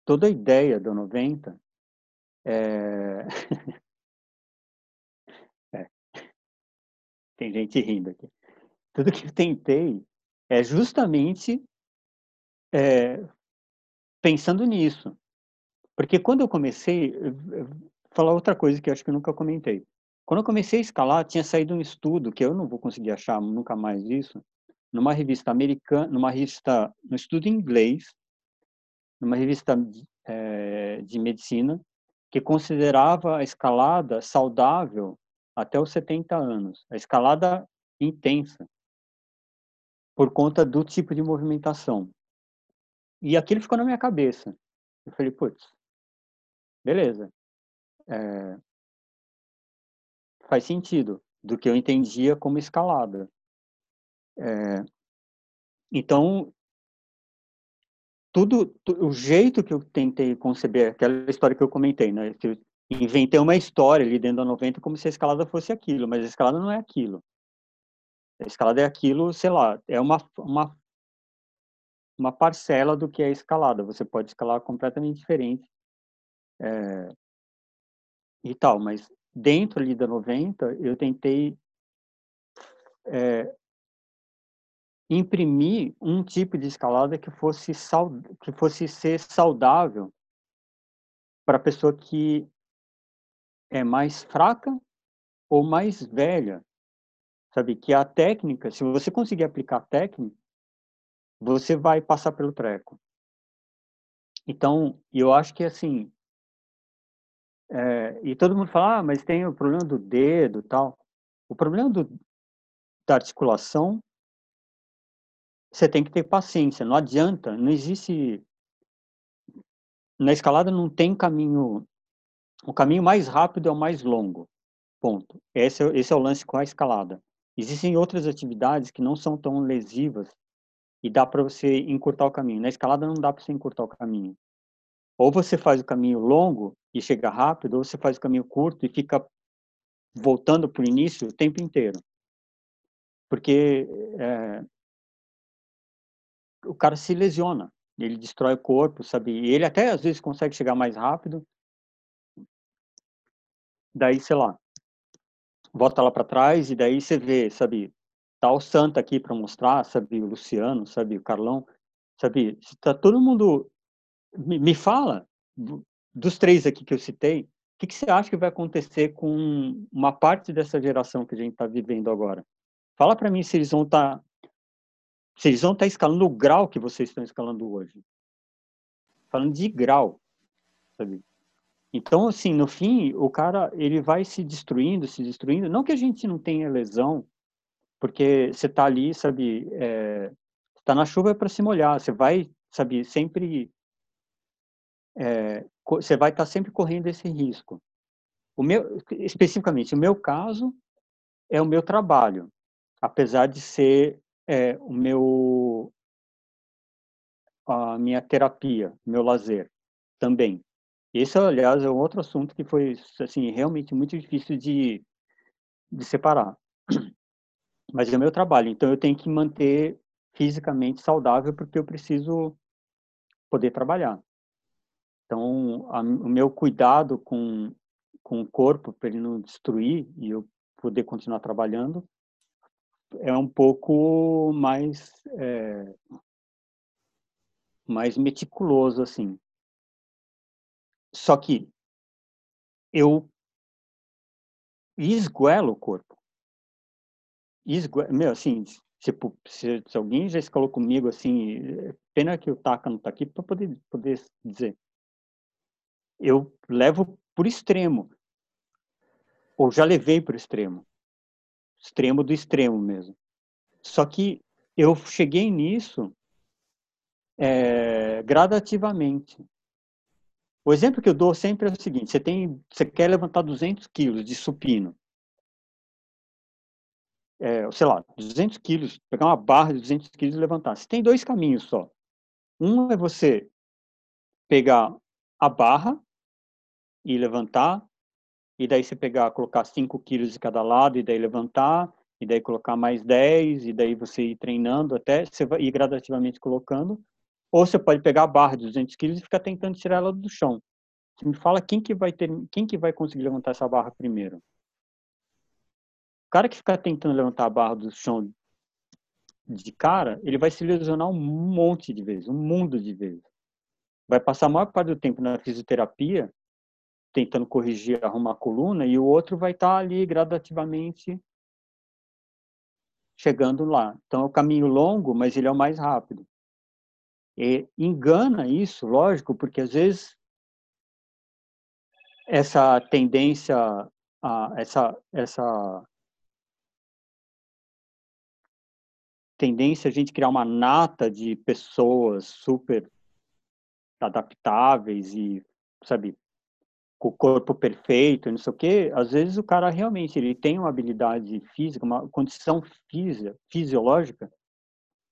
toda a ideia do 90, é, [LAUGHS] é, tem gente rindo aqui. Tudo que eu tentei é justamente é, pensando nisso. Porque quando eu comecei, falar outra coisa que eu acho que eu nunca comentei. Quando eu comecei a escalar, tinha saído um estudo que eu não vou conseguir achar nunca mais isso, numa revista americana, numa revista, um estudo em inglês, numa revista eh, de medicina, que considerava a escalada saudável até os 70 anos, a escalada intensa, por conta do tipo de movimentação. E aquilo ficou na minha cabeça. Eu falei, putz, beleza. É, faz sentido do que eu entendia como escalada. É, então, tudo, tu- o jeito que eu tentei conceber, aquela história que eu comentei, né? Que eu inventei uma história ali dentro da 90 como se a escalada fosse aquilo, mas a escalada não é aquilo. A escalada é aquilo, sei lá, é uma, uma, uma parcela do que é escalada. Você pode escalar completamente diferente é, e tal, mas dentro ali da 90, eu tentei é, imprimir um tipo de escalada que fosse que fosse ser saudável para a pessoa que é mais fraca ou mais velha, sabe? Que a técnica, se você conseguir aplicar a técnica, você vai passar pelo treco. Então, eu acho que assim, é, e todo mundo fala, ah, mas tem o problema do dedo, tal. O problema do, da articulação, você tem que ter paciência. Não adianta, não existe na escalada não tem caminho. O caminho mais rápido é o mais longo. Ponto. Esse é, esse é o lance com a escalada. Existem outras atividades que não são tão lesivas e dá para você encurtar o caminho. Na escalada não dá para você encurtar o caminho. Ou você faz o caminho longo e chega rápido, ou você faz o caminho curto e fica voltando para o início o tempo inteiro. Porque é, o cara se lesiona, ele destrói o corpo, sabe? E ele até às vezes consegue chegar mais rápido. Daí, sei lá, volta lá para trás e daí você vê, sabe? Tá o Santa aqui para mostrar, sabe? O Luciano, sabe? O Carlão, sabe? Tá todo mundo me, me fala dos três aqui que eu citei, o que, que você acha que vai acontecer com uma parte dessa geração que a gente está vivendo agora? Fala para mim se eles vão estar tá, se eles vão estar tá escalando o grau que vocês estão escalando hoje. Falando de grau, sabe? Então, assim, no fim, o cara, ele vai se destruindo, se destruindo. Não que a gente não tenha lesão, porque você tá ali, sabe, é, tá na chuva para se molhar. Você vai, sabe, sempre, é, você vai estar tá sempre correndo esse risco. O meu, especificamente, o meu caso é o meu trabalho, apesar de ser é, o meu, a minha terapia, meu lazer também. Esse, aliás, é um outro assunto que foi, assim, realmente muito difícil de, de separar. Mas é o meu trabalho, então eu tenho que manter fisicamente saudável porque eu preciso poder trabalhar. Então, a, o meu cuidado com, com o corpo para ele não destruir e eu poder continuar trabalhando é um pouco mais é, mais meticuloso assim. Só que eu esguelo o corpo. Meu, assim, tipo, se, se, alguém já escalou comigo, assim, pena que o Taka não está aqui para poder, poder dizer. Eu levo por extremo. Ou já levei por extremo. Extremo do extremo mesmo. Só que eu cheguei nisso é, gradativamente. O exemplo que eu dou sempre é o seguinte: você tem, você quer levantar 200 quilos de supino, é, sei lá, 200 quilos, pegar uma barra de 200 quilos e levantar. Você tem dois caminhos só. Um é você pegar a barra e levantar, e daí você pegar, colocar 5 quilos de cada lado e daí levantar, e daí colocar mais 10, e daí você ir treinando até você vai ir gradativamente colocando. Ou você pode pegar a barra de 200 quilos e ficar tentando tirar ela do chão. Você me fala quem que vai ter, quem que vai conseguir levantar essa barra primeiro? O cara que ficar tentando levantar a barra do chão de cara, ele vai se lesionar um monte de vezes, um mundo de vezes. Vai passar a maior parte do tempo na fisioterapia tentando corrigir, arrumar a coluna, e o outro vai estar ali gradativamente chegando lá. Então é um caminho longo, mas ele é o mais rápido. E engana isso, lógico, porque às vezes essa tendência, a, essa, essa tendência a gente criar uma nata de pessoas super adaptáveis e, sabe, com o corpo perfeito, não sei o quê, às vezes o cara realmente ele tem uma habilidade física, uma condição física, fisiológica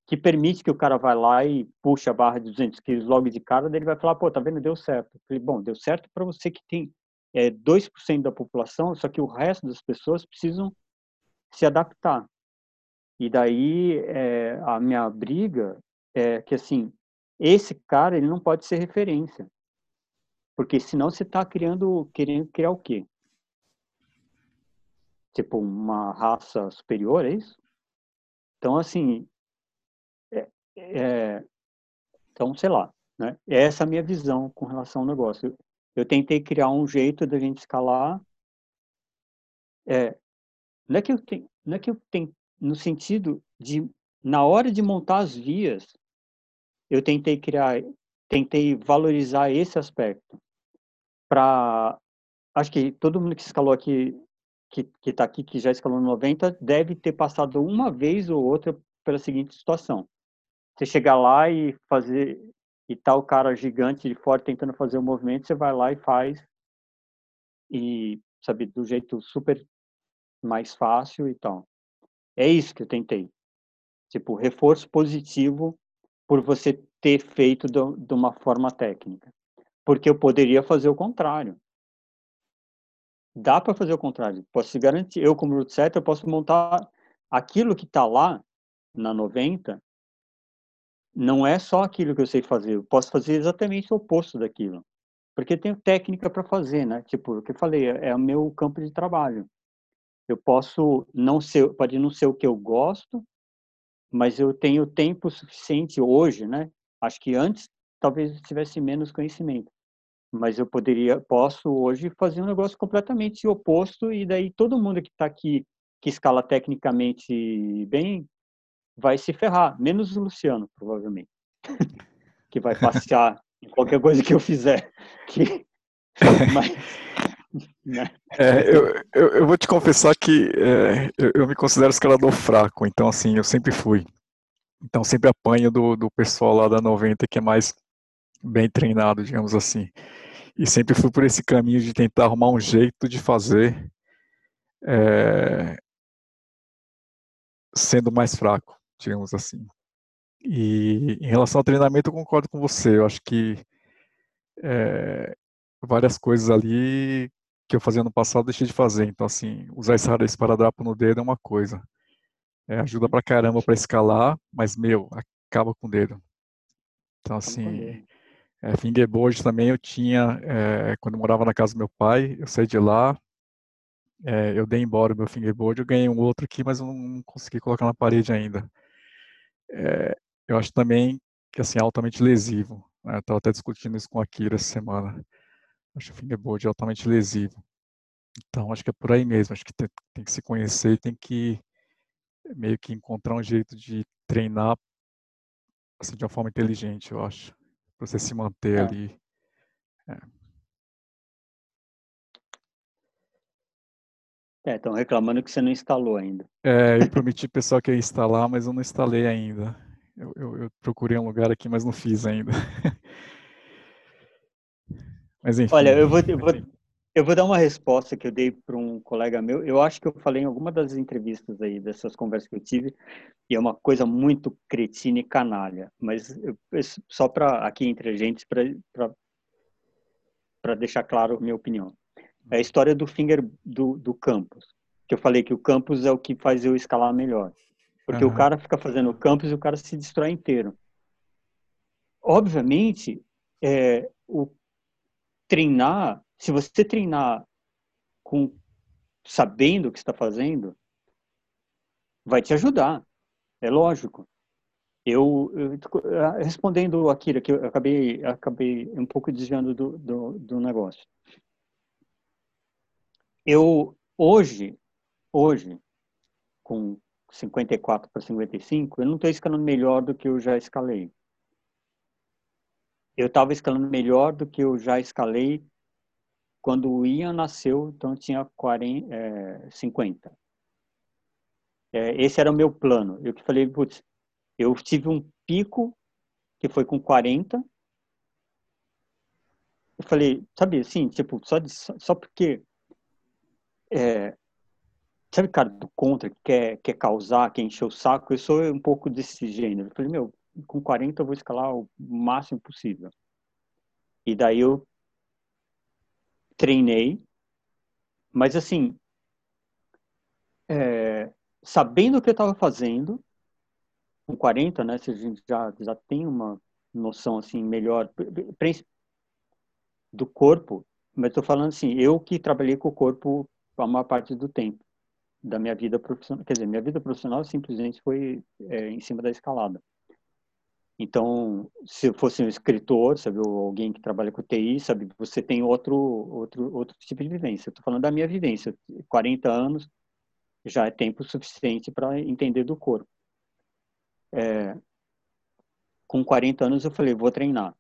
que permite que o cara vai lá e puxa a barra de 200 quilos logo de cara, daí ele vai falar, pô, tá vendo, deu certo. Eu falei, bom, deu certo para você que tem é, 2% da população, só que o resto das pessoas precisam se adaptar. E daí é, a minha briga é que, assim, esse cara, ele não pode ser referência. Porque senão você está criando, querendo criar o quê? Tipo, uma raça superior, é isso? Então, assim, é, então, sei lá, né? Essa é a minha visão com relação ao negócio. Eu tentei criar um jeito da gente escalar. É, não é que eu tenho, não é que eu tenho no sentido de na hora de montar as vias, eu tentei criar, tentei valorizar esse aspecto para acho que todo mundo que escalou aqui que está aqui que já escalou no 90 deve ter passado uma vez ou outra pela seguinte situação você chegar lá e fazer e tá o cara gigante de fora tentando fazer o um movimento, você vai lá e faz e sabe do jeito super mais fácil e tal. É isso que eu tentei. Tipo, reforço positivo por você ter feito do, de uma forma técnica. Porque eu poderia fazer o contrário. Dá para fazer o contrário. Posso te garantir, eu como root setter, eu posso montar aquilo que está lá na 90 não é só aquilo que eu sei fazer, eu posso fazer exatamente o oposto daquilo. Porque tenho técnica para fazer, né? Tipo, o que eu falei, é, é o meu campo de trabalho. Eu posso não ser, pode não ser o que eu gosto, mas eu tenho tempo suficiente hoje, né? Acho que antes talvez tivesse menos conhecimento, mas eu poderia, posso hoje fazer um negócio completamente oposto e daí todo mundo que está aqui que escala tecnicamente bem vai se ferrar, menos o Luciano, provavelmente, que vai passear em qualquer coisa que eu fizer. [LAUGHS] Que... Mas? É, eu, eu, eu, vou te confessar que é, eu, eu, me considero escalador fraco, então assim, eu sempre fui. Então sempre apanho do, do pessoal lá da 90 que é mais bem treinado, digamos assim. E sempre fui por esse caminho de tentar arrumar um jeito de fazer é, sendo mais fraco digamos assim. E em relação ao treinamento, eu concordo com você. Eu acho que é, várias coisas ali que eu fazia no passado, deixei de fazer. Então, assim, usar esse esparadrapo no dedo é uma coisa. É, ajuda pra caramba para escalar, mas, meu, acaba com o dedo. Então, assim, é, fingerboard também eu tinha, é, quando eu morava na casa do meu pai, eu saí de lá, é, eu dei embora o meu fingerboard, eu ganhei um outro aqui, mas eu não consegui colocar na parede ainda. É, eu acho também que, assim, altamente lesivo. Né? Eu estava até discutindo isso com a Kira essa semana. Acho que o fingerboard é altamente lesivo. Então, acho que é por aí mesmo. Acho que tem, tem que se conhecer e tem que meio que encontrar um jeito de treinar assim, de uma forma inteligente, eu acho para você se manter é. ali. É, estão é, reclamando que você não instalou ainda. É, eu prometi pessoal que ia instalar, mas eu não instalei ainda. Eu, eu, eu procurei um lugar aqui, mas não fiz ainda. [LAUGHS] mas enfim. Olha, eu vou, [LAUGHS] eu vou, eu vou dar uma resposta que eu dei para um colega meu. Eu acho que eu falei em alguma das entrevistas aí, dessas conversas que eu tive, e é uma coisa muito cretina e canalha. Mas eu, só para aqui entre a gente, para deixar claro a minha opinião. É a história do finger do, do campus. Que eu falei que o campus é o que faz eu escalar melhor. Porque uhum. o cara fica fazendo o campus e o cara se destrói inteiro. Obviamente, é, o treinar se você treinar com sabendo o que está fazendo, vai te ajudar. É lógico. Eu, eu respondendo Akira, que eu acabei, acabei um pouco desviando do, do, do negócio. Eu hoje, hoje, com 54 para 55, eu não estou escalando melhor do que eu já escalei. Eu estava escalando melhor do que eu já escalei quando o Ian nasceu, então tinha 40, é, 50. É, esse era o meu plano. Eu que falei, putz, eu tive um pico que foi com 40. Eu falei, sabe assim, tipo, só, de, só porque é, sabe, cara, do contra, que quer, quer causar, quer encher o saco, eu sou um pouco desse gênero. Eu falei, meu, com 40 eu vou escalar o máximo possível. E daí eu treinei, mas assim, é, sabendo o que eu estava fazendo, com 40, né, se a gente já, já tem uma noção assim melhor do corpo, mas estou falando assim, eu que trabalhei com o corpo a maior parte do tempo da minha vida profissional, quer dizer, minha vida profissional simplesmente foi é, em cima da escalada. Então, se eu fosse um escritor, sabe, ou alguém que trabalha com TI, sabe, você tem outro outro outro tipo de vivência. Estou falando da minha vivência. 40 anos já é tempo suficiente para entender do corpo. É, com 40 anos eu falei, vou treinar.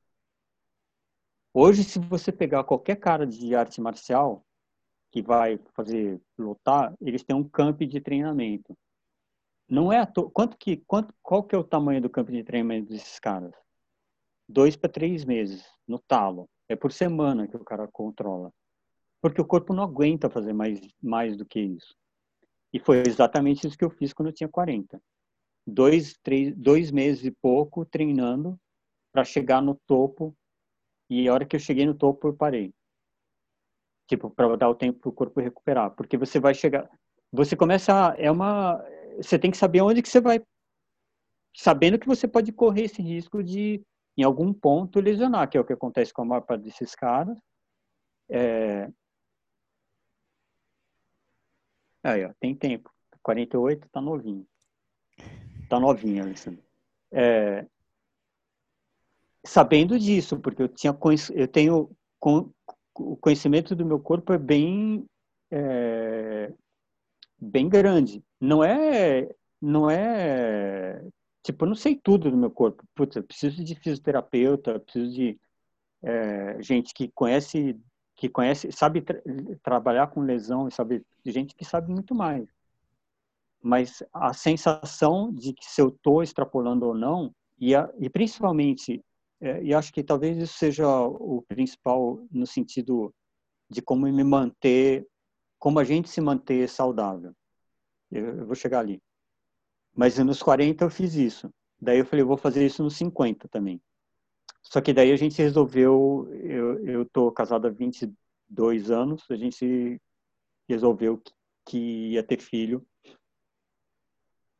Hoje, se você pegar qualquer cara de arte marcial que vai fazer lutar, eles têm um camp de treinamento. Não é to... quanto que quanto qual que é o tamanho do campo de treinamento desses caras? Dois para três meses no talo. É por semana que o cara controla, porque o corpo não aguenta fazer mais mais do que isso. E foi exatamente isso que eu fiz quando eu tinha 40. Dois, três, dois meses e pouco treinando para chegar no topo. E a hora que eu cheguei no topo, eu parei. Tipo, para dar o tempo para o corpo recuperar. Porque você vai chegar. Você começa. É uma você tem que saber onde que você vai, sabendo que você pode correr esse risco de, em algum ponto, lesionar, que é o que acontece com a maior parte desses caras. É... Aí, ó, tem tempo. 48 tá novinho. Tá novinho, Alessandro. É... Sabendo disso, porque eu tinha eu tenho o conhecimento do meu corpo é bem é, bem grande. Não é, não é, tipo, eu não sei tudo do meu corpo. Putz, eu preciso de fisioterapeuta, preciso de é, gente que conhece, que conhece, sabe tra trabalhar com lesão, sabe, gente que sabe muito mais. Mas a sensação de que se eu estou extrapolando ou não, e, a, e principalmente, é, e acho que talvez isso seja o principal no sentido de como me manter como a gente se manter saudável. Eu, eu vou chegar ali. Mas nos 40 eu fiz isso. Daí eu falei, eu vou fazer isso nos 50 também. Só que daí a gente resolveu, eu, eu tô casado há 20, dois anos, a gente resolveu que, que ia ter filho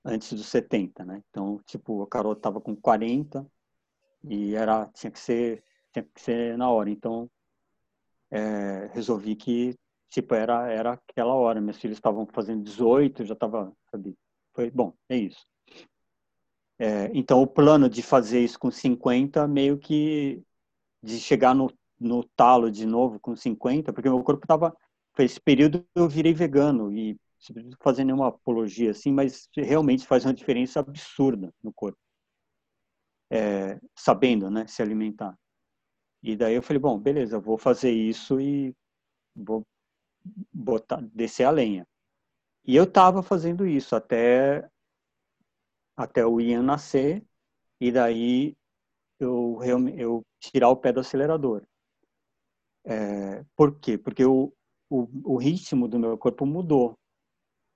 antes dos 70, né? Então, tipo, a Carol estava com 40 e era tinha que ser tinha que ser na hora. Então, é, resolvi que tipo era era aquela hora. Meus filhos estavam fazendo 18, já estava, sabe? Foi bom, é isso. É, então, o plano de fazer isso com 50 meio que de chegar no, no talo de novo com 50, porque meu corpo estava esse período eu virei vegano e não fazer nenhuma apologia assim, mas realmente faz uma diferença absurda no corpo. É, sabendo, né, se alimentar. E daí eu falei, bom, beleza, vou fazer isso e vou botar, descer a lenha. E eu estava fazendo isso até até o Ian nascer e daí eu eu tirar o pé do acelerador. É, por quê? Porque o, o, o ritmo do meu corpo mudou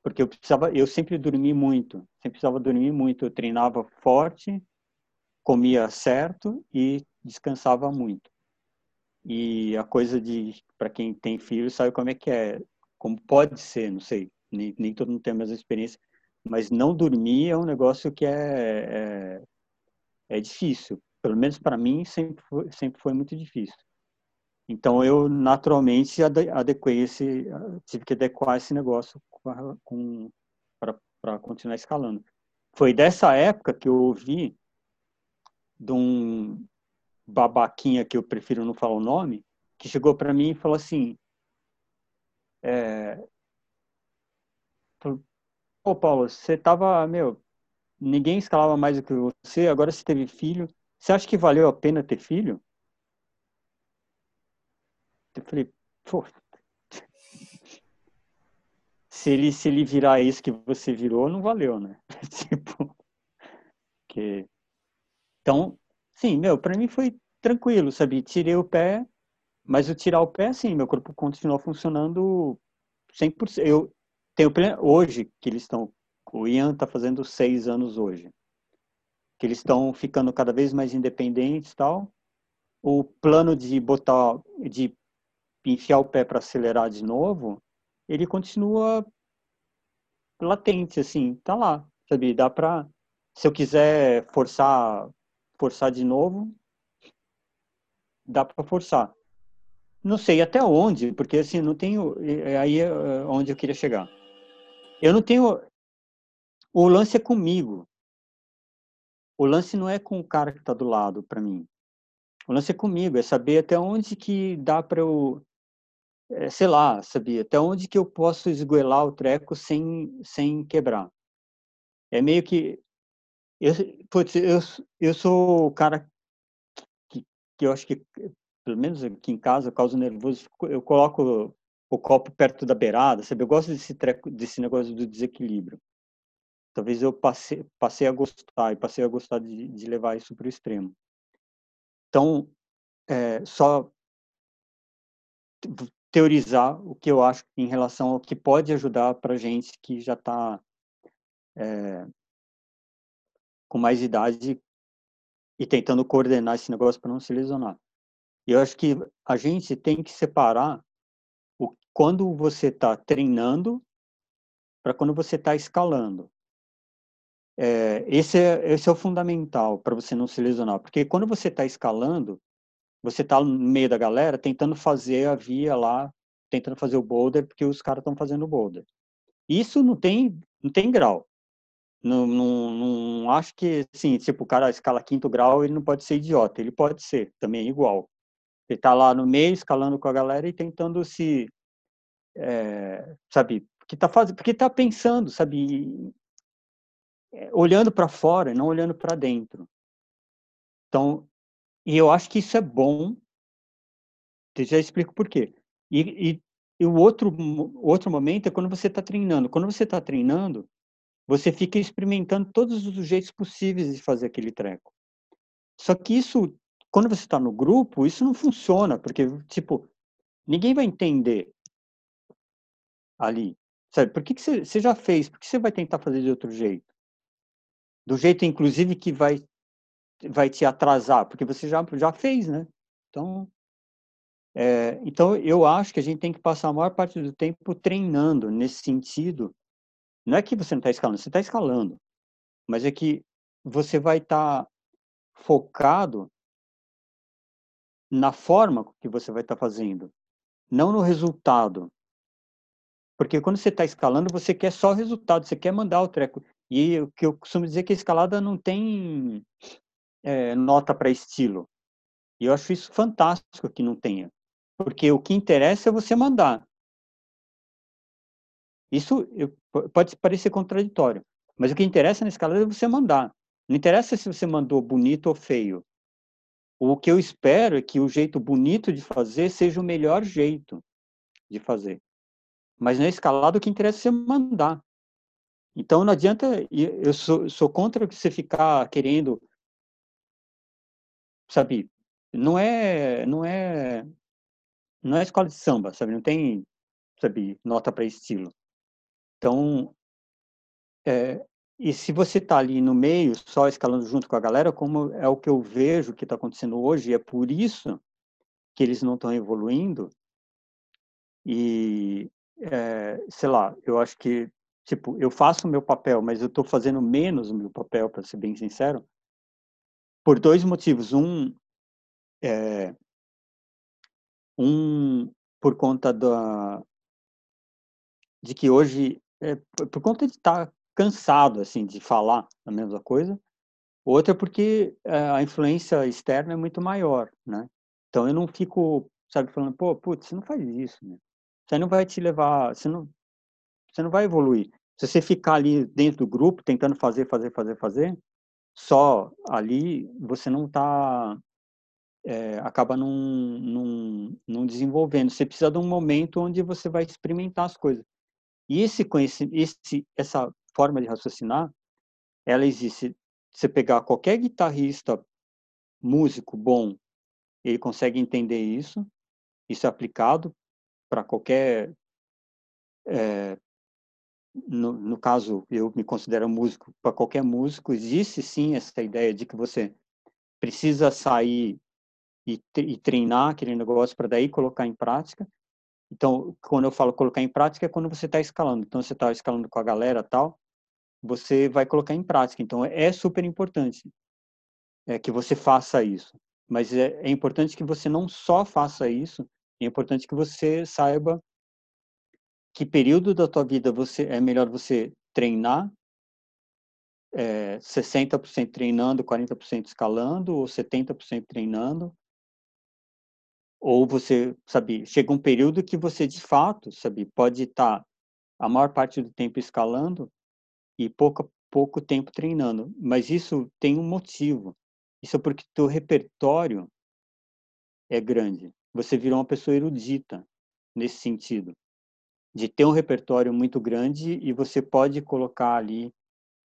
porque eu precisava, eu sempre dormi muito, sempre precisava dormir muito. Eu treinava forte, comia certo e descansava muito. E a coisa de, para quem tem filho, sabe como é que é, como pode ser, não sei, nem, nem todo mundo tem a mesma experiência, mas não dormir é um negócio que é, é, é difícil. Pelo menos para mim sempre foi, sempre foi muito difícil. Então eu naturalmente adequei esse, tive que adequar esse negócio para continuar escalando. Foi dessa época que eu ouvi de um babaquinha que eu prefiro não falar o nome, que chegou para mim e falou assim: é, Pô, Paulo, você tava, meu, ninguém escalava mais do que você, agora você teve filho. Você acha que valeu a pena ter filho? Eu falei, pô, [LAUGHS] se ele, se ele virar isso que você virou, não valeu, né? [LAUGHS] tipo, que... Então, sim, meu, para mim foi tranquilo, sabe? Tirei o pé, mas o tirar o pé, sim, meu corpo continuou funcionando 100%. Eu tenho hoje que eles estão, o Ian está fazendo seis anos hoje, que eles estão ficando cada vez mais independentes, tal. O plano de botar, de enfiar o pé para acelerar de novo, ele continua latente, assim, tá lá, sabe? Dá para se eu quiser forçar, forçar de novo, dá para forçar. Não sei até onde, porque assim, não tenho, aí é onde eu queria chegar. Eu não tenho, o lance é comigo. O lance não é com o cara que está do lado, para mim. O lance é comigo, é saber até onde que dá para eu é, sei lá, sabia, até onde que eu posso esgoelar o treco sem, sem quebrar. É meio que, eu, putz, eu, eu sou o cara que, que eu acho que, pelo menos aqui em casa, eu causo nervoso, eu coloco o copo perto da beirada, sabe? Eu gosto desse treco, desse negócio do desequilíbrio. Talvez eu passei, passei a gostar, e passei a gostar de, de levar isso para o extremo. Então, é, só teorizar o que eu acho em relação ao que pode ajudar para gente que já está é, com mais idade e tentando coordenar esse negócio para não se lesionar. E eu acho que a gente tem que separar o, quando você está treinando para quando você está escalando. É, esse, é, esse é o fundamental para você não se lesionar, porque quando você está escalando, você está no meio da galera tentando fazer a via lá, tentando fazer o boulder, porque os caras estão fazendo o boulder. Isso não tem, não tem grau. Não, não, não acho que, assim, tipo, o cara escala quinto grau, ele não pode ser idiota. Ele pode ser, também é igual. Ele está lá no meio, escalando com a galera e tentando se, é, sabe, porque está fazendo, porque tá pensando, sabe, é, olhando para fora, não olhando para dentro. Então, e eu acho que isso é bom. Eu já explico por quê. E, e, e o outro, outro momento é quando você está treinando. Quando você está treinando, você fica experimentando todos os jeitos possíveis de fazer aquele treco. Só que isso, quando você está no grupo, isso não funciona, porque, tipo, ninguém vai entender ali. Sabe, por que, você já fez? Por que você vai tentar fazer de outro jeito? Do jeito, inclusive, que vai vai te atrasar, porque você já, já fez, né? Então, É, então, eu acho que a gente tem que passar a maior parte do tempo treinando nesse sentido. Não é que você não está escalando, você está escalando, mas é que você vai estar tá focado na forma que você vai estar tá fazendo, não no resultado. Porque quando você está escalando, você quer só o resultado, você quer mandar o treco. E o que eu costumo dizer é que a escalada não tem é, nota para estilo. E eu acho isso fantástico que não tenha. Porque o que interessa é você mandar. Isso pode parecer contraditório, mas o que interessa na escalada é você mandar. Não interessa se você mandou bonito ou feio. O que eu espero é que o jeito bonito de fazer seja o melhor jeito de fazer. Mas na escalada o que interessa é você mandar. Então não adianta, eu sou, sou contra você ficar querendo, sabe, não é, não é, não é escola de samba, sabe, não tem, sabe, nota para estilo. Então, é, e se você está ali no meio, só escalando junto com a galera, como é o que eu vejo que está acontecendo hoje, e é por isso que eles não estão evoluindo, e, é, sei lá, eu acho que, tipo, eu faço o meu papel, mas eu estou fazendo menos o meu papel, para ser bem sincero, por dois motivos. Um, é, um por conta da, de que hoje, é, por conta de estar tá cansado assim de falar a mesma coisa. Outra porque eh, a influência externa é muito maior, né? Então eu não fico, sabe, falando, pô, putz, você não faz isso, né? Você não vai te levar, você não, você não vai evoluir. Se você ficar ali dentro do grupo tentando fazer, fazer, fazer, fazer, só ali você não está é, acaba não, não, não desenvolvendo. Você precisa de um momento onde você vai experimentar as coisas. E esse esse, essa forma de raciocinar, ela existe. Você pegar qualquer guitarrista, músico bom, ele consegue entender isso. Isso é aplicado para qualquer. É, no, no, caso, eu me considero músico, para qualquer músico, existe sim essa ideia de que você precisa sair e treinar aquele negócio para daí colocar em prática. Então, quando eu falo colocar em prática, é quando você está escalando. Então, você está escalando com a galera tal, você vai colocar em prática. Então, é super importante é, que você faça isso. Mas é, é importante que você não só faça isso, é importante que você saiba que período da tua vida você é melhor você treinar é, 60% treinando, 40% escalando, ou 70% treinando, ou você, sabe, chega um período que você de fato, sabe, pode estar a maior parte do tempo escalando e pouco, pouco tempo treinando. Mas isso tem um motivo. Isso é porque teu repertório é grande. Você virou uma pessoa erudita nesse sentido, de ter um repertório muito grande e você pode colocar ali,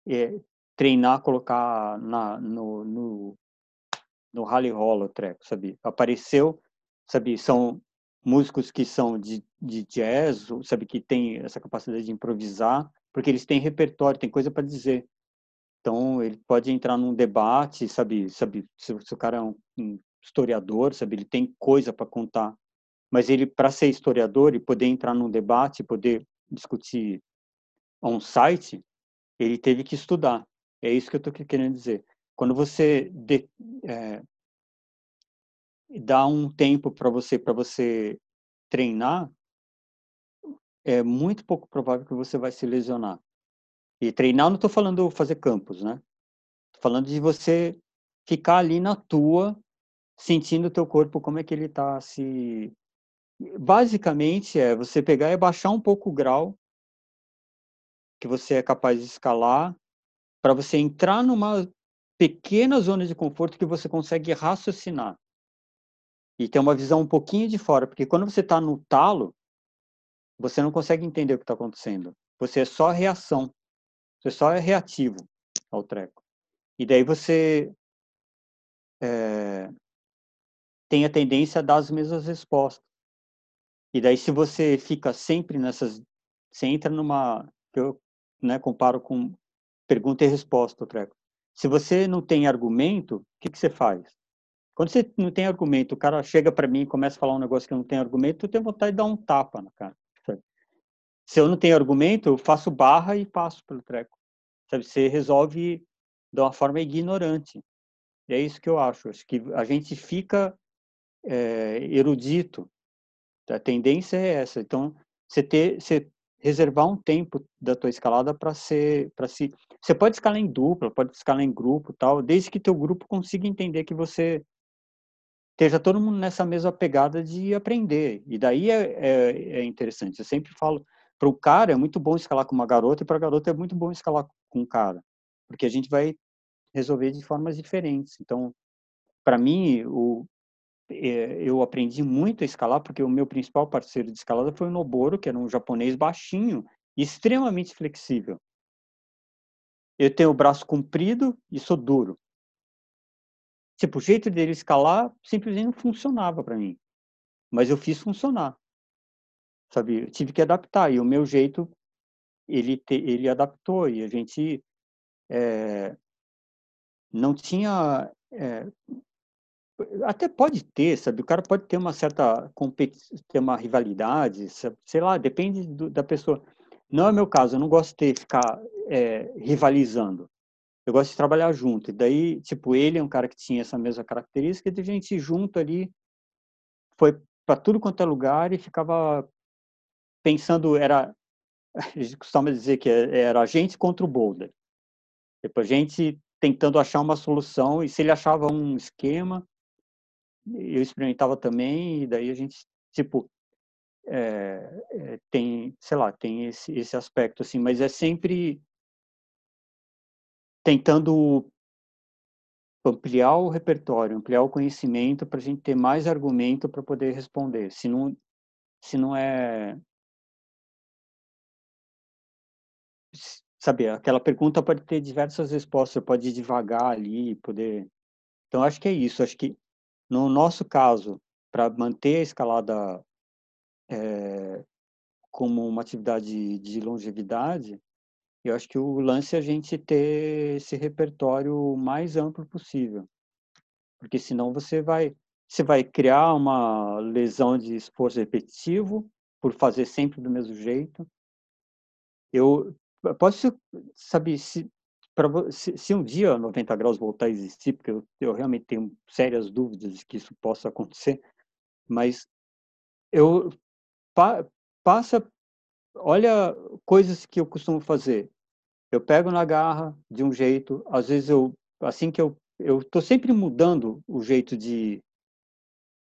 é, treinar, colocar na, no, no, no rally roll treco, sabe? Apareceu, sabe? São músicos que são de, de jazz, sabe? Que tem essa capacidade de improvisar porque eles têm repertório, tem coisa para dizer. Então, ele pode entrar num debate, sabe, sabe se, se o cara é um, um historiador, sabe, ele tem coisa para contar. Mas ele, para ser historiador e poder entrar num debate, poder discutir um site, ele teve que estudar. É isso que eu estou querendo dizer. Quando você de, é, dá um tempo para você para você treinar, é muito pouco provável que você vai se lesionar. E treinar, não estou falando fazer campos, né? Estou falando de você ficar ali na tua, sentindo o teu corpo, como é que ele está se... Basicamente, é você pegar e baixar um pouco o grau que você é capaz de escalar para você entrar numa pequena zona de conforto que você consegue raciocinar e ter uma visão um pouquinho de fora, porque quando você está no talo, você não consegue entender o que está acontecendo. Você é só reação. Você só é reativo ao treco. E daí você é, tem a tendência a dar as mesmas respostas. E daí se você fica sempre nessas... Você entra numa... eu né, comparo com pergunta e resposta, o treco. Se você não tem argumento, o que, que você faz? Quando você não tem argumento, o cara chega para mim e começa a falar um negócio que não tem argumento, eu tenho vontade de dar um tapa na cara. Sabe? Se eu não tenho argumento, eu faço barra e passo pelo treco. Sabe? Você resolve de uma forma ignorante. E é isso que eu acho. Acho que a gente fica é, erudito. A tendência é essa. Então, você ter, você reservar um tempo da tua escalada para ser, para se, você pode escalar em dupla, pode escalar em grupo, tal, desde que teu grupo consiga entender que você esteja todo mundo nessa mesma pegada de aprender. E daí é, é, é interessante. Eu sempre falo para o cara é muito bom escalar com uma garota e para a garota é muito bom escalar com um cara, porque a gente vai resolver de formas diferentes. Então, para mim, o, é, eu aprendi muito a escalar, porque o meu principal parceiro de escalada foi o Noboro, que era um japonês baixinho e extremamente flexível. Eu tenho o braço comprido e sou duro. Tipo, o jeito dele escalar simplesmente não funcionava para mim. Mas eu fiz funcionar. Sabe? Eu tive que adaptar. E o meu jeito, ele, te, ele adaptou. E a gente é, não tinha é, até pode ter, sabe? O cara pode ter uma certa ter uma rivalidade, sabe? sei lá, depende do, da pessoa. Não é meu caso, eu não gosto de ficar é, rivalizando. Eu gosto de trabalhar junto. E daí, tipo, ele é um cara que tinha essa mesma característica de a gente junto ali foi para tudo quanto é lugar e ficava pensando, era [LAUGHS] a gente costuma dizer que é, era a gente contra o boulder. Tipo, a gente tentando achar uma solução e se ele achava um esquema, eu experimentava também, e daí a gente, tipo, é, é, tem, sei lá, tem esse, esse aspecto, assim, mas é sempre tentando ampliar o repertório, ampliar o conhecimento para a gente ter mais argumento para poder responder. Se não, se não é sabe, aquela pergunta pode ter diversas respostas, pode devagar ali, poder. Então acho que é isso. Acho que no nosso caso, para manter a escalada é, como uma atividade de longevidade, eu acho que o lance é a gente ter esse repertório mais amplo possível. Porque senão você vai, você vai criar uma lesão de esforço repetitivo por fazer sempre do mesmo jeito. Eu posso saber se para se, se, um dia 90 graus voltar a existir, porque eu, eu realmente tenho sérias dúvidas de que isso possa acontecer, mas eu pa, passa, olha coisas que eu costumo fazer. Eu pego na garra de um jeito, às vezes eu, assim que eu, eu estou sempre mudando o jeito de,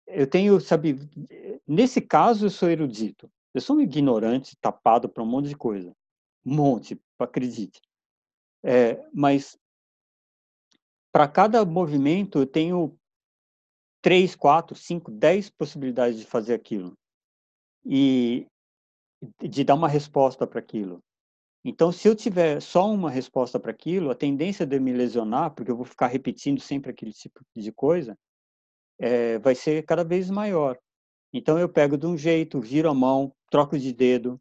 eu tenho, sabe, nesse caso eu sou erudito, eu sou um ignorante, tapado para um monte de coisa, um monte, acredite. É, mas para cada movimento eu tenho três, quatro, cinco, dez possibilidades de fazer aquilo e de dar uma resposta para aquilo. Então, se eu tiver só uma resposta para aquilo, a tendência de me lesionar, porque eu vou ficar repetindo sempre aquele tipo de coisa, é, vai ser cada vez maior. Então, eu pego de um jeito, viro a mão, troco de dedo.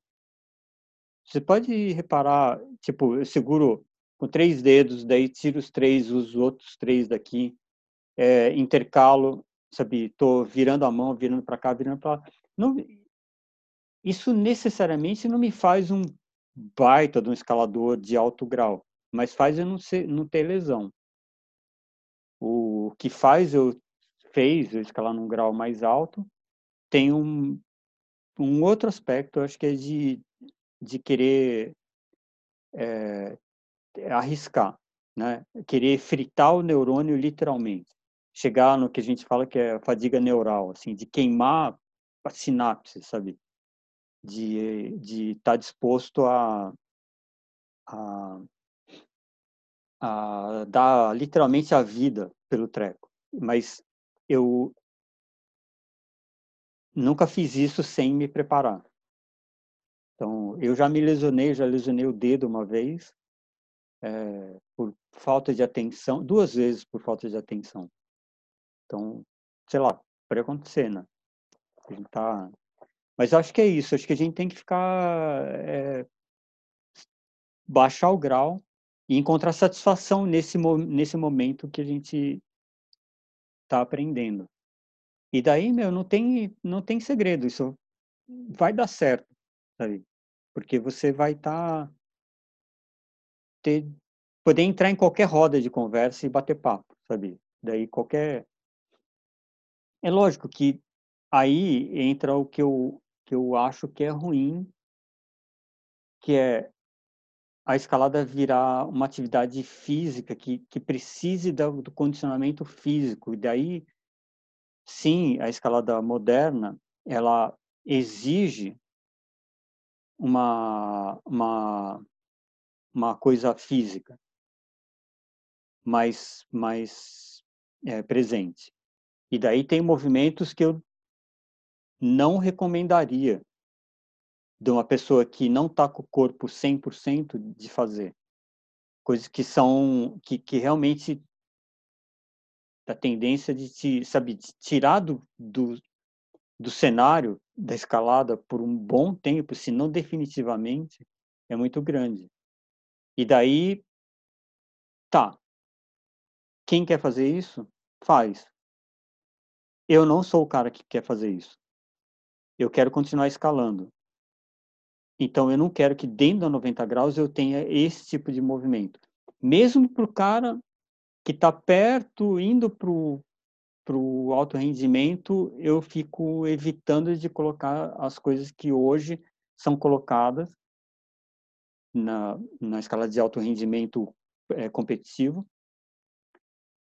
Você pode reparar, tipo, eu seguro com três dedos, daí tiro os três, os outros três daqui, é, intercalo, sabe? Tô virando a mão, virando para cá, virando para lá. Não, isso necessariamente não me faz um baita de um escalador de alto grau, mas faz eu não, ser, não ter lesão. O que faz eu fez eu escalar num grau mais alto tem um, um outro aspecto, acho que é de, de querer é, arriscar, né? Querer fritar o neurônio literalmente, chegar no que a gente fala que é fadiga neural, assim, de queimar a sinapse, sabe? De de estar tá disposto a, a a dar literalmente a vida pelo treco. Mas eu nunca fiz isso sem me preparar. Então, eu já me lesionei, já lesionei o dedo uma vez, é, por falta de atenção, duas vezes por falta de atenção. Então, sei lá, pode acontecer, né? A gente tá... Mas acho que é isso, acho que a gente tem que ficar. É, baixar o grau e encontrar satisfação nesse, nesse momento que a gente está aprendendo. E daí, meu, não tem, não tem segredo, isso vai dar certo, sabe? Porque você vai estar tá, ter poder entrar em qualquer roda de conversa e bater papo, sabe? Daí qualquer É lógico que aí entra o que eu que eu acho que é ruim, que é a escalada virar uma atividade física que, que precise do, do condicionamento físico. E daí, sim, a escalada moderna, ela exige uma, uma, uma coisa física mais, mais é, presente. E daí tem movimentos que eu não recomendaria de uma pessoa que não está com o corpo 100% de fazer. Coisas que são, que, que realmente a tendência de te, sabe, de tirar do, do, do cenário da escalada por um bom tempo, se não definitivamente, é muito grande. E daí, tá. Quem quer fazer isso, faz. Eu não sou o cara que quer fazer isso. Eu quero continuar escalando. Então, eu não quero que dentro da 90 graus eu tenha esse tipo de movimento. Mesmo para o cara que está perto, indo para o alto rendimento, eu fico evitando de colocar as coisas que hoje são colocadas na, na escala de alto rendimento é, competitivo,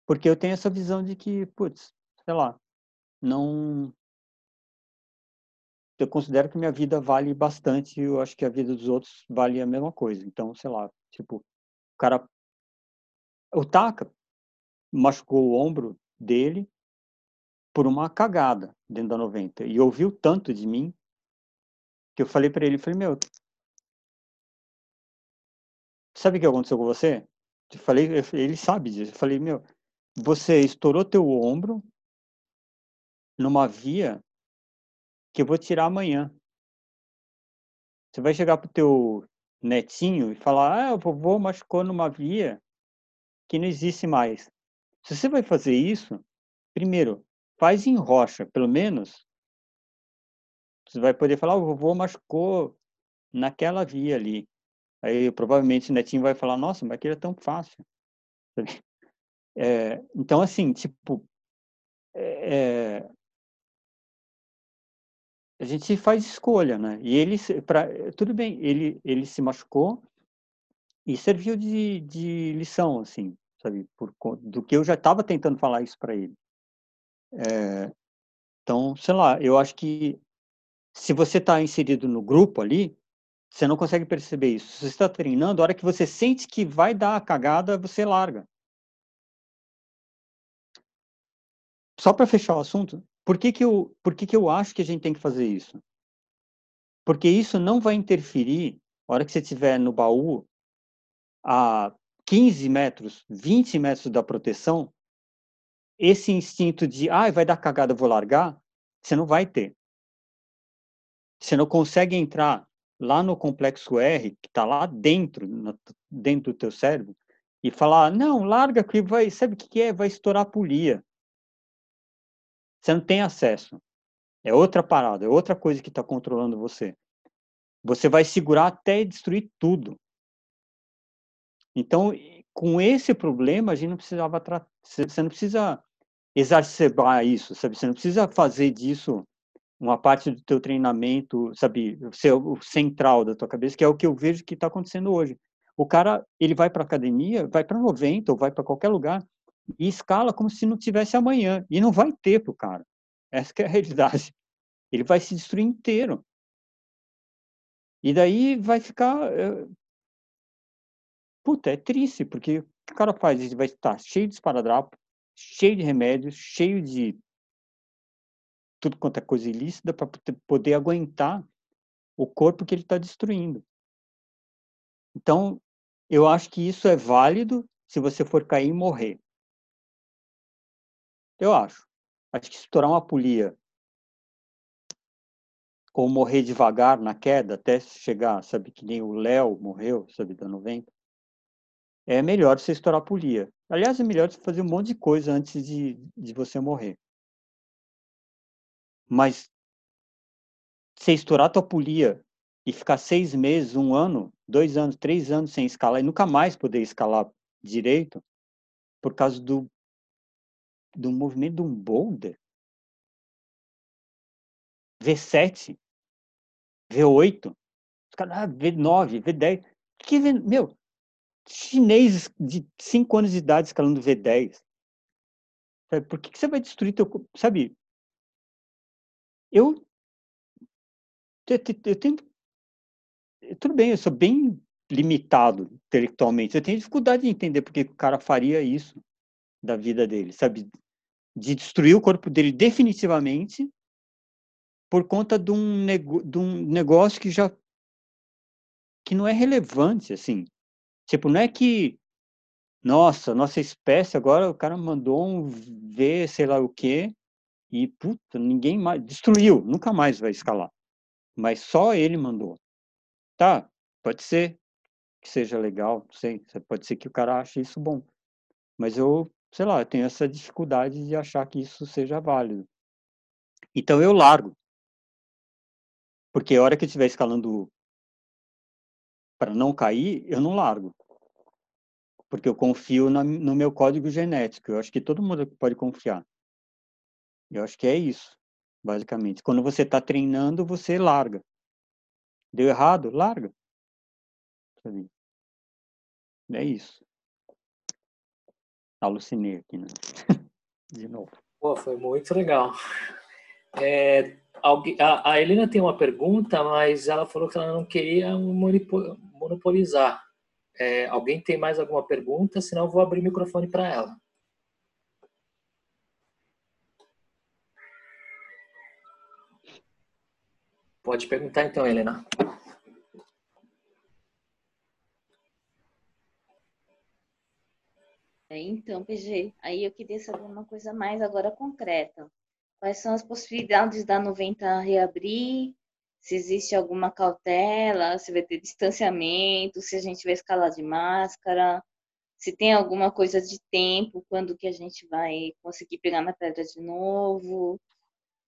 porque eu tenho essa visão de que, putz, sei lá, não eu considero que minha vida vale bastante, eu acho que a vida dos outros vale a mesma coisa. Então, sei lá, tipo, o cara o Taka machucou o ombro dele por uma cagada dentro da 90 e ouviu tanto de mim que eu falei para ele, falei, meu, sabe o que aconteceu com você? Eu falei, ele sabe disso. Eu falei, meu, você estourou teu ombro numa via que eu vou tirar amanhã. Você vai chegar pro teu netinho e falar, ah, o vovô machucou numa via que não existe mais. Se você vai fazer isso, primeiro, faz em rocha, pelo menos. Você vai poder falar, o vovô machucou naquela via ali. Aí provavelmente o netinho vai falar, nossa, mas aquilo é tão fácil. [LAUGHS] É, então, assim, tipo, é, é a gente faz escolha, né? E ele, pra, tudo bem, ele, ele se machucou e serviu de, de lição, assim, sabe? Por, do que eu já estava tentando falar isso para ele. É, então, sei lá, eu acho que se você está inserido no grupo ali, você não consegue perceber isso. Se você está treinando, a hora que você sente que vai dar a cagada, você larga. Só para fechar o assunto, por que, que, eu, por que, que eu acho que a gente tem que fazer isso? Porque isso não vai interferir, na hora que você estiver no baú, a 15 metros, 20 metros da proteção, esse instinto de, ah, vai dar cagada, vou largar, você não vai ter. Você não consegue entrar lá no complexo R, que está lá dentro, dentro do teu cérebro, e falar, não, larga que vai, sabe o que é? Vai estourar a polia. Você não tem acesso. É outra parada, é outra coisa que está controlando você. Você vai segurar até destruir tudo. Então, com esse problema, a gente não precisava tratar. Você não precisa exacerbar isso, sabe? Você não precisa fazer disso uma parte do teu treinamento, sabe? Ser o central da tua cabeça, que é o que eu vejo que está acontecendo hoje. O cara, ele vai para academia, vai para 90 ou vai para qualquer lugar, e escala como se não tivesse amanhã. E não vai ter para o cara. Essa é a realidade. [LAUGHS] Ele vai se destruir inteiro. E daí vai ficar. Eh, puta, é triste, porque o cara faz? Ele vai estar cheio de esparadrapo, cheio de remédios, cheio de tudo quanto é coisa ilícita para poder aguentar o corpo que ele está destruindo. Então, eu acho que isso é válido se você for cair e morrer. Eu acho. Acho que estourar uma polia ou morrer devagar na queda até chegar, sabe, que nem o Léo morreu, sabe, da 90. é melhor você estourar a polia. Aliás, é melhor você fazer um monte de coisa antes de, de você morrer. Mas você estourar a tua polia e ficar seis meses, um ano, dois anos, três anos sem escalar e nunca mais poder escalar direito por causa do, do movimento de um boulder. V7, V8, ah, V9, V10. Que, meu, chinês de 5 anos de idade escalando V10. Sabe? Por que, que você vai destruir teu... Sabe, eu, eu, eu tenho... Tudo bem, eu sou bem limitado intelectualmente. Eu tenho dificuldade de entender porque o cara faria isso da vida dele, sabe? De destruir o corpo dele definitivamente por conta de um, de um negócio que já que não é relevante, assim. Tipo, não é que, nossa, nossa espécie agora, o cara mandou um ver sei lá o quê, e, puta, ninguém mais, destruiu, nunca mais vai escalar. Mas só ele mandou. Tá, pode ser que seja legal, não sei, pode ser que o cara ache isso bom. Mas eu, sei lá, eu tenho essa dificuldade de achar que isso seja válido. Então eu largo. Porque a hora que eu estiver escalando para não cair, eu não largo. Porque eu confio na, no meu código genético. Eu acho que todo mundo pode confiar. Eu acho que é isso, basicamente. Quando você está treinando, você larga. Deu errado? Larga. É isso. Alucinei aqui, né? [LAUGHS] De novo. Pô, foi muito legal. É, a, Helena tem uma pergunta, mas ela falou que ela não queria monopolizar. É, alguém tem mais alguma pergunta? Senão eu vou abrir o microfone para ela. Pode perguntar então, Helena. Então, PG, aí eu queria saber uma coisa mais agora concreta. Quais são as possibilidades da 90 reabrir? Se existe alguma cautela, se vai ter distanciamento, se a gente vai escalar de máscara, se tem alguma coisa de tempo, quando que a gente vai conseguir pegar na pedra de novo,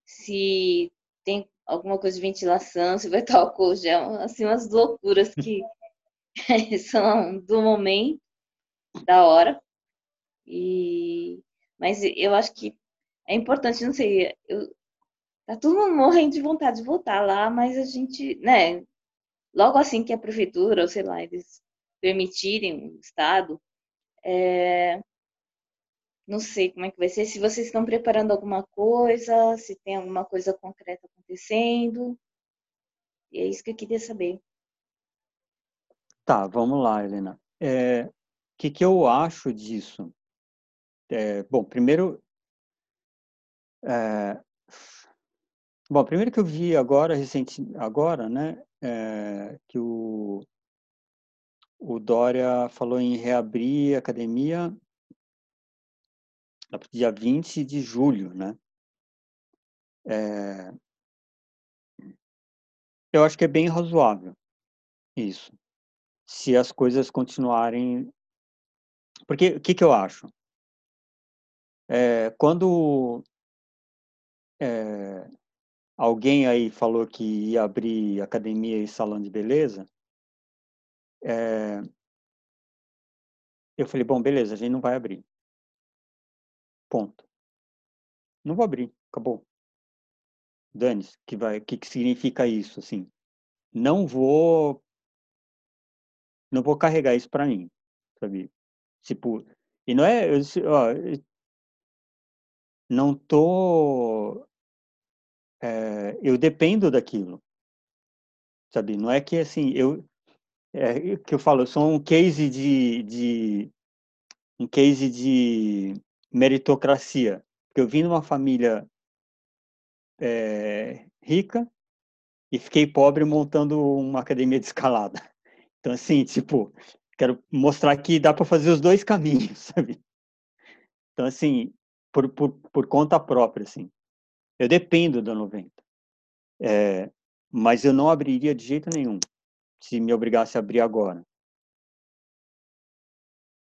se tem alguma coisa de ventilação, se vai estar [LAUGHS] álcool gel, assim, umas loucuras que [LAUGHS] são do momento, da hora. E mas eu acho que é importante, não sei, eu, tá todo mundo morrendo de vontade de voltar lá, mas a gente, né, logo assim que a prefeitura, ou sei lá, eles permitirem o Estado, é, não sei como é que vai ser, se vocês estão preparando alguma coisa, se tem alguma coisa concreta acontecendo. E é isso que eu queria saber. Tá, vamos lá, Helena. O é, que, que eu acho disso? É, bom, primeiro, é, bom, primeiro que eu vi agora, recente, agora, né, é, que o, o Dória falou em reabrir a academia dia 20 de julho, né? É, eu acho que é bem razoável isso, se as coisas continuarem. Porque o que, que eu acho? É, quando é, alguém aí falou que ia abrir academia e salão de beleza, é, eu falei, bom, beleza, a gente não vai abrir. Ponto. Não vou abrir, acabou. Dane-se, que vai, que, que significa isso, assim? Não vou, não vou carregar isso para mim, sabe? Tipo, e não é, eu, ó, não tô, é, eu dependo daquilo, sabe? Não é que assim, eu, é, que eu falo, eu sou um case de, de um case de meritocracia. Eu vim de uma família é, rica e fiquei pobre montando uma academia [LAUGHS] de escalada. Então, assim, tipo, quero mostrar que dá para fazer os dois caminhos, [LAUGHS] sabe? Então, assim, por, por, por conta própria, assim. Eu dependo da 90. É, mas eu não abriria de jeito nenhum se me obrigasse a abrir agora.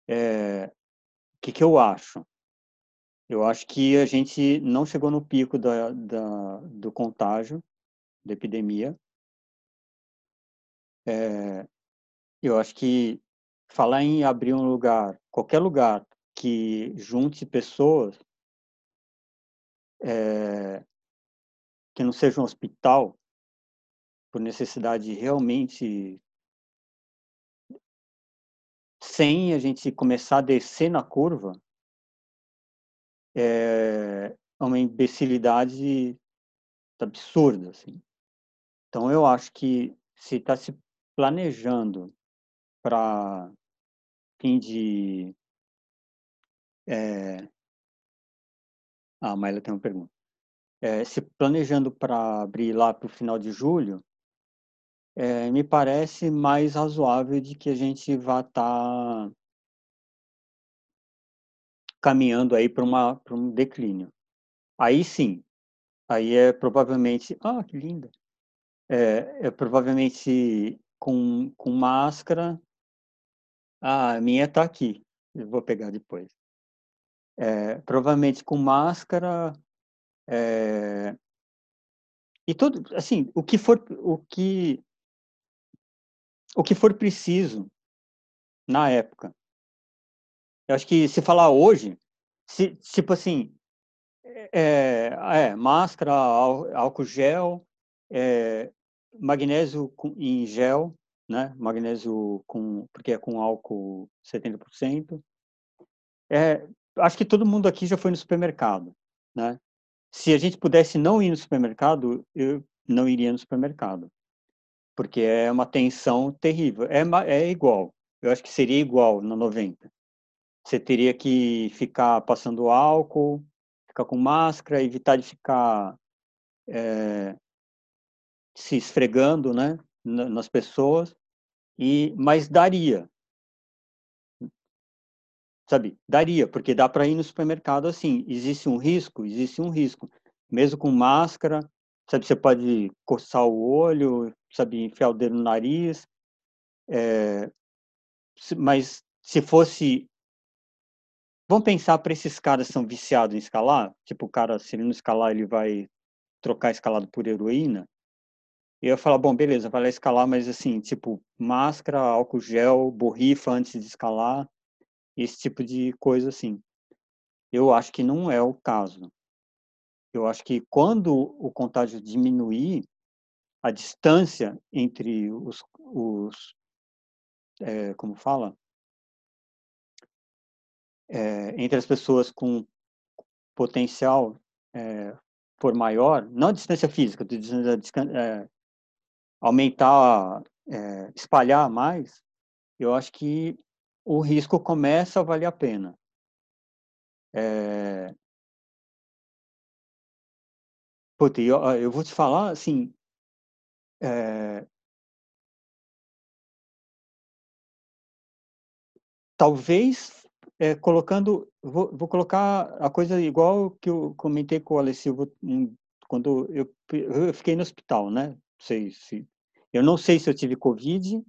É, o que, que eu acho? Eu acho que a gente não chegou no pico da, da do contágio, da epidemia. É, eu acho que falar em abrir um lugar, qualquer lugar que junte pessoas, é, que não seja um hospital, por necessidade realmente sem a gente começar a descer na curva, é uma imbecilidade absurda. Assim. Então, eu acho que se está se planejando para fim de. É... Ah, a Maila tem uma pergunta. É, se planejando para abrir lá para o final de julho, é, me parece mais razoável de que a gente vá estar tá caminhando aí para um declínio. Aí sim, aí é provavelmente, ah, que linda, é, é provavelmente com, com máscara, ah, a minha está aqui, eu vou pegar depois. É, provavelmente com máscara, é, e tudo, assim, o que for, o que o que for preciso na época. Eu acho que se falar hoje, se, tipo assim, é, é máscara, álcool gel, é, magnésio em gel, né? Magnésio com, porque é com álcool 70%. É, acho que todo mundo aqui já foi no supermercado, né? Se a gente pudesse não ir no supermercado, eu não iria no supermercado porque é uma tensão terrível. É, é igual, eu acho que seria igual na 90. Você teria que ficar passando álcool, ficar com máscara, evitar de ficar é, se esfregando, né, nas pessoas. E mas daria, sabe? Daria, porque dá para ir no supermercado assim. Existe um risco, existe um risco, mesmo com máscara, sabe? Você pode coçar o olho, sabe, enfiar o dedo no nariz. É, mas se fosse. Vamos pensar para esses caras que são viciados em escalar? Tipo, o cara, se ele não escalar, ele vai trocar escalado por heroína. Eu ia falar, bom, beleza, vai lá escalar, mas assim, tipo, máscara, álcool gel, borrifa antes de escalar, esse tipo de coisa assim. Eu acho que não é o caso. Eu acho que quando o contágio diminuir, a distância entre os, os é, como fala, é, entre as pessoas com potencial é, for maior, não a distância física, é, aumentar, espalhar mais, eu acho que o risco começa a valer a pena. É... Eu, eu vou te falar, assim, é, talvez é, colocando, vou, vou, colocar a coisa igual que eu comentei com o Alessio quando eu, eu fiquei no hospital, né? Sei se, eu não sei se eu tive Covid,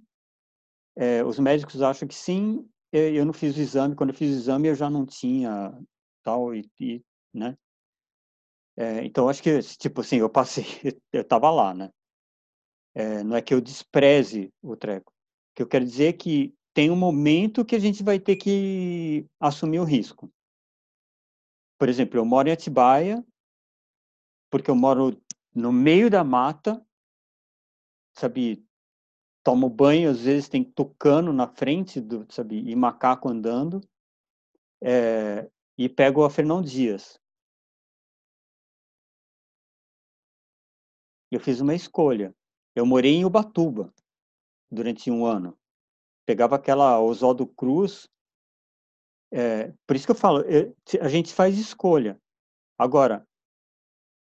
é, os médicos acham que sim, eu não fiz o exame, quando eu fiz o exame eu já não tinha tal, e, e né? É, então, acho que, tipo assim, eu passei, [LAUGHS] eu estava lá, né? É, não é que eu despreze o treco. O que eu quero dizer é que tem um momento que a gente vai ter que assumir o risco. Por exemplo, eu moro em Atibaia, porque eu moro no meio da mata, sabe? Tomo banho, às vezes tem tucano na frente, do, sabe? E macaco andando. É, e pego a Fernão Dias. Eu fiz uma escolha. Eu morei em Ubatuba durante um ano. Pegava aquela Oswaldo Cruz. É, por isso que eu falo, eu, a gente faz escolha. Agora,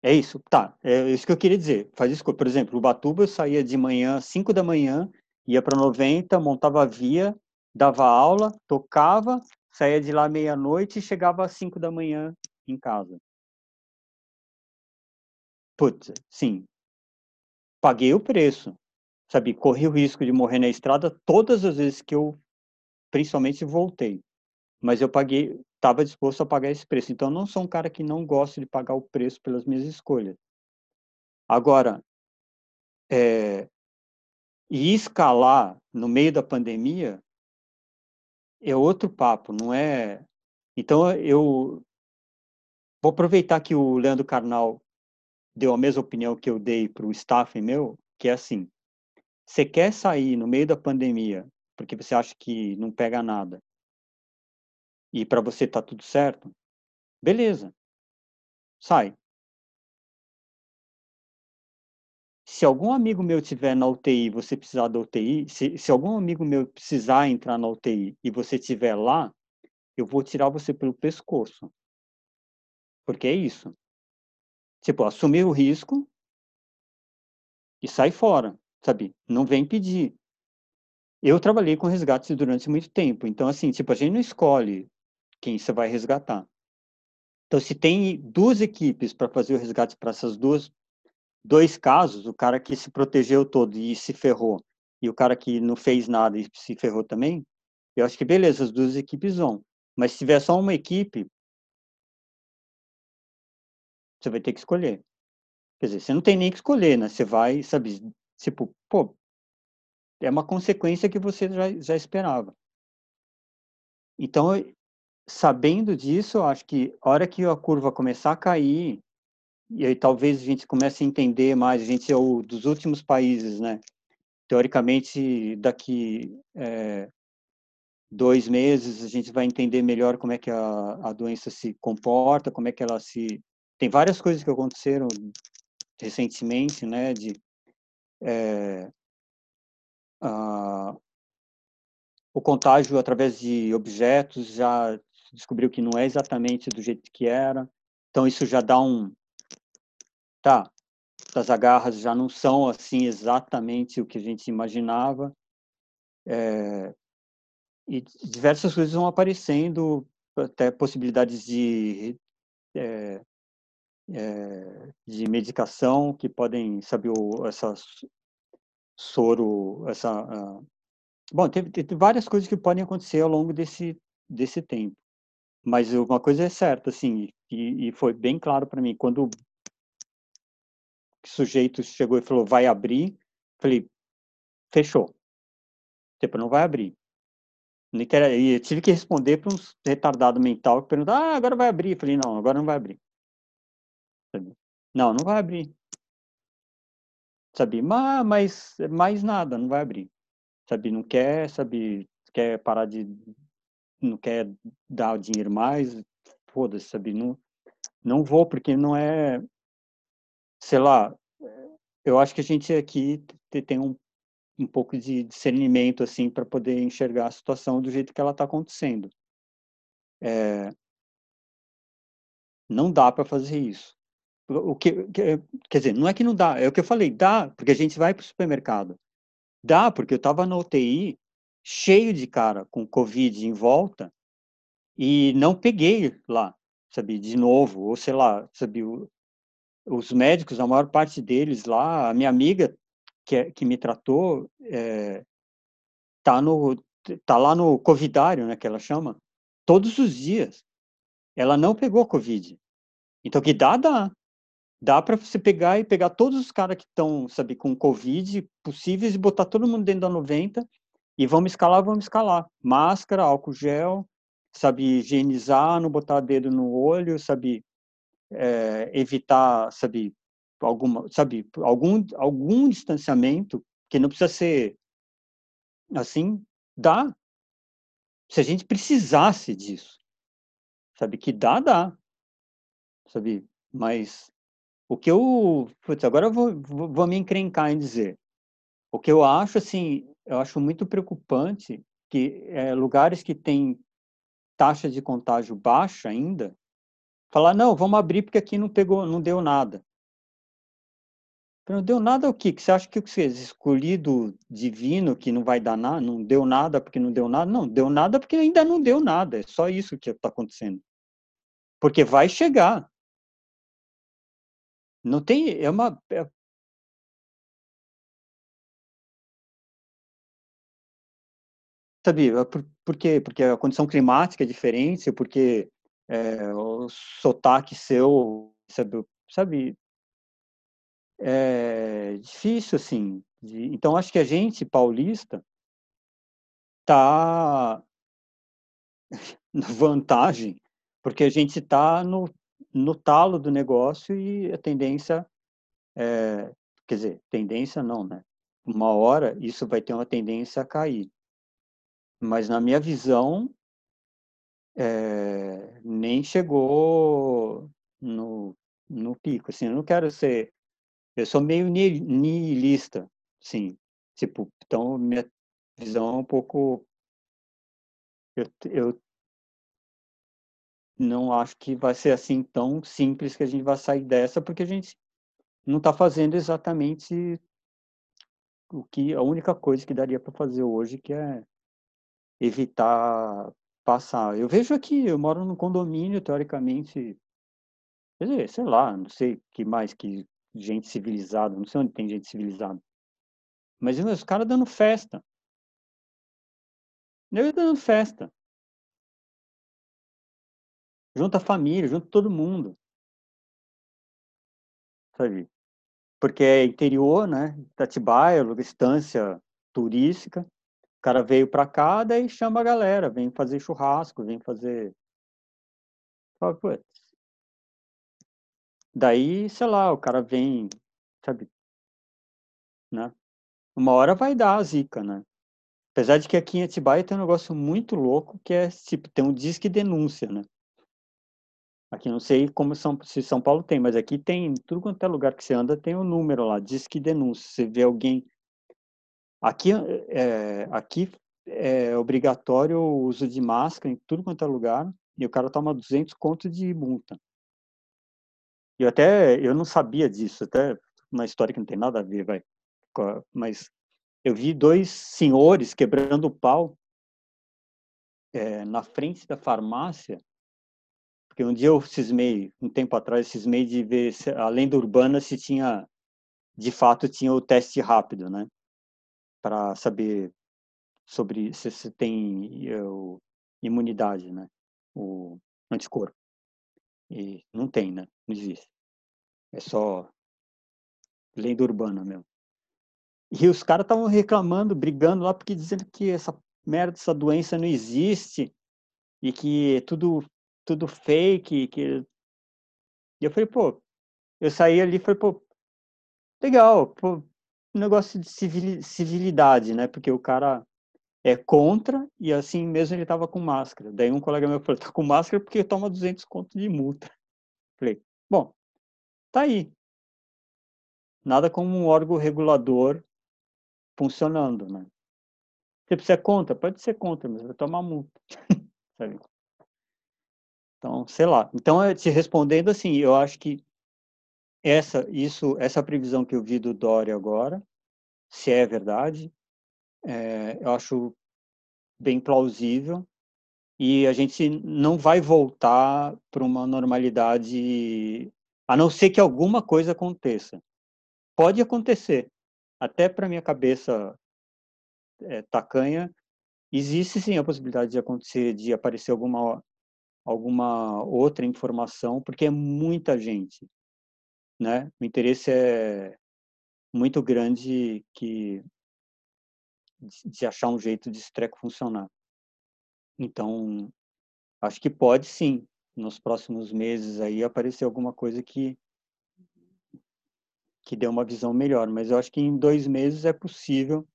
é isso, tá. É isso que eu queria dizer. Faz escolha. Por exemplo, Ubatuba eu saía de manhã, 5 da manhã, ia para 90, montava a via, dava aula, tocava, saía de lá meia-noite e chegava às 5 da manhã em casa. Putz, sim, paguei o preço, sabe? Corri o risco de morrer na estrada todas as vezes que eu, principalmente, voltei. mas eu paguei, estava disposto a pagar esse preço. Então, eu não sou um cara que não gosta de pagar o preço pelas minhas escolhas. Agora, é, e escalar no meio da pandemia é outro papo, não é? Então, eu vou aproveitar que o Leandro Carnal deu a mesma opinião que eu dei para o staff meu, que é assim, você quer sair no meio da pandemia porque você acha que não pega nada e para você tá tudo certo, beleza, sai. Se algum amigo meu tiver na UTI, você precisar da UTI, se, se algum amigo meu precisar entrar na UTI e você estiver lá, eu vou tirar você pelo pescoço. Porque é isso. Tipo, assumir o risco e sai fora, sabe? Não vem pedir. Eu trabalhei com resgates durante muito tempo, então assim, tipo, a gente não escolhe quem você vai resgatar. Então, se tem duas equipes para fazer o resgate para essas duas dois casos, o cara que se protegeu todo e se ferrou, e o cara que não fez nada e se ferrou também, eu acho que beleza, as duas equipes vão. Mas se tiver só uma equipe, você vai ter que escolher. Quer dizer, você não tem nem que escolher, né? Você vai, sabe, tipo, pô, é uma consequência que você já, já esperava. Então, sabendo disso, acho que a hora que a curva começar a cair, e aí talvez a gente comece a entender mais, a gente é o dos últimos países, né? Teoricamente, daqui é, dois meses, a gente vai entender melhor como é que a, a doença se comporta, como é que ela se tem várias coisas que aconteceram recentemente, né, de é, a, o contágio através de objetos já descobriu que não é exatamente do jeito que era, então isso já dá um, tá, as agarras já não são assim exatamente o que a gente imaginava, é, e diversas coisas vão aparecendo, até possibilidades de é, é, de medicação que podem, sabe, o, essa soro, essa... Uh, bom, teve, teve, várias coisas que podem acontecer ao longo desse, desse tempo. Mas uma coisa é certa, assim, e, e foi bem claro para mim, quando o sujeito chegou e falou, vai abrir, falei, fechou. Tipo, não vai abrir. E eu tive que responder para um retardado mental que perguntou, ah, agora vai abrir. Falei, não, agora não vai abrir. Não, não vai abrir. Sabe, mas mais nada, não vai abrir. Sabe, não quer, sabe, quer parar de, não quer dar o dinheiro mais, foda-se, sabe, não, não vou, porque não é, sei lá, eu acho que a gente aqui tem um, um pouco de discernimento, assim, para poder enxergar a situação do jeito que ela está acontecendo. É, não dá para fazer isso o que, quer dizer, não é que não dá, é o que eu falei, dá, porque a gente vai para o supermercado. Dá, porque eu estava na UTI, cheio de cara com Covid em volta, e não peguei lá, sabe, de novo, ou sei lá, sabe, os médicos, a maior parte deles lá, a minha amiga que, é, que me tratou, é, tá, no, tá lá no covidário, né, que ela chama, todos os dias. Ela não pegou Covid. Então, que dá, dá dá para você pegar e pegar todos os caras que estão, sabe, com Covid possíveis e botar todo mundo dentro da 90 e vamos escalar, vamos escalar. Máscara, álcool gel, sabe, higienizar, não botar dedo no olho, sabe, é, evitar, sabe, alguma, sabe, algum, algum distanciamento que não precisa ser assim, dá. Se a gente precisasse disso, sabe, que dá, dá, sabe, mas o que eu. Putz, agora eu vou, vou, vou me encrencar em dizer. O que eu acho, assim, eu acho muito preocupante que é, lugares que têm taxa de contágio baixa ainda, falar, não, vamos abrir porque aqui não pegou, não deu nada. Não deu nada o quê? Que você acha que você escolhido divino que não vai dar nada, não deu nada porque não deu nada? Não, deu nada porque ainda não deu nada. É só isso que está acontecendo. Porque vai chegar. Não tem, é uma, é sabe, por, por quê? Porque a condição climática é diferente, porque é, o sotaque seu, sabe, sabe, é difícil, assim. De, então, acho que a gente, paulista, tá [LAUGHS] na vantagem, porque a gente está no, no talo do negócio e a tendência, é, quer dizer, tendência não, né? Uma hora isso vai ter uma tendência a cair. Mas na minha visão, é, nem chegou no, no pico. Assim, eu não quero ser. Eu sou meio nihilista, sim. Tipo, então minha visão é um pouco. Eu, eu não acho que vai ser assim tão simples que a gente vai sair dessa, porque a gente não está fazendo exatamente o que a única coisa que daria para fazer hoje, que é evitar passar. Eu vejo aqui, eu moro num condomínio, teoricamente, quer dizer, sei lá, não sei que mais que gente civilizada, não sei onde tem gente civilizada. Mas os caras dando festa. Eu dando festa. Junta a família, junta todo mundo. Sabe? Porque é interior, né? Tatibaia, estância turística. O cara veio para cá, daí chama a galera, vem fazer churrasco, vem fazer. Daí, sei lá, o cara vem, sabe? Né? Uma hora vai dar a zica, né? Apesar de que aqui em Atibaia tem um negócio muito louco que é, tipo, tem um disque denúncia, né? Aqui não sei como São, se São Paulo tem, mas aqui tem, tudo quanto é lugar que você anda tem um número lá, diz que denúncia. Você vê alguém. Aqui é, aqui é obrigatório o uso de máscara em tudo quanto é lugar e o cara toma 200 contos de multa. E até eu não sabia disso, até uma história que não tem nada a ver, vai. Mas eu vi dois senhores quebrando pau é, na frente da farmácia porque um dia eu cismei, um tempo atrás, cismei de ver, se, além da urbana, se tinha, de fato, tinha o teste rápido, né? Para saber sobre se você tem eu, imunidade, né? O anticorpo. E não tem, né? Não existe. É só lenda urbana mesmo. E os caras estavam reclamando, brigando lá, porque dizendo que essa merda, essa doença não existe e que é tudo tudo fake, que... E eu falei, pô, eu saí ali e falei, pô, legal, pô, um negócio de civilidade, né? Porque o cara é contra e assim mesmo ele tava com máscara. Daí um colega meu falou, tá com máscara porque toma 200 conto de multa. Falei, bom, tá aí. Nada como um órgão regulador funcionando, né? Você precisa contra? Pode ser contra, mas vai tomar multa. [LAUGHS] Então, sei lá. Então, te respondendo assim, eu acho que essa, isso, essa previsão que eu vi do Dória agora, se é verdade, é, eu acho bem plausível e a gente não vai voltar para uma normalidade, a não ser que alguma coisa aconteça. Pode acontecer, até para minha cabeça é, tacanha, existe sim a possibilidade de acontecer, de aparecer alguma alguma outra informação, porque é muita gente, né? O interesse é muito grande que de achar um jeito de treco funcionar. Então, acho que pode sim, nos próximos meses aí aparecer alguma coisa que que dê uma visão melhor, mas eu acho que em dois meses é possível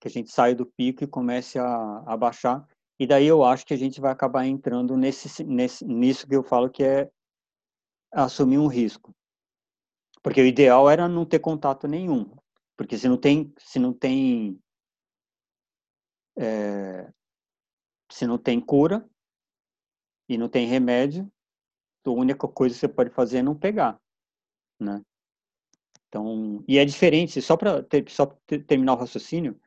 que a gente saia do pico e comece a, a baixar e daí eu acho que a gente vai acabar entrando nesse, nesse, nisso que eu falo que é assumir um risco. Porque o ideal era não ter contato nenhum. Porque se não tem, se não tem, é, se não tem cura e não tem remédio, a única coisa que você pode fazer é não pegar, né? Então, e é diferente, só para ter, só terminar o raciocínio,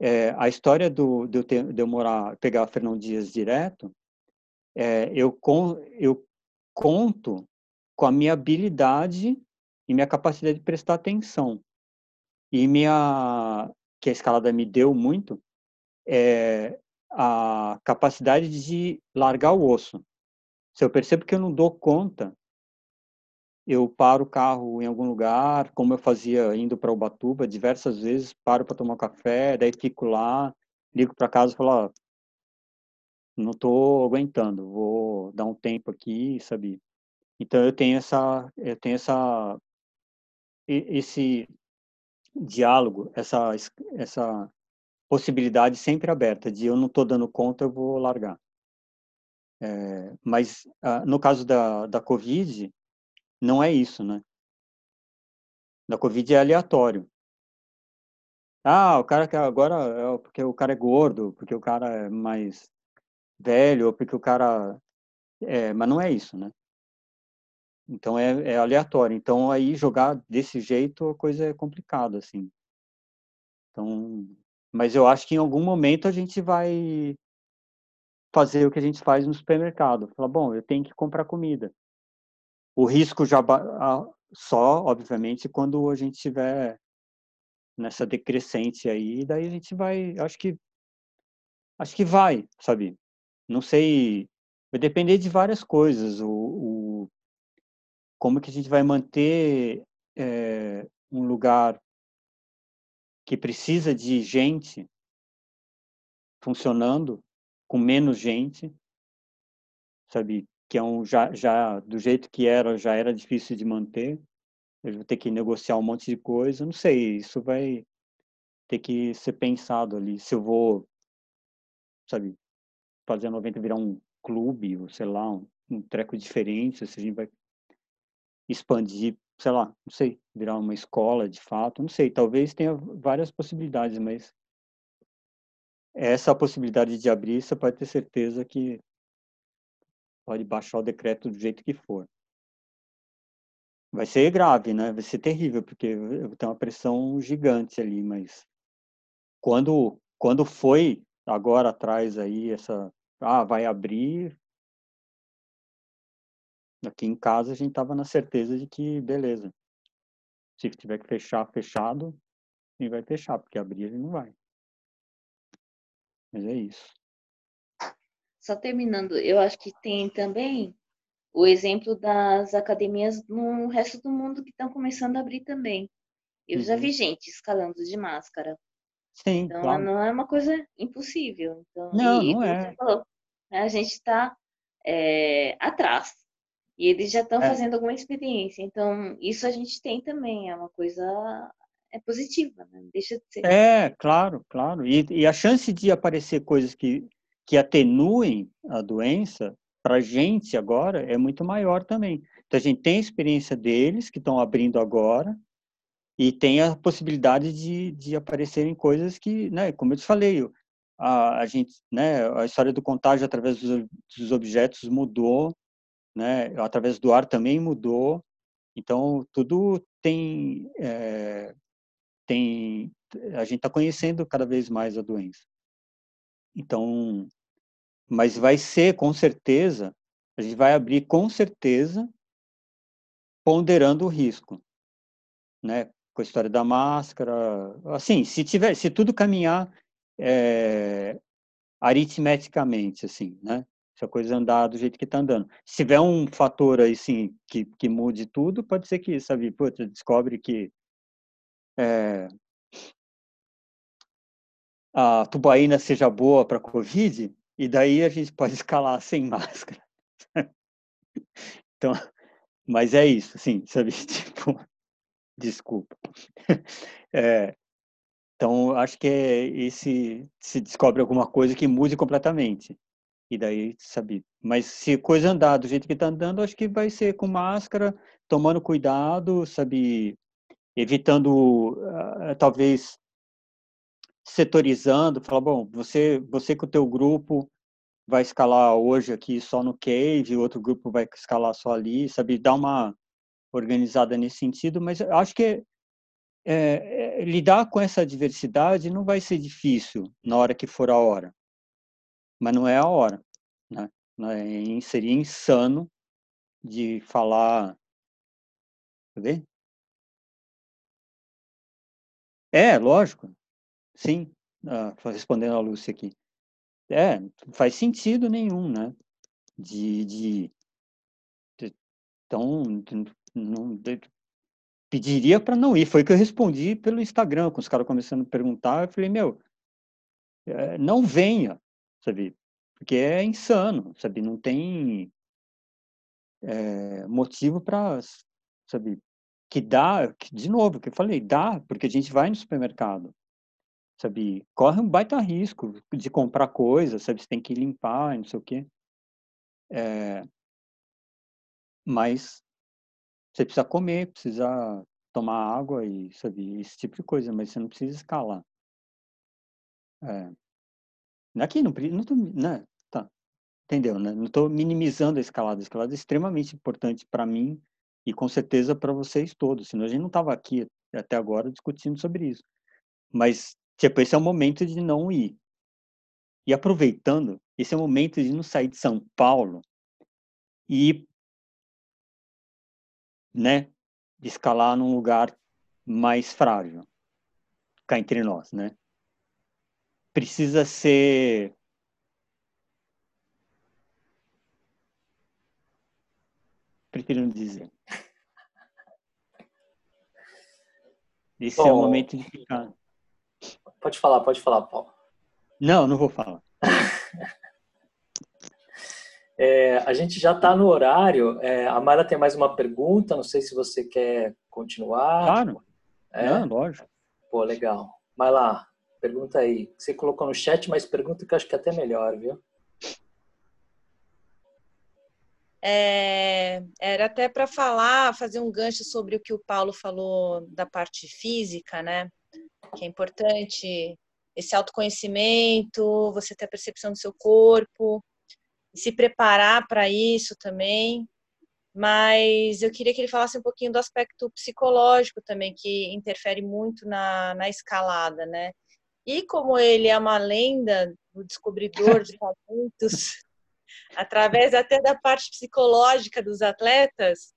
é, a história do, de, eu ter, de eu morar, pegar Fernão Dias direto, é, eu, con, eu conto com a minha habilidade e minha capacidade de prestar atenção. E minha, que a escalada me deu muito, é a capacidade de largar o osso. Se eu percebo que eu não dou conta, eu paro o carro em algum lugar, como eu fazia indo para Ubatuba, diversas vezes paro para tomar café, daí fico lá, ligo para casa e falo, não estou aguentando, vou dar um tempo aqui, sabe? Então eu tenho essa, eu tenho essa, esse diálogo, essa, essa possibilidade sempre aberta de eu não estou dando conta, eu vou largar. É, mas ah, no caso da, da Covid, não é isso, né? Da Covid é aleatório. Ah, o cara que agora é porque o cara é gordo, porque o cara é mais velho, ou porque o cara. É, mas não é isso, né? Então é, é, aleatório. Então aí jogar desse jeito a coisa é complicada, assim. Então, mas eu acho que em algum momento a gente vai fazer o que a gente faz no supermercado. Falar, bom, eu tenho que comprar comida. O risco já só, obviamente, quando a gente estiver nessa decrescente aí, daí a gente vai, acho que acho que vai, sabe? Não sei, vai depender de várias coisas. O, o como que a gente vai manter é, um lugar que precisa de gente funcionando com menos gente, sabe? Que é um já, já do jeito que era já era difícil de manter. Eu vou ter que negociar um monte de coisa. Não sei, isso vai ter que ser pensado ali. Se eu vou, sabe, fazer a 90 virar um clube, ou sei lá, um, um treco diferente, se a gente vai expandir, sei lá, não sei, virar uma escola de fato, não sei, talvez tenha várias possibilidades, mas essa possibilidade de abrir, você pode ter certeza que pode baixar o decreto do jeito que for. Vai ser grave, né? Vai ser terrível, porque tem uma pressão gigante ali, mas quando quando foi agora atrás aí essa ah, vai abrir. Aqui em casa a gente tava na certeza de que, beleza, se tiver que fechar, fechado, e vai fechar, porque abrir ele não vai. Mas é isso. Só terminando, eu acho que tem também o exemplo das academias no resto do mundo que estão começando a abrir também. Eu uhum. já vi gente escalando de máscara. Sim, então claro. não é uma coisa impossível. Então, não, e, não é. Falou, né, a gente está é, atrás. E eles já estão é. fazendo alguma experiência. Então, isso a gente tem também, é uma coisa é positiva, né? deixa de ser. É, claro, claro. E, e a chance de aparecer coisas que, que atenuem a doença, para a gente agora, é muito maior também. Então, a gente tem a experiência deles, que estão abrindo agora, e tem a possibilidade de, de aparecerem coisas que, né, como eu te falei, a, a gente, né, a história do contágio através dos, dos objetos mudou, né, através do ar também mudou. Então tudo tem é, tem a gente está conhecendo cada vez mais a doença. Então, mas vai ser com certeza a gente vai abrir com certeza ponderando o risco, né? Com a história da máscara, assim, se tiver, se tudo caminhar é, aritmeticamente, assim, né? Se a coisa andar do jeito que está andando. Se tiver um fator aí, sim, que, que mude tudo, pode ser que, sabe, putz, descobre que é, a tubaína seja boa para Covid, e daí a gente [LAUGHS] pode escalar sem máscara. [LAUGHS] então, mas é isso, assim, sabe, [LAUGHS] tipo, desculpa. É, então, acho que é esse se descobre alguma coisa que mude completamente. E daí, sabe? Mas se coisa andar do jeito que está andando, acho que vai ser com máscara, tomando cuidado, sabe? Evitando, uh, talvez, setorizando, falar, bom, você, você com o teu grupo vai escalar hoje aqui só no Cave, outro grupo vai escalar só ali, sabe? Dar uma organizada nesse sentido, mas acho que é, é, lidar com essa diversidade não vai ser difícil na hora que for a hora, mas não é a hora, né? É, seria insano de falar, quer ver? É, lógico, sim. ah, respondendo a Lúcia aqui. É, não faz sentido nenhum, né? De, de, de então, não, de, pediria para não ir. Foi que eu respondi pelo Instagram, com os caras começando a perguntar. Eu falei, meu, é, não venha, sabe? Porque é insano, sabe? Não tem é, motivo para, sabe? Que dá, que, de novo, que eu falei, dá, porque a gente vai no supermercado, sabe? Corre um baita risco de comprar coisas, sabe? Você tem que limpar, não sei o quê. É, mas você precisa comer, precisa tomar água e, sabe, esse tipo de coisa, mas você não precisa escalar. É. Aqui não, não tô, né? Tá. Entendeu, né? Não estou minimizando a escalada. A escalada é extremamente importante para mim e com certeza para vocês todos. Senão a gente não estava aqui até agora discutindo sobre isso. Mas, tipo, esse é o momento de não ir. E aproveitando, esse é o momento de não sair de São Paulo e né, escalar num lugar mais frágil, cá entre nós, né? Precisa ser prefiro não dizer. Esse Bom, é o momento de ficar. Pode falar, pode falar, Paulo. Não, não vou falar. [LAUGHS] É, a gente já está no horário. É, a Mara tem mais uma pergunta. Não sei se você quer continuar. Claro. É, Não, lógico. Pô, legal. Vai lá, pergunta aí. Você colocou no chat, mas pergunta que eu acho que é até melhor, viu? É, era até para falar, fazer um gancho sobre o que o Paulo falou da parte física, né? Que é importante esse autoconhecimento, você ter a percepção do seu corpo, se preparar para isso também. Mas eu queria que ele falasse um pouquinho do aspecto psicológico também, que interfere muito na, na escalada, né? E como ele é uma lenda, o descobridor de talentos, [LAUGHS] através até da parte psicológica dos atletas,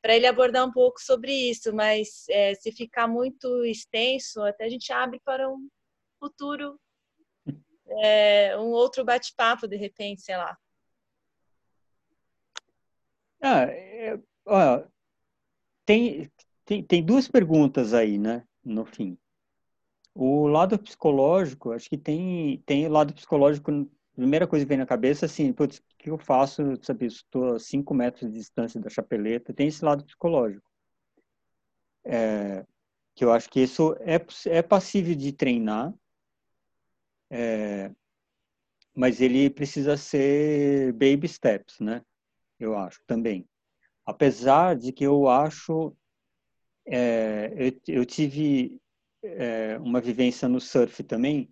para ele abordar um pouco sobre isso, mas é, se ficar muito extenso, até a gente abre para um futuro é, um outro bate-papo, de repente, sei lá. Ah, é, ó, tem, tem, tem duas perguntas aí, né, no fim. O lado psicológico, acho que tem, tem o lado psicológico, primeira coisa que vem na cabeça, assim, putz, o que eu faço, sabe, estou a 5 metros de distância da chapeleta, tem esse lado psicológico. É, que eu acho que isso é, é passível de treinar, é, mas ele precisa ser baby steps, né? Eu acho também. Apesar de que eu acho, é, eu, eu, tive é, uma vivência no surf também,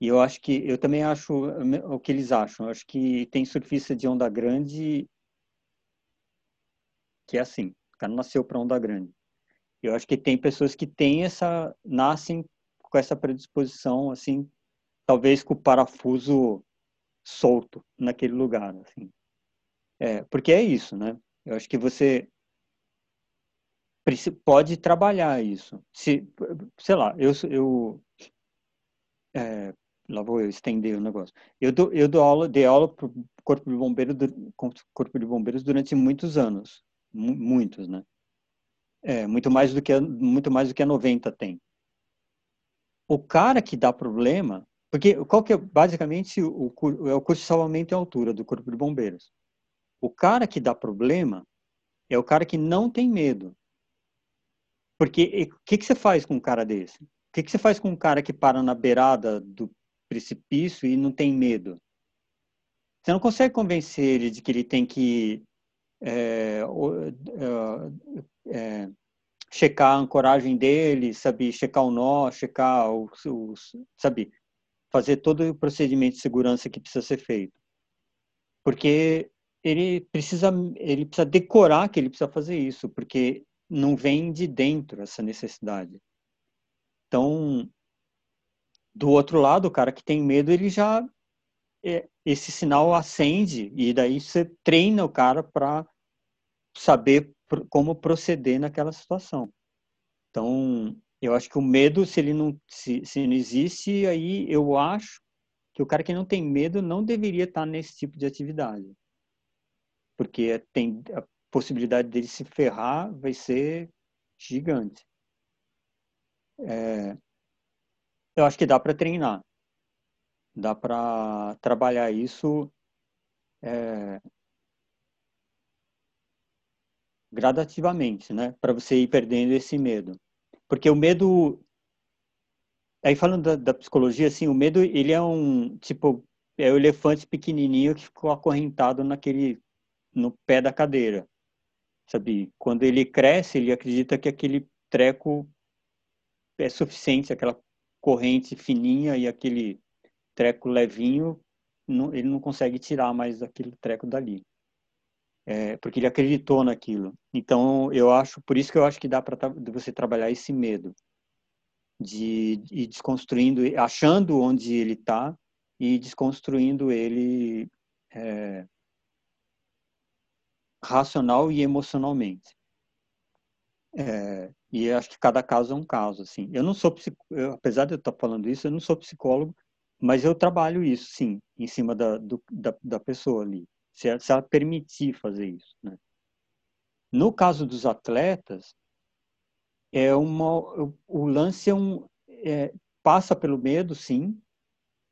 e eu acho que eu também acho o que eles acham. Eu acho que tem surfista de onda grande que é assim, o cara nasceu para onda grande. Eu acho que tem pessoas que têm essa nascem com essa predisposição assim talvez com o parafuso solto naquele lugar, assim. É, porque é isso, né? Eu acho que você pode trabalhar isso. Se, sei lá, eu, eu é, lá vou eu estender o negócio. Eu dou, eu dou aula, dei aula para o corpo de bombeiros, corpo de bombeiros durante muitos anos, muitos, né? É, muito mais do que muito mais do que a 90 tem. O cara que dá problema, porque qual que é basicamente o, é o curso de salvamento em altura do Corpo de Bombeiros. O cara que dá problema é o cara que não tem medo. Porque o que, que você faz com um cara desse? O que, que você faz com um cara que para na beirada do precipício e não tem medo? Você não consegue convencer ele de que ele tem que é, é, checar a ancoragem dele, sabe, checar o nó, checar os, os sabe, fazer todo o procedimento de segurança que precisa ser feito. Porque ele precisa, ele precisa decorar que ele precisa fazer isso, porque não vem de dentro essa necessidade. Então, do outro lado, o cara que tem medo, ele já é, esse sinal acende e daí você treina o cara para saber como proceder naquela situação. Então, Eu acho que o medo, se ele não se, se não existe, aí eu acho que o cara que não tem medo não deveria estar nesse tipo de atividade. Porque tem possibilidade dele se ferrar vai ser gigante. É, eu acho que dá para treinar. Dá para trabalhar isso é, gradativamente, né? Para você ir perdendo esse medo. Porque o medo. Aí falando da, da, psicologia, assim, o medo, ele é um. Tipo, é o elefante pequenininho que ficou acorrentado naquele. no pé da cadeira. Sabe? Quando ele cresce, ele acredita que aquele treco é suficiente, aquela corrente fininha e aquele treco levinho, não, ele não consegue tirar mais aquele treco dali. É, porque ele acreditou naquilo. Então, eu acho, por isso que eu acho que dá para você trabalhar esse medo de ir desconstruindo, achando onde ele está e desconstruindo ele é, racional e emocionalmente. É, e acho que cada caso é um caso, assim. Eu não sou eu, apesar de eu estar falando isso, eu não sou psicólogo, mas eu trabalho isso, sim, em cima da, do, da, da, pessoa ali, se ela, se ela permitir fazer isso, né? No caso dos atletas, é uma, o lance é um, é, passa pelo medo, sim,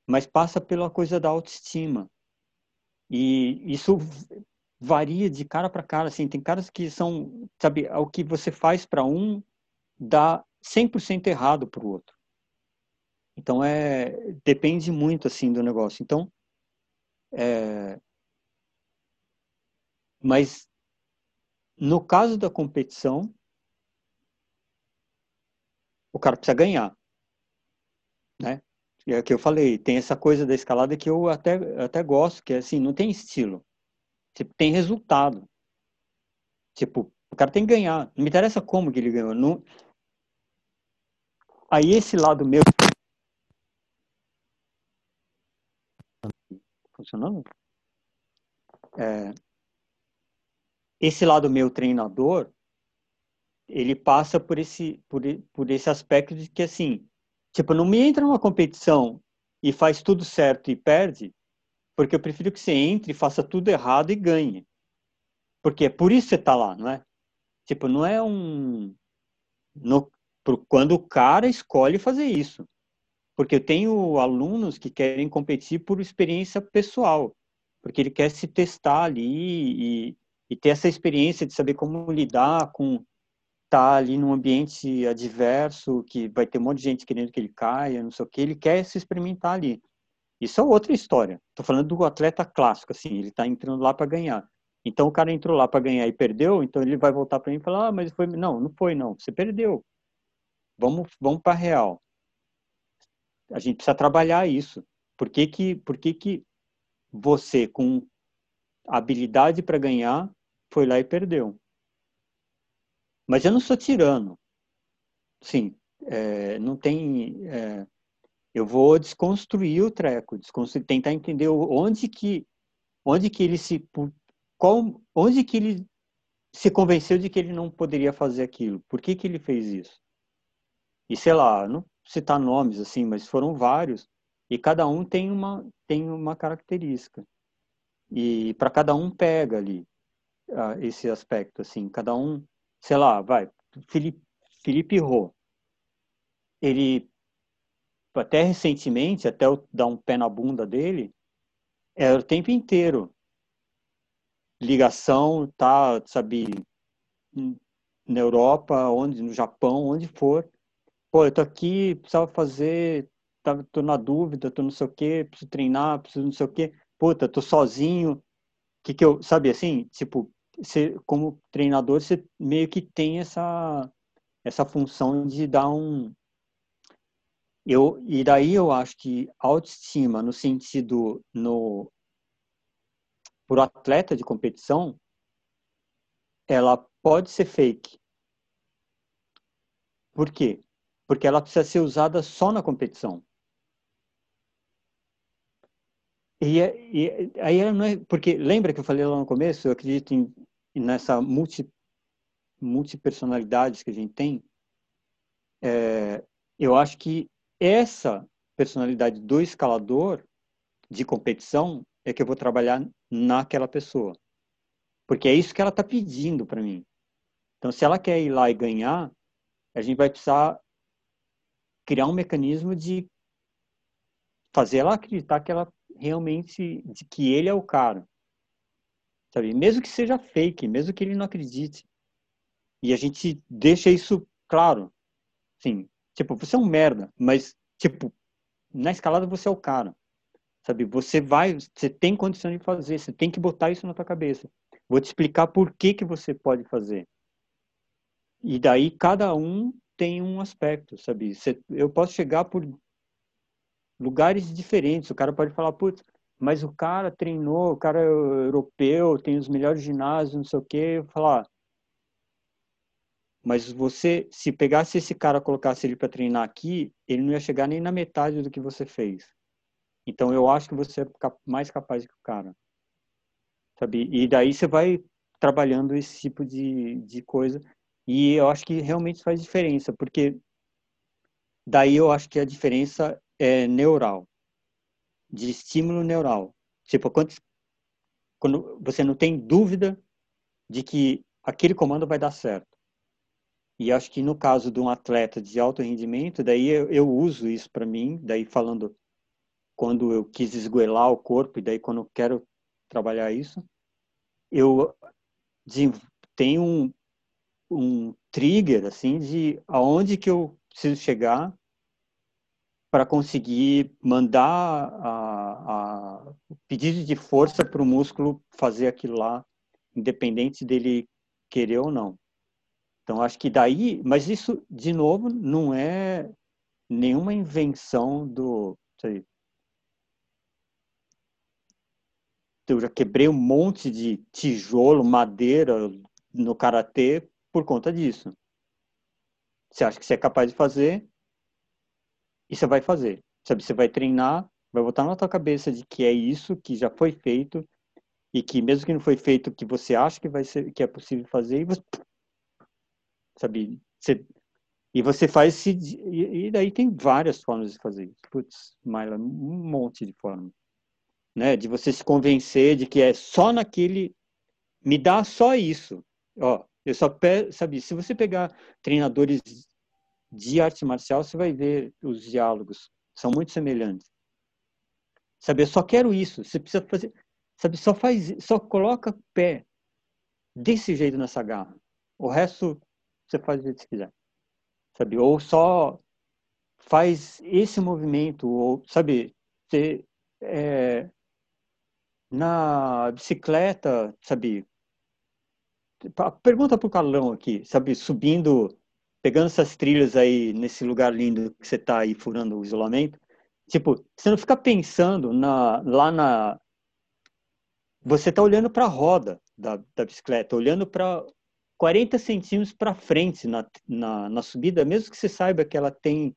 mas passa pela coisa da autoestima. E isso varia de cara para cara, assim, tem caras que são, sabe, o que você faz para um dá 100% errado para o outro. Então é depende muito assim do negócio. Então é, mas no caso da competição o cara precisa ganhar, né? É que eu falei, tem essa coisa da escalada que eu até até gosto, que é assim, não tem estilo. Tipo, tem resultado. Tipo, o cara tem que ganhar. Não me interessa como que ele ganhou. Não... Aí esse lado meu. Funcionando? É... Esse lado meu treinador, ele passa por esse, por, por esse aspecto de que, assim, tipo, não me entra numa competição e faz tudo certo e perde, porque eu prefiro que você entre, faça tudo errado e ganhe. Porque é por isso que você está lá, não é? Tipo, não é um. No, quando o cara escolhe fazer isso. Porque eu tenho alunos que querem competir por experiência pessoal. Porque ele quer se testar ali e, e ter essa experiência de saber como lidar com estar tá ali num ambiente adverso, que vai ter um monte de gente querendo que ele caia, não sei o que. Ele quer se experimentar ali. Isso é outra história. Estou falando do atleta clássico, assim, ele está entrando lá para ganhar. Então o cara entrou lá para ganhar e perdeu, então ele vai voltar para mim e falar: "Ah, mas foi não, não foi não, você perdeu. Vamos vamos para real. A gente precisa trabalhar isso. Por que que por que que você com habilidade para ganhar foi lá e perdeu? Mas eu não sou tirano. Sim, é, não tem é, eu vou desconstruir o treco, desconstruir, tentar entender onde que, onde que ele se, qual, onde que ele se convenceu de que ele não poderia fazer aquilo. Por que que ele fez isso? E sei lá, não citar nomes assim, mas foram vários e cada um tem uma tem uma característica. E para cada um pega ali uh, esse aspecto assim, cada um, sei lá, vai, Felipe Felipe Rô. Ele até recentemente, até eu dar um pé na bunda dele, era o tempo inteiro. Ligação, tá, sabe, na Europa, onde, no Japão, onde for. Pô, eu tô aqui, precisava fazer, tá, tô na dúvida, tô não sei o quê, preciso treinar, preciso não sei o quê. Puta, tô sozinho. Que que eu, sabe assim, tipo, você, como treinador, você meio que tem essa essa função de dar um eu, e daí eu acho que autoestima, no sentido, no, por atleta de competição, ela pode ser fake. Por quê? Porque ela precisa ser usada só na competição. E, e aí não é. Porque lembra que eu falei lá no começo? Eu acredito em, nessa multi, multipersonalidades que a gente tem é, eu acho que essa personalidade do escalador de competição é que eu vou trabalhar naquela pessoa. Porque é isso que ela está pedindo para mim. Então, se ela quer ir lá e ganhar, a gente vai precisar criar um mecanismo de fazer ela acreditar que ela realmente, de que ele é o cara. Sabe? Mesmo que seja fake, mesmo que ele não acredite. E a gente deixa isso claro. Sim, tipo, você é um merda, mas, tipo, na escalada você é o cara. Sabe? Você vai, você tem condição de fazer, você tem que botar isso na tua cabeça. Vou te explicar por que que você pode fazer. E daí cada um tem um aspecto, sabe? Você, eu posso chegar por lugares diferentes. O cara pode falar, putz, mas o cara treinou, o cara é europeu, tem os melhores ginásios, não sei o quê. Eu falar, mas você, se pegasse esse cara, colocasse ele para treinar aqui, ele não ia chegar nem na metade do que você fez. Então eu acho que você é mais capaz que o cara. Sabe? E daí você vai trabalhando esse tipo de, de coisa. E eu acho que realmente faz diferença, porque daí eu acho que a diferença é neural, de estímulo neural. Tipo, quando, quando você não tem dúvida de que aquele comando vai dar certo. E acho que no caso de um atleta de alto rendimento, daí eu, eu uso isso para mim, daí falando quando eu quis esgoelar o corpo e daí quando eu quero trabalhar isso, eu tenho um, um trigger assim de aonde que eu preciso chegar para conseguir mandar a, a pedido de força para o músculo fazer aquilo lá, independente dele querer ou não. Então, acho que daí, mas isso, de novo, não é nenhuma invenção do. Sei, eu já quebrei um monte de tijolo, madeira no karatê por conta disso. Você acha que você é capaz de fazer e você vai fazer. Sabe, você vai treinar, vai botar na tua cabeça de que é isso que já foi feito e que mesmo que não foi feito que você acha que vai ser que é possível fazer e você sabe? Você, e você faz se e, daí tem várias formas de fazer isso. Putz, Maila, um monte de formas, né? De você se convencer de que é só naquele me dá só isso. Ó, eu só pe... sabe, se você pegar treinadores de arte marcial, você vai ver os diálogos são muito semelhantes. Sabe, eu só quero isso. Você precisa fazer, sabe, só faz, só coloca pé desse jeito nessa garra. O resto você faz o jeito que você quiser. Sabe? Ou só faz esse movimento, ou, sabe, você, é, na bicicleta, sabe, pergunta pro Carlão aqui, sabe, subindo, pegando essas trilhas aí nesse lugar lindo que você tá aí furando o isolamento, tipo, você não fica pensando na, lá na você tá olhando para a roda da, da bicicleta, olhando para 40 centímetros para frente na, na, na, subida, mesmo que você saiba que ela tem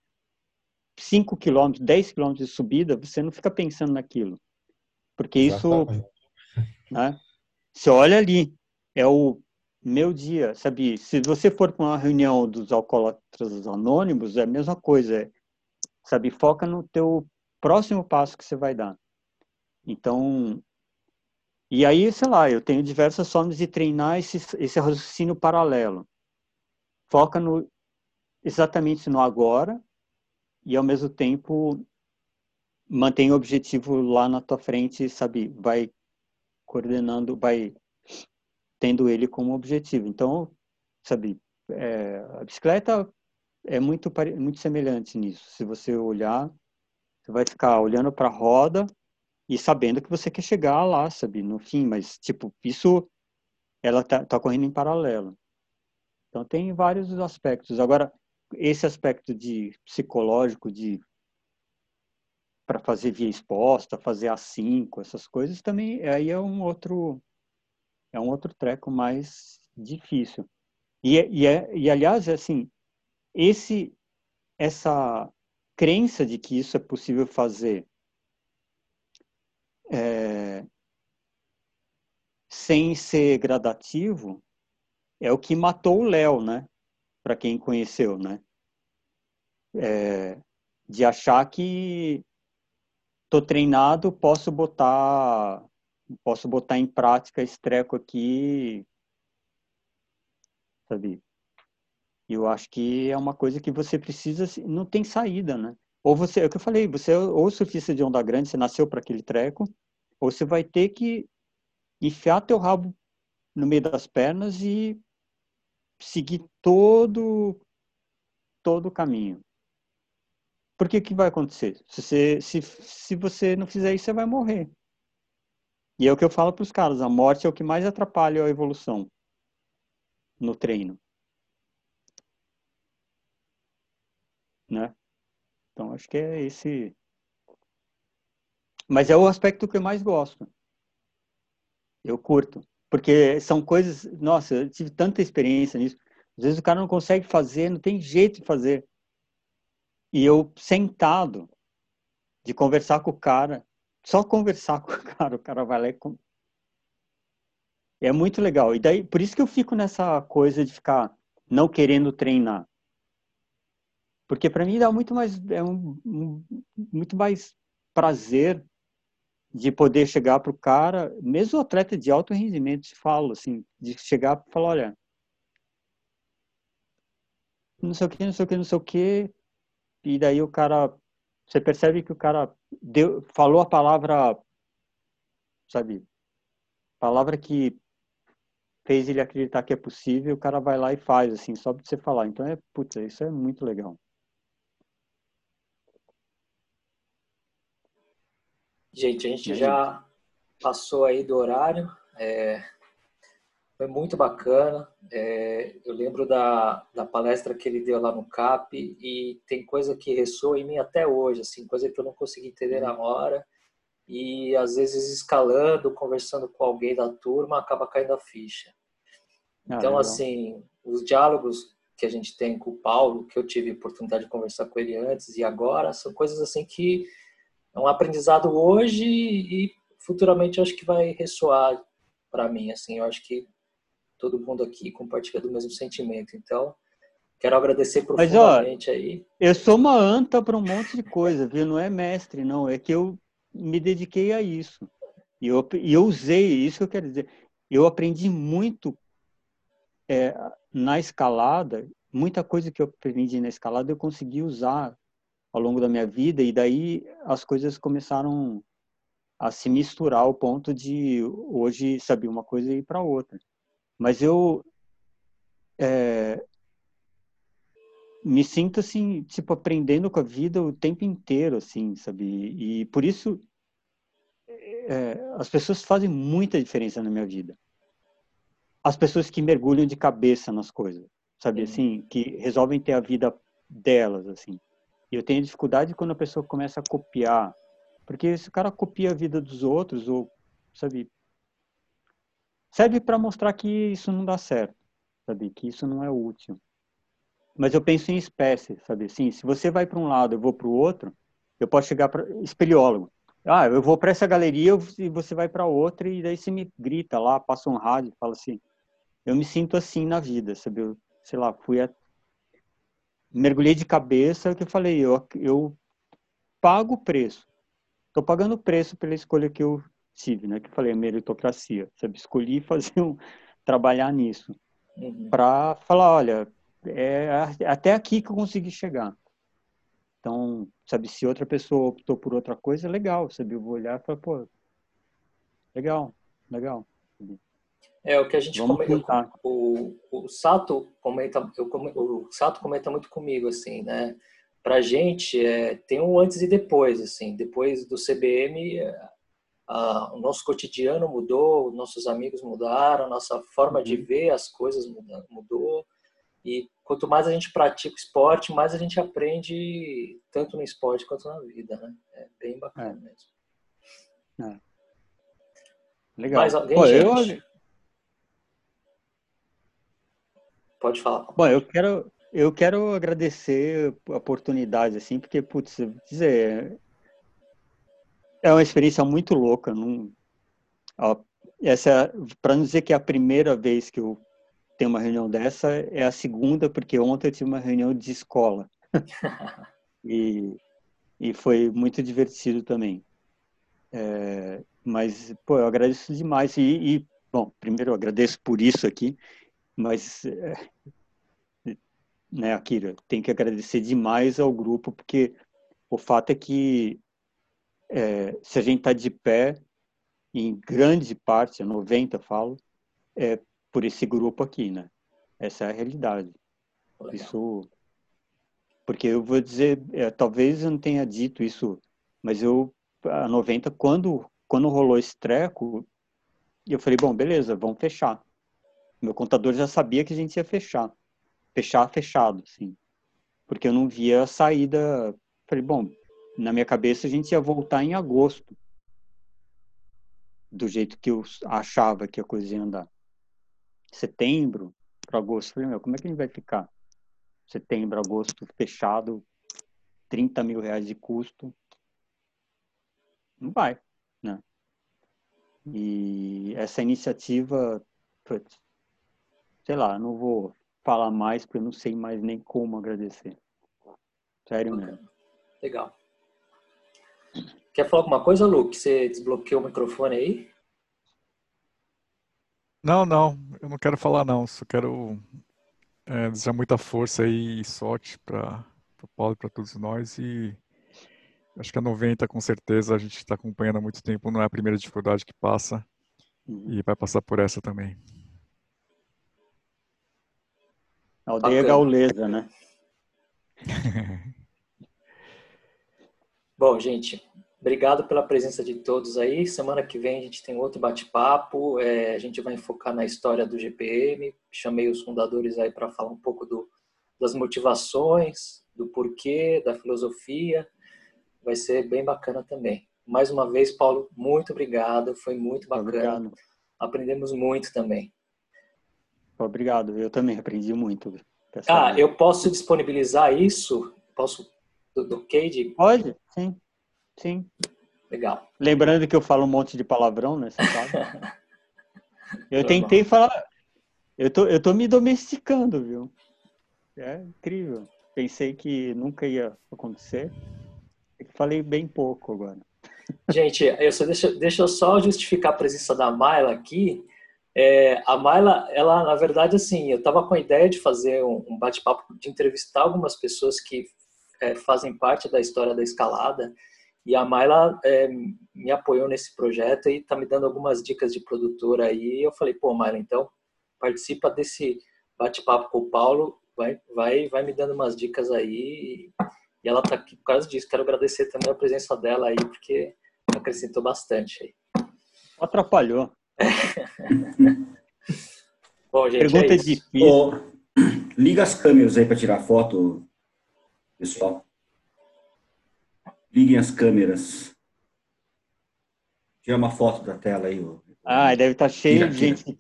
5 quilômetros, 10 quilômetros de subida, você não fica pensando naquilo. Porque isso. Né, você olha ali, é o meu dia, sabe? Se você for para uma reunião dos alcoólatras anônimos, é a mesma coisa. É, sabe? Foca no teu próximo passo que você vai dar. Então, e aí, sei lá, eu tenho diversas formas de treinar esse, esse raciocínio paralelo. Foca no, exatamente no agora e, ao mesmo tempo, mantém o objetivo lá na tua frente, sabe? Vai coordenando, vai tendo ele como objetivo. Então, sabe, é, a bicicleta é muito, muito semelhante nisso. Se você olhar, você vai ficar olhando para a roda e sabendo que você quer chegar lá, sabe, no fim, mas, tipo, isso, ela tá, tá correndo em paralelo. Então, tem vários aspectos. Agora, esse aspecto de psicológico, de para fazer via exposta, fazer a cinco, essas coisas também aí é um outro é um outro treco mais difícil. E, e, é, e aliás, é assim, esse essa crença de que isso é possível fazer é, sem ser gradativo, é o que matou o Léo, né? Para quem conheceu, né? é, de achar que tô treinado, posso botar posso botar em prática esse treco aqui, sabe? Eu acho que é uma coisa que você precisa, não tem saída, né? Ou você, é o que eu falei, você é ou surfista de onda grande, você nasceu para aquele treco, ou você vai ter que enfiar teu rabo no meio das pernas e seguir todo todo o caminho. Porque o que vai acontecer? Se você, se, se você não fizer isso, você vai morrer. E é o que eu falo para os caras, a morte é o que mais atrapalha a evolução no treino. Né? Então, acho que é esse... Mas é o aspecto que eu mais gosto. Eu curto. Porque são coisas... Nossa, eu tive tanta experiência nisso. Às vezes o cara não consegue fazer, não tem jeito de fazer. E eu sentado, de conversar com o cara, só conversar [LAUGHS] com o cara, o cara vai lá e. É muito legal. E daí, por isso que eu fico nessa coisa de ficar não querendo treinar. Porque para mim dá muito mais é um, um, muito mais prazer de poder chegar para o cara, mesmo o atleta de alto rendimento, falo assim, de chegar e falar, olha, não sei o que, não sei o que, não sei o que, e daí o cara, você percebe que o cara deu, falou a palavra, sabe, palavra que fez ele acreditar que é possível, o cara vai lá e faz, assim, só pra você falar. Então, é, putz, isso é muito legal. Gente, a gente já passou aí do horário. É, foi muito bacana. É, eu lembro da, da palestra que ele deu lá no CAP e tem coisa que ressoa em mim até hoje, assim, coisa que eu não consegui entender na hora. E às vezes escalando, conversando com alguém da turma, acaba caindo a ficha. Ah, então, legal. assim, os diálogos que a gente tem com o Paulo, que eu tive oportunidade de conversar com ele antes e agora, são coisas assim que é um aprendizado hoje e futuramente acho que vai ressoar para mim, assim, eu acho que todo mundo aqui compartilha do mesmo sentimento. Então, quero agradecer profundamente Mas, ó, aí. Eu sou uma anta para um monte de coisa, viu? Não é mestre, não. É que eu me dediquei a isso. E eu, e eu usei, isso que eu quero dizer. Eu aprendi muito é, na escalada, muita coisa que eu aprendi na escalada eu consegui usar ao longo da minha vida, e daí as coisas começaram a se misturar ao ponto de hoje saber uma coisa e ir para outra. Mas eu é, me sinto assim, tipo, aprendendo com a vida o tempo inteiro, assim, sabe? E por isso é, as pessoas fazem muita diferença na minha vida. As pessoas que mergulham de cabeça nas coisas, sabe? Assim, que resolvem ter a vida delas, assim. E eu tenho dificuldade quando a pessoa começa a copiar, porque se o cara copia a vida dos outros, ou, sabe, serve para mostrar que isso não dá certo, sabe? Que isso não é útil. Mas eu penso em espécie, sabe? Assim, se você vai para um lado, eu vou para o outro, eu posso chegar para espeleólogo. Ah, eu vou para essa galeria e você vai para outra e daí você me grita lá, passa um rádio, fala assim. Eu me sinto assim na vida, sabe? Eu, sei lá, fui a... mergulhei de cabeça, que eu falei, eu eu pago o preço. Estou pagando o preço pela escolha que eu tive, né? Que eu falei, a meritocracia. Sabe, escolhi [LAUGHS] fazer um, trabalhar nisso. Uhum. Para falar, olha, é até aqui que eu consegui chegar. Então, sabe, se outra pessoa optou por outra coisa, legal, sabe? Eu vou olhar e falar, pô, legal, legal. É o que a gente comenta. O, o Sato comenta, eu, o Sato comenta muito comigo, assim, né? Pra gente, é, tem um antes e depois, assim. Depois do CBM, ah, o nosso cotidiano mudou, nossos amigos mudaram, nossa forma de uhum. ver as coisas mudou. E quanto mais a gente pratica o esporte, mais a gente aprende tanto no esporte quanto na vida, né? É bem bacana é. mesmo. É. Legal. Mais alguém, Pô, eu... Pode falar. Bom, eu quero, eu quero agradecer a oportunidade, assim, porque, putz, dizer, é uma experiência muito louca. Não... Essa, para não dizer que é a primeira vez que eu tenho uma reunião dessa, é a segunda, porque ontem eu tive uma reunião de escola. [LAUGHS] e, e foi muito divertido também. É, mas, pô, eu agradeço demais. E, e, bom, primeiro eu agradeço por isso aqui, mas, é, né, Akira, tem que agradecer demais ao grupo, porque o fato é que é, se a gente está de pé, em grande parte, 90 falo, é por esse grupo aqui, né? Essa é a realidade. Legal. Isso, porque eu vou dizer, é, talvez eu não tenha dito isso, mas eu a 90 quando quando rolou esse treco, eu falei, bom, beleza, vamos fechar. Meu contador já sabia que a gente ia fechar, fechar fechado, sim, porque eu não via a saída. Falei, bom, na minha cabeça a gente ia voltar em agosto, do jeito que eu achava que a coisa ia andar. Setembro para agosto, falei, meu, como é que a gente vai ficar? Setembro, agosto, fechado, 30 mil reais de custo. Não vai, né? E essa iniciativa, putz, sei lá, não vou falar mais porque eu não sei mais nem como agradecer. Sério mesmo. Legal. Quer falar alguma coisa, Luke? Você desbloqueou o microfone aí? Não, não, eu não quero falar não, só quero é, desejar muita força e sorte para o Paulo e para todos nós e acho que a 90 com certeza a gente está acompanhando há muito tempo, não é a primeira dificuldade que passa uhum. e vai passar por essa também. Aldeia gaulesa, né? [LAUGHS] Bom, gente, Obrigado pela presença de todos aí. Semana que vem a gente tem outro bate-papo. É, a gente vai focar na história do GPM. Chamei os fundadores aí para falar um pouco do, das motivações, do porquê, da filosofia. Vai ser bem bacana também. Mais uma vez, Paulo, muito obrigado. Foi muito bacana. Obrigado. Aprendemos muito também. Obrigado. Eu também aprendi muito. Ah, eu posso disponibilizar isso? Posso do, do Cade? Pode, sim. Sim. Legal. Lembrando que eu falo um monte de palavrão, né? [LAUGHS] eu tentei falar. Eu tô, eu tô me domesticando, viu? É incrível. Pensei que nunca ia acontecer. Falei bem pouco agora. Gente, eu só deixa, deixa eu só justificar a presença da Mayla aqui. É, a Mayla, ela, na verdade, assim, eu estava com a ideia de fazer um, bate-papo, de entrevistar algumas pessoas que é, fazem parte da história da escalada e a Mayla é, me apoiou nesse projeto e está me dando algumas dicas de produtora aí. Eu falei, pô, Mayla, então participa desse bate-papo com o Paulo, vai, vai, vai me dando umas dicas aí. E ela está aqui por causa disso. Quero agradecer também a presença dela aí, porque acrescentou bastante aí. Atrapalhou. [LAUGHS] Bom, gente, Pergunta é difícil. Oh, liga as câmeras aí para tirar foto, pessoal. Liguem as câmeras. Tira uma foto da tela aí. Ah, deve estar tá cheio tira, de gente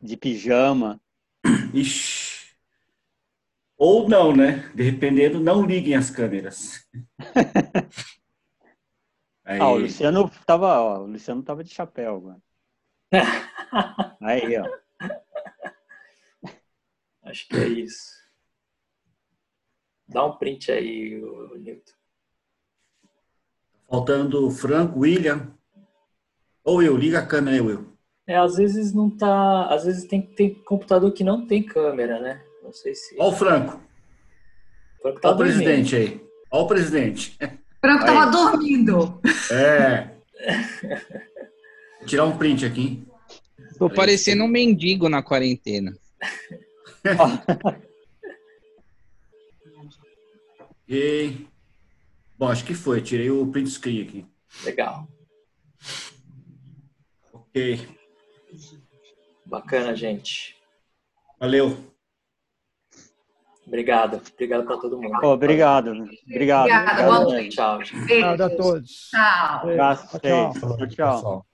de pijama. Ixi. Ou não, né? Dependendo, não liguem as câmeras. Aí. [LAUGHS] Ah, o Luciano tava, ó, o Luciano tava de chapéu agora. [LAUGHS] Aí, ó. Acho que é isso. Dá um print aí, Nilton. Faltando Franco, William. Ou eu, liga a câmera aí, Will. É, às vezes não tá. Às vezes tem, tem computador que não tem câmera, né? Não sei se. Olha o Franco. Franco tá Olha o presidente aí. Olha o presidente. Franco aí. tava dormindo. É. [LAUGHS] Tirar um print aqui. Tô parecendo um mendigo na quarentena. [LAUGHS] e Bom, acho que foi. Tirei o print screen aqui. Legal. Ok. Bacana, gente. Valeu. Obrigado. Obrigado para todo mundo. Oh, obrigado. Obrigado. Obrigada. Tchau. Obrigado a todos. Tchau. Tchau. tchau. tchau.